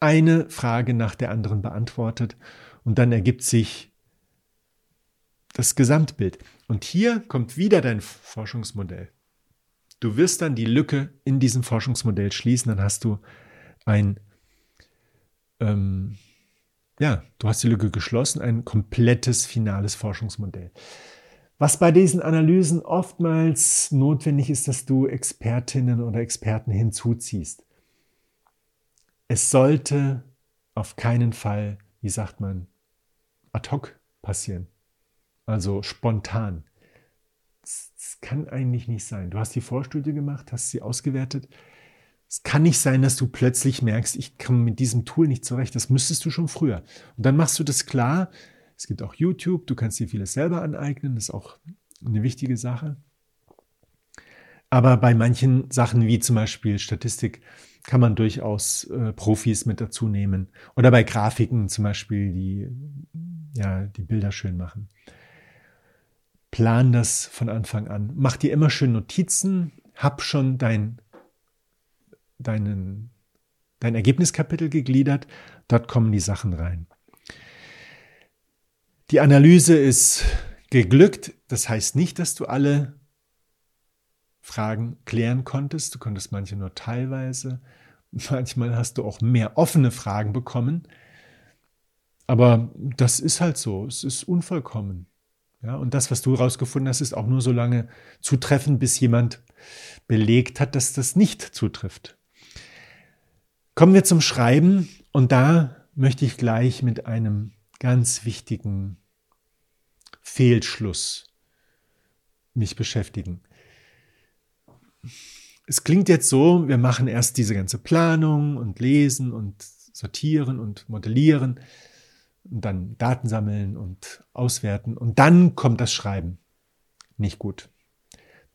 Eine Frage nach der anderen beantwortet und dann ergibt sich das Gesamtbild. Und hier kommt wieder dein Forschungsmodell. Du wirst dann die Lücke in diesem Forschungsmodell schließen, dann hast du ein, ähm, ja, du hast die Lücke geschlossen, ein komplettes finales Forschungsmodell. Was bei diesen Analysen oftmals notwendig ist, dass du Expertinnen oder Experten hinzuziehst. Es sollte auf keinen Fall, wie sagt man, ad hoc passieren. Also spontan. Das kann eigentlich nicht sein. Du hast die Vorstudie gemacht, hast sie ausgewertet. Es kann nicht sein, dass du plötzlich merkst, ich komme mit diesem Tool nicht zurecht. Das müsstest du schon früher. Und dann machst du das klar, es gibt auch YouTube, du kannst dir vieles selber aneignen, das ist auch eine wichtige Sache. Aber bei manchen Sachen wie zum Beispiel Statistik kann man durchaus äh, Profis mit dazu nehmen. Oder bei Grafiken zum Beispiel, die ja die Bilder schön machen. Plan das von Anfang an. Mach dir immer schön Notizen. Hab schon dein, deinen, dein Ergebniskapitel gegliedert. Dort kommen die Sachen rein. Die Analyse ist geglückt. Das heißt nicht, dass du alle Fragen klären konntest. Du konntest manche nur teilweise. Manchmal hast du auch mehr offene Fragen bekommen. Aber das ist halt so. Es ist unvollkommen. Ja, und das, was du herausgefunden hast, ist auch nur so lange zutreffend, bis jemand belegt hat, dass das nicht zutrifft. Kommen wir zum Schreiben und da möchte ich gleich mit einem ganz wichtigen Fehlschluss mich beschäftigen. Es klingt jetzt so, wir machen erst diese ganze Planung und lesen und sortieren und modellieren und dann Daten sammeln und auswerten und dann kommt das Schreiben. Nicht gut.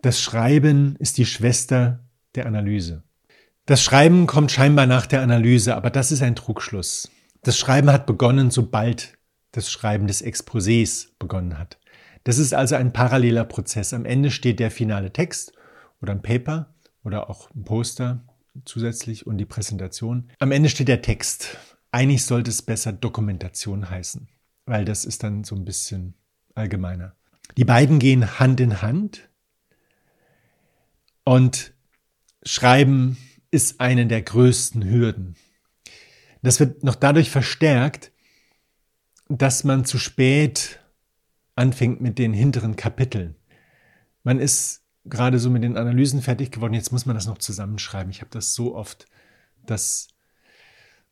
Das Schreiben ist die Schwester der Analyse. Das Schreiben kommt scheinbar nach der Analyse, aber das ist ein Trugschluss. Das Schreiben hat begonnen, sobald das Schreiben des Exposés begonnen hat. Das ist also ein paralleler Prozess. Am Ende steht der finale Text oder ein Paper oder auch ein Poster zusätzlich und die Präsentation. Am Ende steht der Text. Eigentlich sollte es besser Dokumentation heißen, weil das ist dann so ein bisschen allgemeiner. Die beiden gehen Hand in Hand und Schreiben ist eine der größten Hürden. Das wird noch dadurch verstärkt, dass man zu spät anfängt mit den hinteren Kapiteln. Man ist gerade so mit den Analysen fertig geworden, jetzt muss man das noch zusammenschreiben. Ich habe das so oft, dass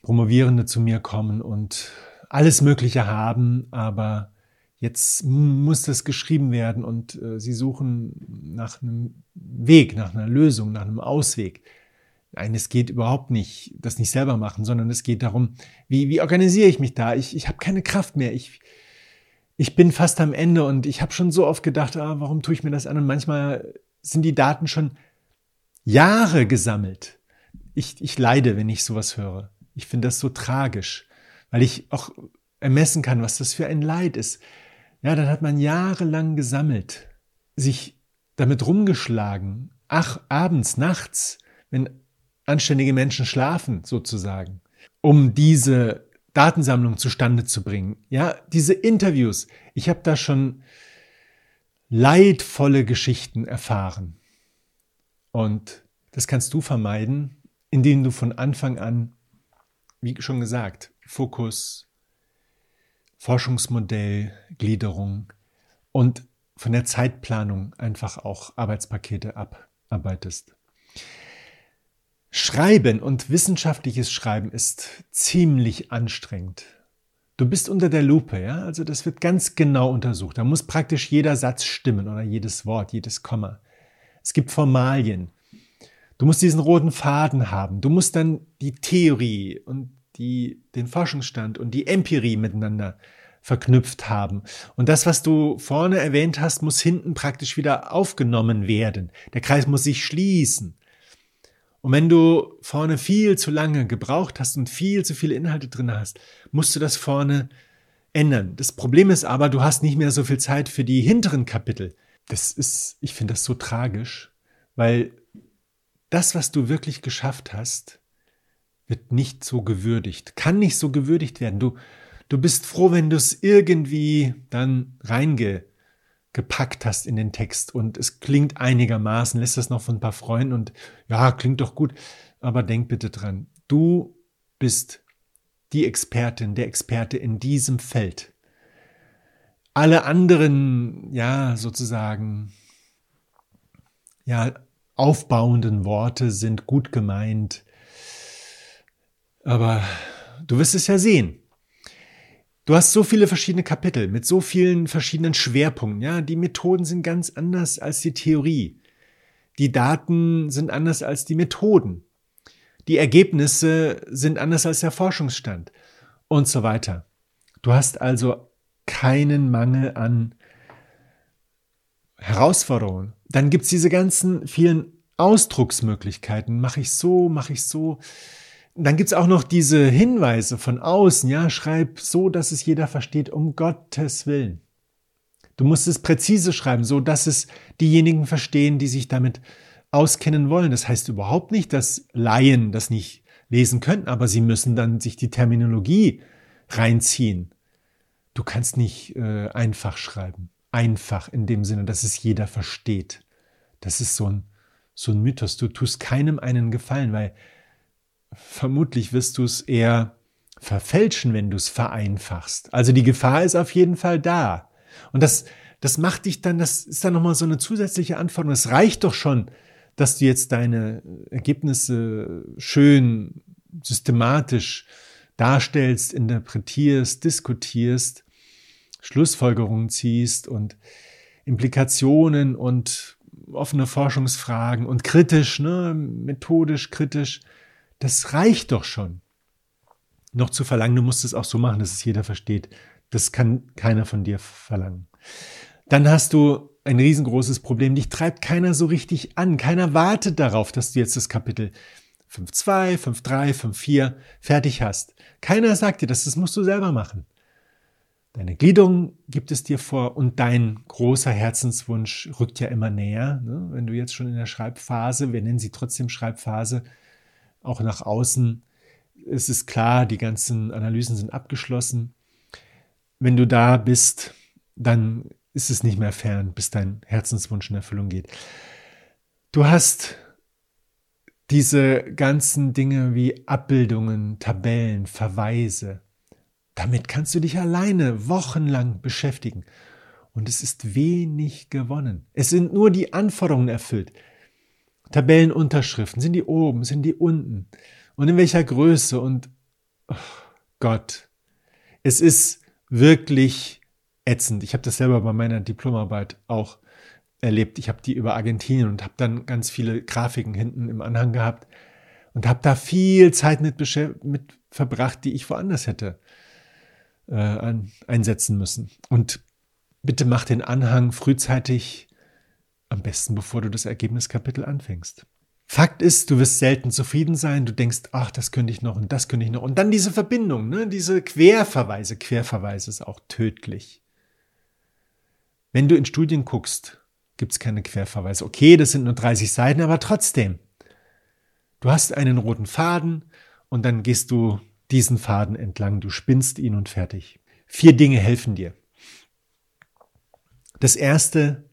Promovierende zu mir kommen und alles Mögliche haben, aber jetzt muss das geschrieben werden und äh, sie suchen nach einem Weg, nach einer Lösung, nach einem Ausweg. Nein, es geht überhaupt nicht, das nicht selber machen, sondern es geht darum, wie, wie organisiere ich mich da? Ich, ich habe keine Kraft mehr. Ich, ich bin fast am Ende und ich habe schon so oft gedacht, ah, warum tue ich mir das an? Und manchmal sind die Daten schon Jahre gesammelt. Ich, ich leide, wenn ich sowas höre. Ich finde das so tragisch, weil ich auch ermessen kann, was das für ein Leid ist. Ja, dann hat man jahrelang gesammelt, sich damit rumgeschlagen, ach, abends, nachts, wenn anständige Menschen schlafen, sozusagen, um diese Datensammlung zustande zu bringen. Ja, diese Interviews, ich habe da schon leidvolle Geschichten erfahren. Und das kannst du vermeiden, indem du von Anfang an wie schon gesagt, Fokus, Forschungsmodell, Gliederung und von der Zeitplanung einfach auch Arbeitspakete abarbeitest. Schreiben und wissenschaftliches Schreiben ist ziemlich anstrengend. Du bist unter der Lupe, ja? Also das wird ganz genau untersucht. Da muss praktisch jeder Satz stimmen oder jedes Wort, jedes Komma. Es gibt Formalien. Du musst diesen roten Faden haben. Du musst dann die Theorie und die, den Forschungsstand und die Empirie miteinander verknüpft haben. Und das, was du vorne erwähnt hast, muss hinten praktisch wieder aufgenommen werden. Der Kreis muss sich schließen. Und wenn du vorne viel zu lange gebraucht hast und viel zu viele Inhalte drin hast, musst du das vorne ändern. Das Problem ist aber, du hast nicht mehr so viel Zeit für die hinteren Kapitel. Das ist, ich finde das so tragisch, weil das, was du wirklich geschafft hast, wird nicht so gewürdigt, kann nicht so gewürdigt werden. Du, du bist froh, wenn du es irgendwie dann reingepackt hast in den Text und es klingt einigermaßen, lässt das noch von ein paar Freunden und ja, klingt doch gut. Aber denk bitte dran, du bist die Expertin, der Experte in diesem Feld. Alle anderen, ja, sozusagen, ja, aufbauenden Worte sind gut gemeint. Aber du wirst es ja sehen. Du hast so viele verschiedene Kapitel mit so vielen verschiedenen Schwerpunkten. Ja, die Methoden sind ganz anders als die Theorie. Die Daten sind anders als die Methoden. Die Ergebnisse sind anders als der Forschungsstand und so weiter. Du hast also keinen Mangel an Herausforderungen. Dann gibt es diese ganzen vielen Ausdrucksmöglichkeiten. Mache ich so, mache ich so. Dann gibt es auch noch diese Hinweise von außen. Ja, schreib so, dass es jeder versteht, um Gottes Willen. Du musst es präzise schreiben, so dass es diejenigen verstehen, die sich damit auskennen wollen. Das heißt überhaupt nicht, dass Laien das nicht lesen könnten, aber sie müssen dann sich die Terminologie reinziehen. Du kannst nicht äh, einfach schreiben. Einfach in dem Sinne, dass es jeder versteht. Das ist so ein, so ein Mythos. Du tust keinem einen Gefallen, weil vermutlich wirst du es eher verfälschen, wenn du es vereinfachst. Also die Gefahr ist auf jeden Fall da. Und das, das macht dich dann, das ist dann nochmal so eine zusätzliche Anforderung. Es reicht doch schon, dass du jetzt deine Ergebnisse schön systematisch darstellst, interpretierst, diskutierst, Schlussfolgerungen ziehst und Implikationen und offene Forschungsfragen und kritisch, ne, methodisch, kritisch, das reicht doch schon. Noch zu verlangen, du musst es auch so machen, dass es jeder versteht. Das kann keiner von dir verlangen. Dann hast du ein riesengroßes Problem. Dich treibt keiner so richtig an. Keiner wartet darauf, dass du jetzt das Kapitel 5.2, 5.3, 5.4 fertig hast. Keiner sagt dir das, das musst du selber machen. Deine Gliederung gibt es dir vor und dein großer Herzenswunsch rückt ja immer näher. Ne? Wenn du jetzt schon in der Schreibphase, wir nennen sie trotzdem Schreibphase, auch nach außen, ist es klar, die ganzen Analysen sind abgeschlossen. Wenn du da bist, dann ist es nicht mehr fern, bis dein Herzenswunsch in Erfüllung geht. Du hast diese ganzen Dinge wie Abbildungen, Tabellen, Verweise. Damit kannst du dich alleine wochenlang beschäftigen. Und es ist wenig gewonnen. Es sind nur die Anforderungen erfüllt. Tabellenunterschriften, sind die oben, sind die unten? Und in welcher Größe? Und oh Gott, es ist wirklich ätzend. Ich habe das selber bei meiner Diplomarbeit auch erlebt. Ich habe die über Argentinien und habe dann ganz viele Grafiken hinten im Anhang gehabt und habe da viel Zeit mit, mit verbracht, die ich woanders hätte äh, einsetzen müssen. Und bitte mach den Anhang frühzeitig, am besten bevor du das Ergebniskapitel anfängst. Fakt ist, du wirst selten zufrieden sein. Du denkst, ach, das könnte ich noch und das könnte ich noch. Und dann diese Verbindung, ne? diese Querverweise. Querverweise ist auch tödlich. Wenn du in Studien guckst, gibt es keine Querverweise. Okay, das sind nur 30 Seiten, aber trotzdem. Du hast einen roten Faden und dann gehst du diesen Faden entlang, du spinnst ihn und fertig. Vier Dinge helfen dir. Das erste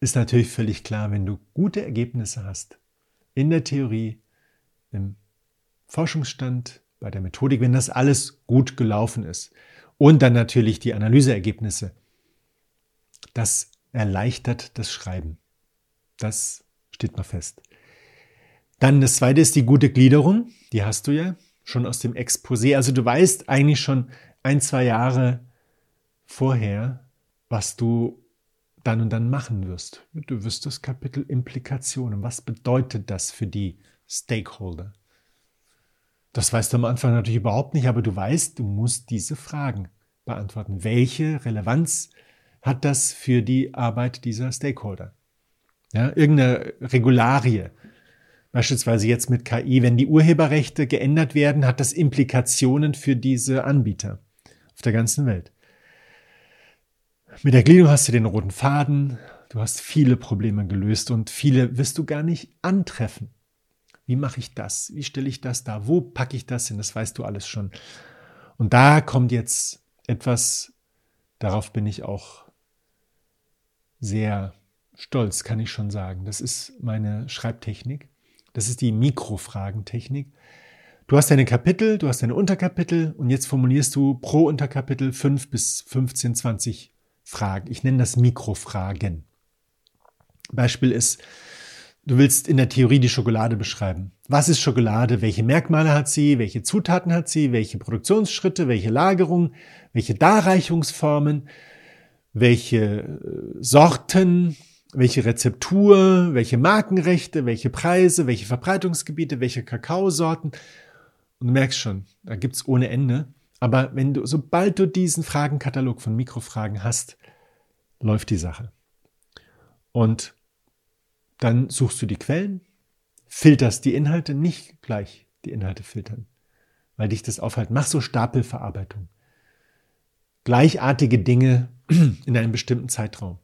ist natürlich völlig klar, wenn du gute Ergebnisse hast, in der Theorie, im Forschungsstand, bei der Methodik, wenn das alles gut gelaufen ist und dann natürlich die Analyseergebnisse das erleichtert das Schreiben. Das steht mal fest. Dann das zweite ist die gute Gliederung. Die hast du ja schon aus dem Exposé. Also du weißt eigentlich schon ein, zwei Jahre vorher, was du dann und dann machen wirst. Du wirst das Kapitel Implikationen. Was bedeutet das für die Stakeholder? Das weißt du am Anfang natürlich überhaupt nicht, aber du weißt, du musst diese Fragen beantworten. Welche Relevanz hat das für die Arbeit dieser Stakeholder? Ja, irgendeine Regularie. Beispielsweise jetzt mit KI, wenn die Urheberrechte geändert werden, hat das Implikationen für diese Anbieter auf der ganzen Welt. Mit der Gliederung hast du den roten Faden, du hast viele Probleme gelöst und viele wirst du gar nicht antreffen. Wie mache ich das? Wie stelle ich das da? Wo packe ich das hin? Das weißt du alles schon. Und da kommt jetzt etwas, darauf bin ich auch sehr stolz, kann ich schon sagen. Das ist meine Schreibtechnik. Das ist die Mikrofragentechnik. Du hast deine Kapitel, du hast deine Unterkapitel und jetzt formulierst du pro Unterkapitel 5 bis 15, 20 Fragen. Ich nenne das Mikrofragen. Beispiel ist, du willst in der Theorie die Schokolade beschreiben. Was ist Schokolade? Welche Merkmale hat sie? Welche Zutaten hat sie? Welche Produktionsschritte? Welche Lagerung? Welche Darreichungsformen? welche äh, Sorten, welche Rezeptur, welche Markenrechte, welche Preise, welche Verbreitungsgebiete, welche Kakaosorten. Und du merkst schon, da gibt's ohne Ende. Aber wenn du, sobald du diesen Fragenkatalog von Mikrofragen hast, läuft die Sache. Und Dann suchst du die Quellen, filterst die Inhalte, nicht gleich die Inhalte filtern, weil dich das aufhält. Mach so Stapelverarbeitung. Gleichartige Dinge in einem bestimmten Zeitraum.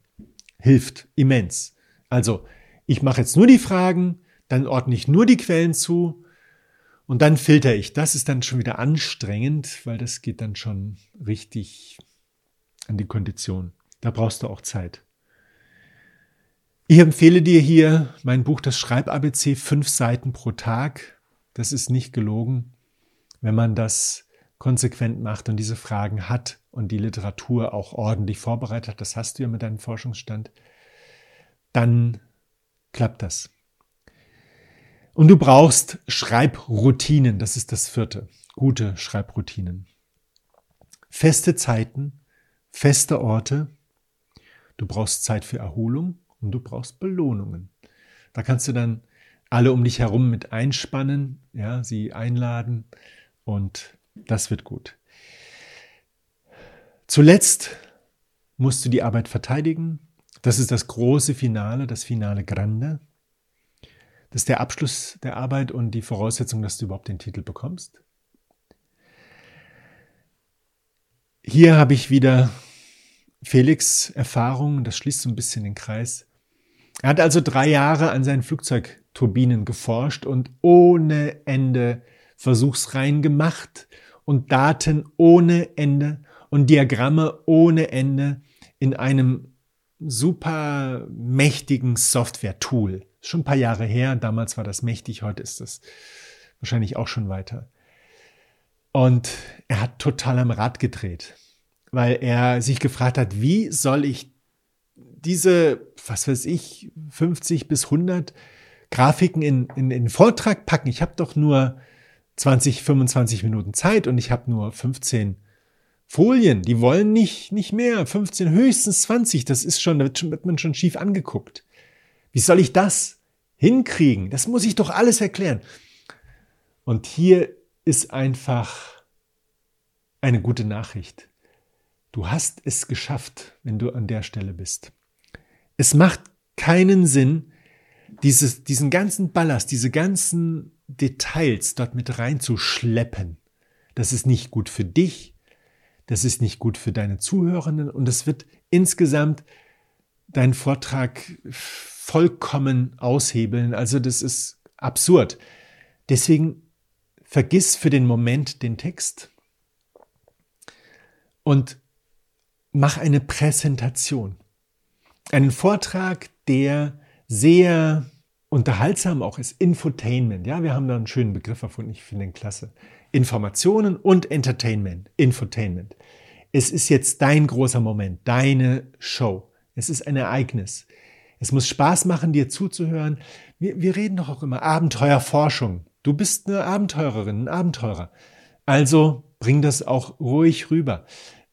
Hilft immens. Also, ich mache jetzt nur die Fragen, dann ordne ich nur die Quellen zu und dann filter ich. Das ist dann schon wieder anstrengend, weil das geht dann schon richtig an die Kondition. Da brauchst du auch Zeit. Ich empfehle dir hier mein Buch Das Schreib-ABC, fünf Seiten pro Tag. Das ist nicht gelogen, wenn man das konsequent macht und diese Fragen hat und die Literatur auch ordentlich vorbereitet das hast du ja mit deinem Forschungsstand, dann klappt das. Und du brauchst Schreibroutinen, das ist das vierte. Gute Schreibroutinen. Feste Zeiten, feste Orte. Du brauchst Zeit für Erholung und du brauchst Belohnungen. Da kannst du dann alle um dich herum mit einspannen, ja, sie einladen und das wird gut. Zuletzt musst du die Arbeit verteidigen. Das ist das große Finale, das Finale Grande. Das ist der Abschluss der Arbeit und die Voraussetzung, dass du überhaupt den Titel bekommst. Hier habe ich wieder Felix Erfahrung, das schließt so ein bisschen den Kreis. Er hat also drei Jahre an seinen Flugzeugturbinen geforscht und ohne Ende Versuchsreihen gemacht und Daten ohne Ende und Diagramme ohne Ende in einem super mächtigen Software-Tool. Schon ein paar Jahre her, damals war das mächtig, heute ist das wahrscheinlich auch schon weiter. Und er hat total am Rad gedreht, weil er sich gefragt hat, wie soll ich diese, was weiß ich, 50 bis 100 Grafiken in, in, in Vortrag packen? Ich habe doch nur 20, 25 Minuten Zeit und ich habe nur 15 Folien. Die wollen nicht, nicht mehr. 15, höchstens 20. Das ist schon, da wird man schon schief angeguckt. Wie soll ich das hinkriegen? Das muss ich doch alles erklären. Und hier ist einfach eine gute Nachricht. Du hast es geschafft, wenn du an der Stelle bist. Es macht keinen Sinn, dieses, diesen ganzen Ballast, diese ganzen Details dort mit reinzuschleppen. Das ist nicht gut für dich, das ist nicht gut für deine Zuhörenden und es wird insgesamt deinen Vortrag vollkommen aushebeln. Also das ist absurd. Deswegen vergiss für den Moment den Text und mach eine Präsentation. Einen Vortrag, der sehr unterhaltsam auch ist. Infotainment. Ja, wir haben da einen schönen Begriff erfunden. Ich finde den klasse. Informationen und Entertainment. Infotainment. Es ist jetzt dein großer Moment, deine Show. Es ist ein Ereignis. Es muss Spaß machen, dir zuzuhören. Wir, wir reden doch auch immer Abenteuerforschung. Du bist eine Abenteurerin, ein Abenteurer. Also bring das auch ruhig rüber.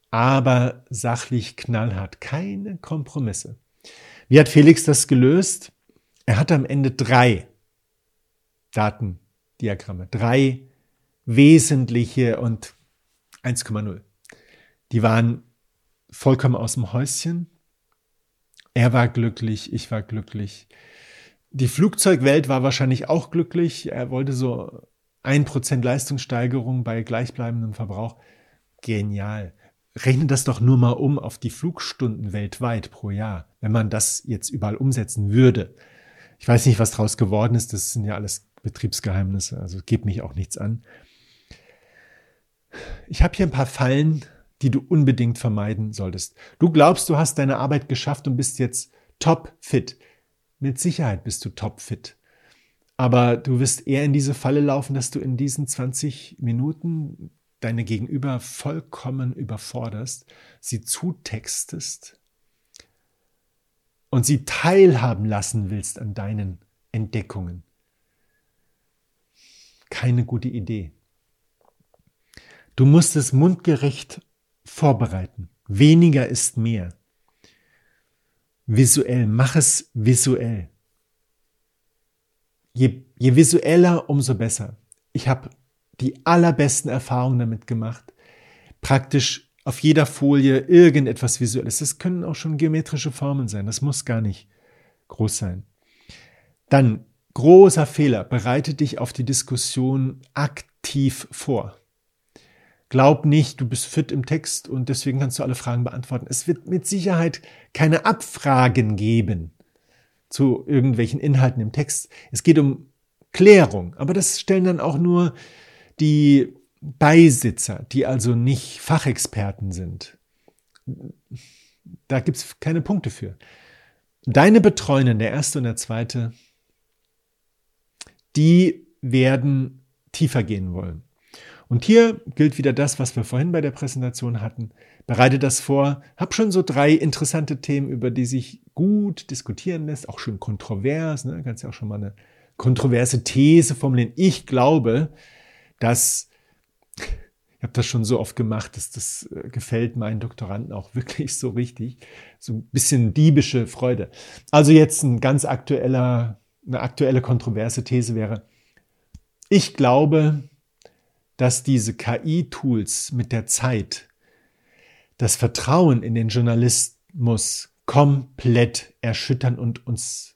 Aber sachlich knallhart. Keine Kompromisse. Wie hat Felix das gelöst? Er hatte am Ende drei Datendiagramme. Drei wesentliche und 1,0. Die waren vollkommen aus dem Häuschen. Er war glücklich, ich war glücklich. Die Flugzeugwelt war wahrscheinlich auch glücklich. Er wollte so ein Prozent Leistungssteigerung bei gleichbleibendem Verbrauch. Genial. Rechne das doch nur mal um auf die Flugstunden weltweit pro Jahr, wenn man das jetzt überall umsetzen würde. Ich weiß nicht, was daraus geworden ist. Das sind ja alles Betriebsgeheimnisse. Also geht mich auch nichts an. Ich habe hier ein paar Fallen die du unbedingt vermeiden solltest. Du glaubst, du hast deine Arbeit geschafft und bist jetzt top fit. Mit Sicherheit bist du top fit. Aber du wirst eher in diese Falle laufen, dass du in diesen 20 Minuten deine Gegenüber vollkommen überforderst, sie zutextest und sie teilhaben lassen willst an deinen Entdeckungen. Keine gute Idee. Du musst es mundgerecht vorbereiten. Weniger ist mehr. Visuell, mach es visuell. Je, je visueller, umso besser. Ich habe die allerbesten Erfahrungen damit gemacht. Praktisch auf jeder Folie irgendetwas Visuelles. Das können auch schon geometrische Formen sein. Das muss gar nicht groß sein. Dann großer Fehler, bereite dich auf die Diskussion aktiv vor. Glaub nicht, du bist fit im Text und deswegen kannst du alle Fragen beantworten. Es wird mit Sicherheit keine Abfragen geben zu irgendwelchen Inhalten im Text. Es geht um Klärung, aber das stellen dann auch nur die Beisitzer, die also nicht Fachexperten sind. Da gibt es keine Punkte für. Deine Betreuenden, der erste und der zweite, die werden tiefer gehen wollen. Und hier gilt wieder das, was wir vorhin bei der Präsentation hatten. Bereite das vor. Hab schon so drei interessante Themen, über die sich gut diskutieren lässt, auch schön kontrovers. Ne? Kannst ja auch schon mal eine kontroverse These formulieren. Ich glaube, dass ich habe das schon so oft gemacht, dass das äh, gefällt meinen Doktoranden auch wirklich so richtig. So ein bisschen diebische Freude. Also jetzt ein ganz aktueller, eine aktuelle kontroverse These wäre, ich glaube, dass diese KI-Tools mit der Zeit das Vertrauen in den Journalismus komplett erschüttern und uns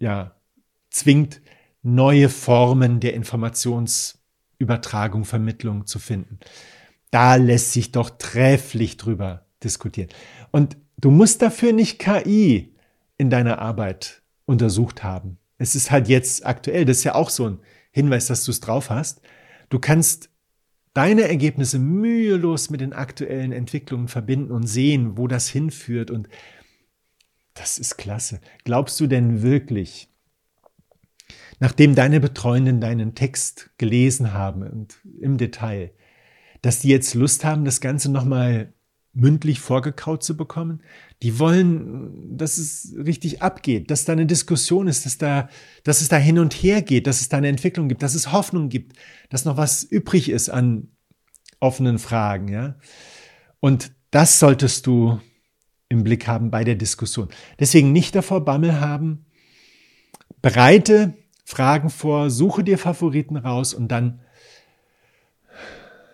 ja zwingt, neue Formen der Informationsübertragung, Vermittlung zu finden. Da lässt sich doch trefflich drüber diskutieren. Und du musst dafür nicht KI in deiner Arbeit untersucht haben. Es ist halt jetzt aktuell, das ist ja auch so ein Hinweis, dass du es drauf hast. Du kannst deine Ergebnisse mühelos mit den aktuellen Entwicklungen verbinden und sehen, wo das hinführt. Und das ist klasse. Glaubst du denn wirklich, nachdem deine Betreuenden deinen Text gelesen haben und im Detail, dass die jetzt Lust haben, das Ganze nochmal mündlich vorgekaut zu bekommen. Die wollen, dass es richtig abgeht, dass da eine Diskussion ist, dass da, dass es da hin und her geht, dass es da eine Entwicklung gibt, dass es Hoffnung gibt, dass noch was übrig ist an offenen Fragen, ja. Und das solltest du im Blick haben bei der Diskussion. Deswegen nicht davor Bammel haben, bereite Fragen vor, suche dir Favoriten raus und dann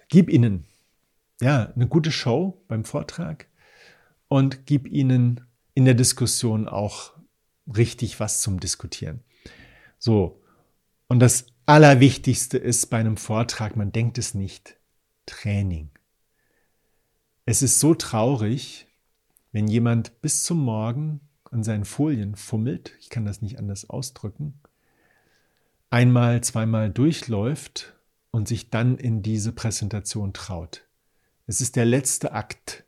gib ihnen ja, eine gute Show beim Vortrag und gib ihnen in der Diskussion auch richtig was zum Diskutieren. So. Und das Allerwichtigste ist bei einem Vortrag, man denkt es nicht, Training. Es ist so traurig, wenn jemand bis zum Morgen an seinen Folien fummelt, ich kann das nicht anders ausdrücken, einmal, zweimal durchläuft und sich dann in diese Präsentation traut. Es ist der letzte Akt.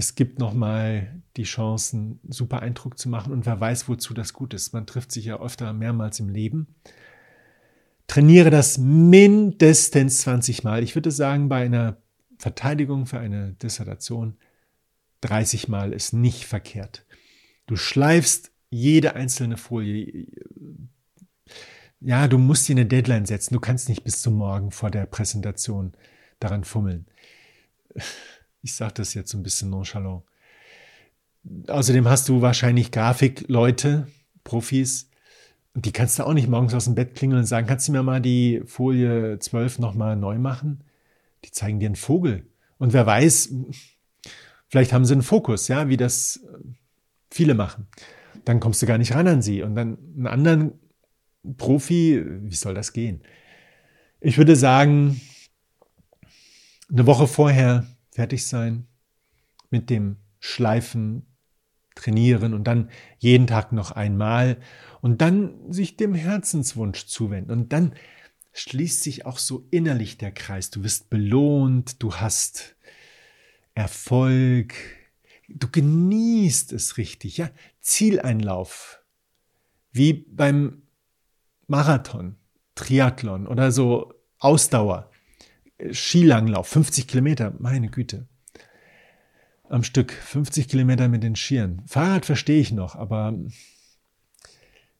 Es gibt nochmal die Chancen, super Eindruck zu machen und wer weiß, wozu das gut ist. Man trifft sich ja öfter mehrmals im Leben. Trainiere das mindestens 20 Mal. Ich würde sagen, bei einer Verteidigung für eine Dissertation 30 Mal ist nicht verkehrt. Du schleifst jede einzelne Folie ja, du musst dir eine Deadline setzen. Du kannst nicht bis zum Morgen vor der Präsentation daran fummeln. Ich sage das jetzt ein bisschen nonchalant. Außerdem hast du wahrscheinlich Grafikleute, Profis, und die kannst du auch nicht morgens aus dem Bett klingeln und sagen, kannst du mir mal die Folie 12 nochmal neu machen? Die zeigen dir einen Vogel. Und wer weiß, vielleicht haben sie einen Fokus, ja, wie das viele machen. Dann kommst du gar nicht ran an sie. Und dann einen anderen Profi, wie soll das gehen? Ich würde sagen, eine Woche vorher fertig sein mit dem Schleifen, trainieren und dann jeden Tag noch einmal und dann sich dem Herzenswunsch zuwenden und dann schließt sich auch so innerlich der Kreis. Du wirst belohnt, du hast Erfolg, du genießt es richtig, ja? Zieleinlauf. Wie beim Marathon, Triathlon oder so Ausdauer, Skilanglauf, 50 Kilometer, meine Güte. Am Stück, 50 Kilometer mit den Skiern. Fahrrad verstehe ich noch, aber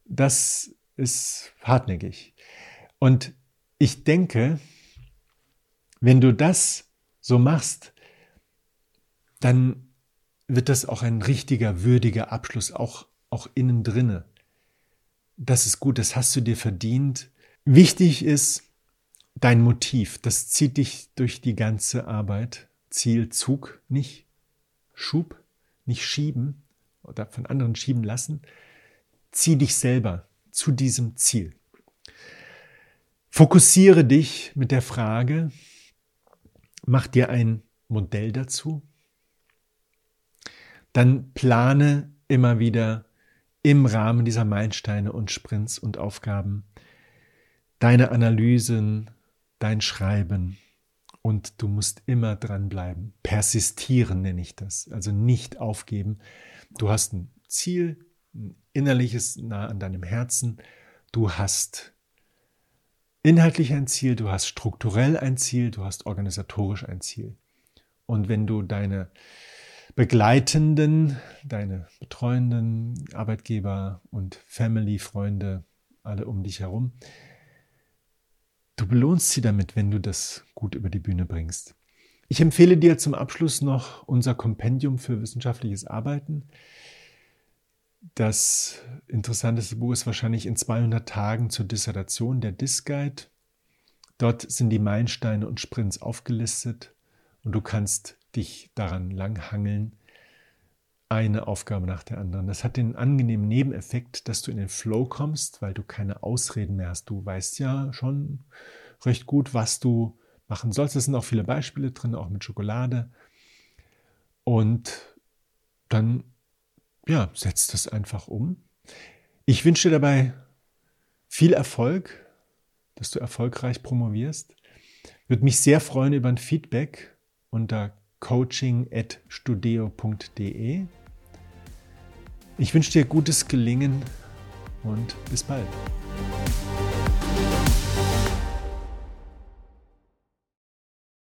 das ist hartnäckig. Und ich denke, wenn du das so machst, dann wird das auch ein richtiger, würdiger Abschluss, auch, auch innen drinne das ist gut, das hast du dir verdient. Wichtig ist dein Motiv, das zieht dich durch die ganze Arbeit. Ziel, Zug, nicht Schub, nicht schieben oder von anderen schieben lassen. zieh dich selber zu diesem Ziel. Fokussiere dich mit der Frage, mach dir ein Modell dazu, dann plane immer wieder im Rahmen dieser Meilensteine und Sprints und Aufgaben deine Analysen, dein Schreiben und du musst immer dranbleiben. Persistieren nenne ich das, also nicht aufgeben. Du hast ein Ziel, ein innerliches nah an deinem Herzen. Du hast inhaltlich ein Ziel, du hast strukturell ein Ziel, du hast organisatorisch ein Ziel. Und wenn du deine Begleitenden, deine betreuenden Arbeitgeber und Family, Freunde, alle um dich herum, du belohnst sie damit, wenn du das gut über die Bühne bringst. Ich empfehle dir zum Abschluss noch unser Kompendium für wissenschaftliches Arbeiten. Das interessanteste Buch ist wahrscheinlich in 200 Tagen zur Dissertation der Disk Guide. Dort sind die Meilensteine und Sprints aufgelistet und du kannst dich daran langhangeln, eine Aufgabe nach der anderen. Das hat den angenehmen Nebeneffekt, dass du in den Flow kommst, weil du keine Ausreden mehr hast. Du weißt ja schon recht gut, was du machen sollst. Es sind auch viele Beispiele drin, auch mit Schokolade. Und dann ja, setz das einfach um. Ich wünsche dir dabei viel Erfolg, dass du erfolgreich promovierst. Würde mich sehr freuen über ein Feedback unter coaching.studio.de. Ich wünsche dir gutes Gelingen und bis bald.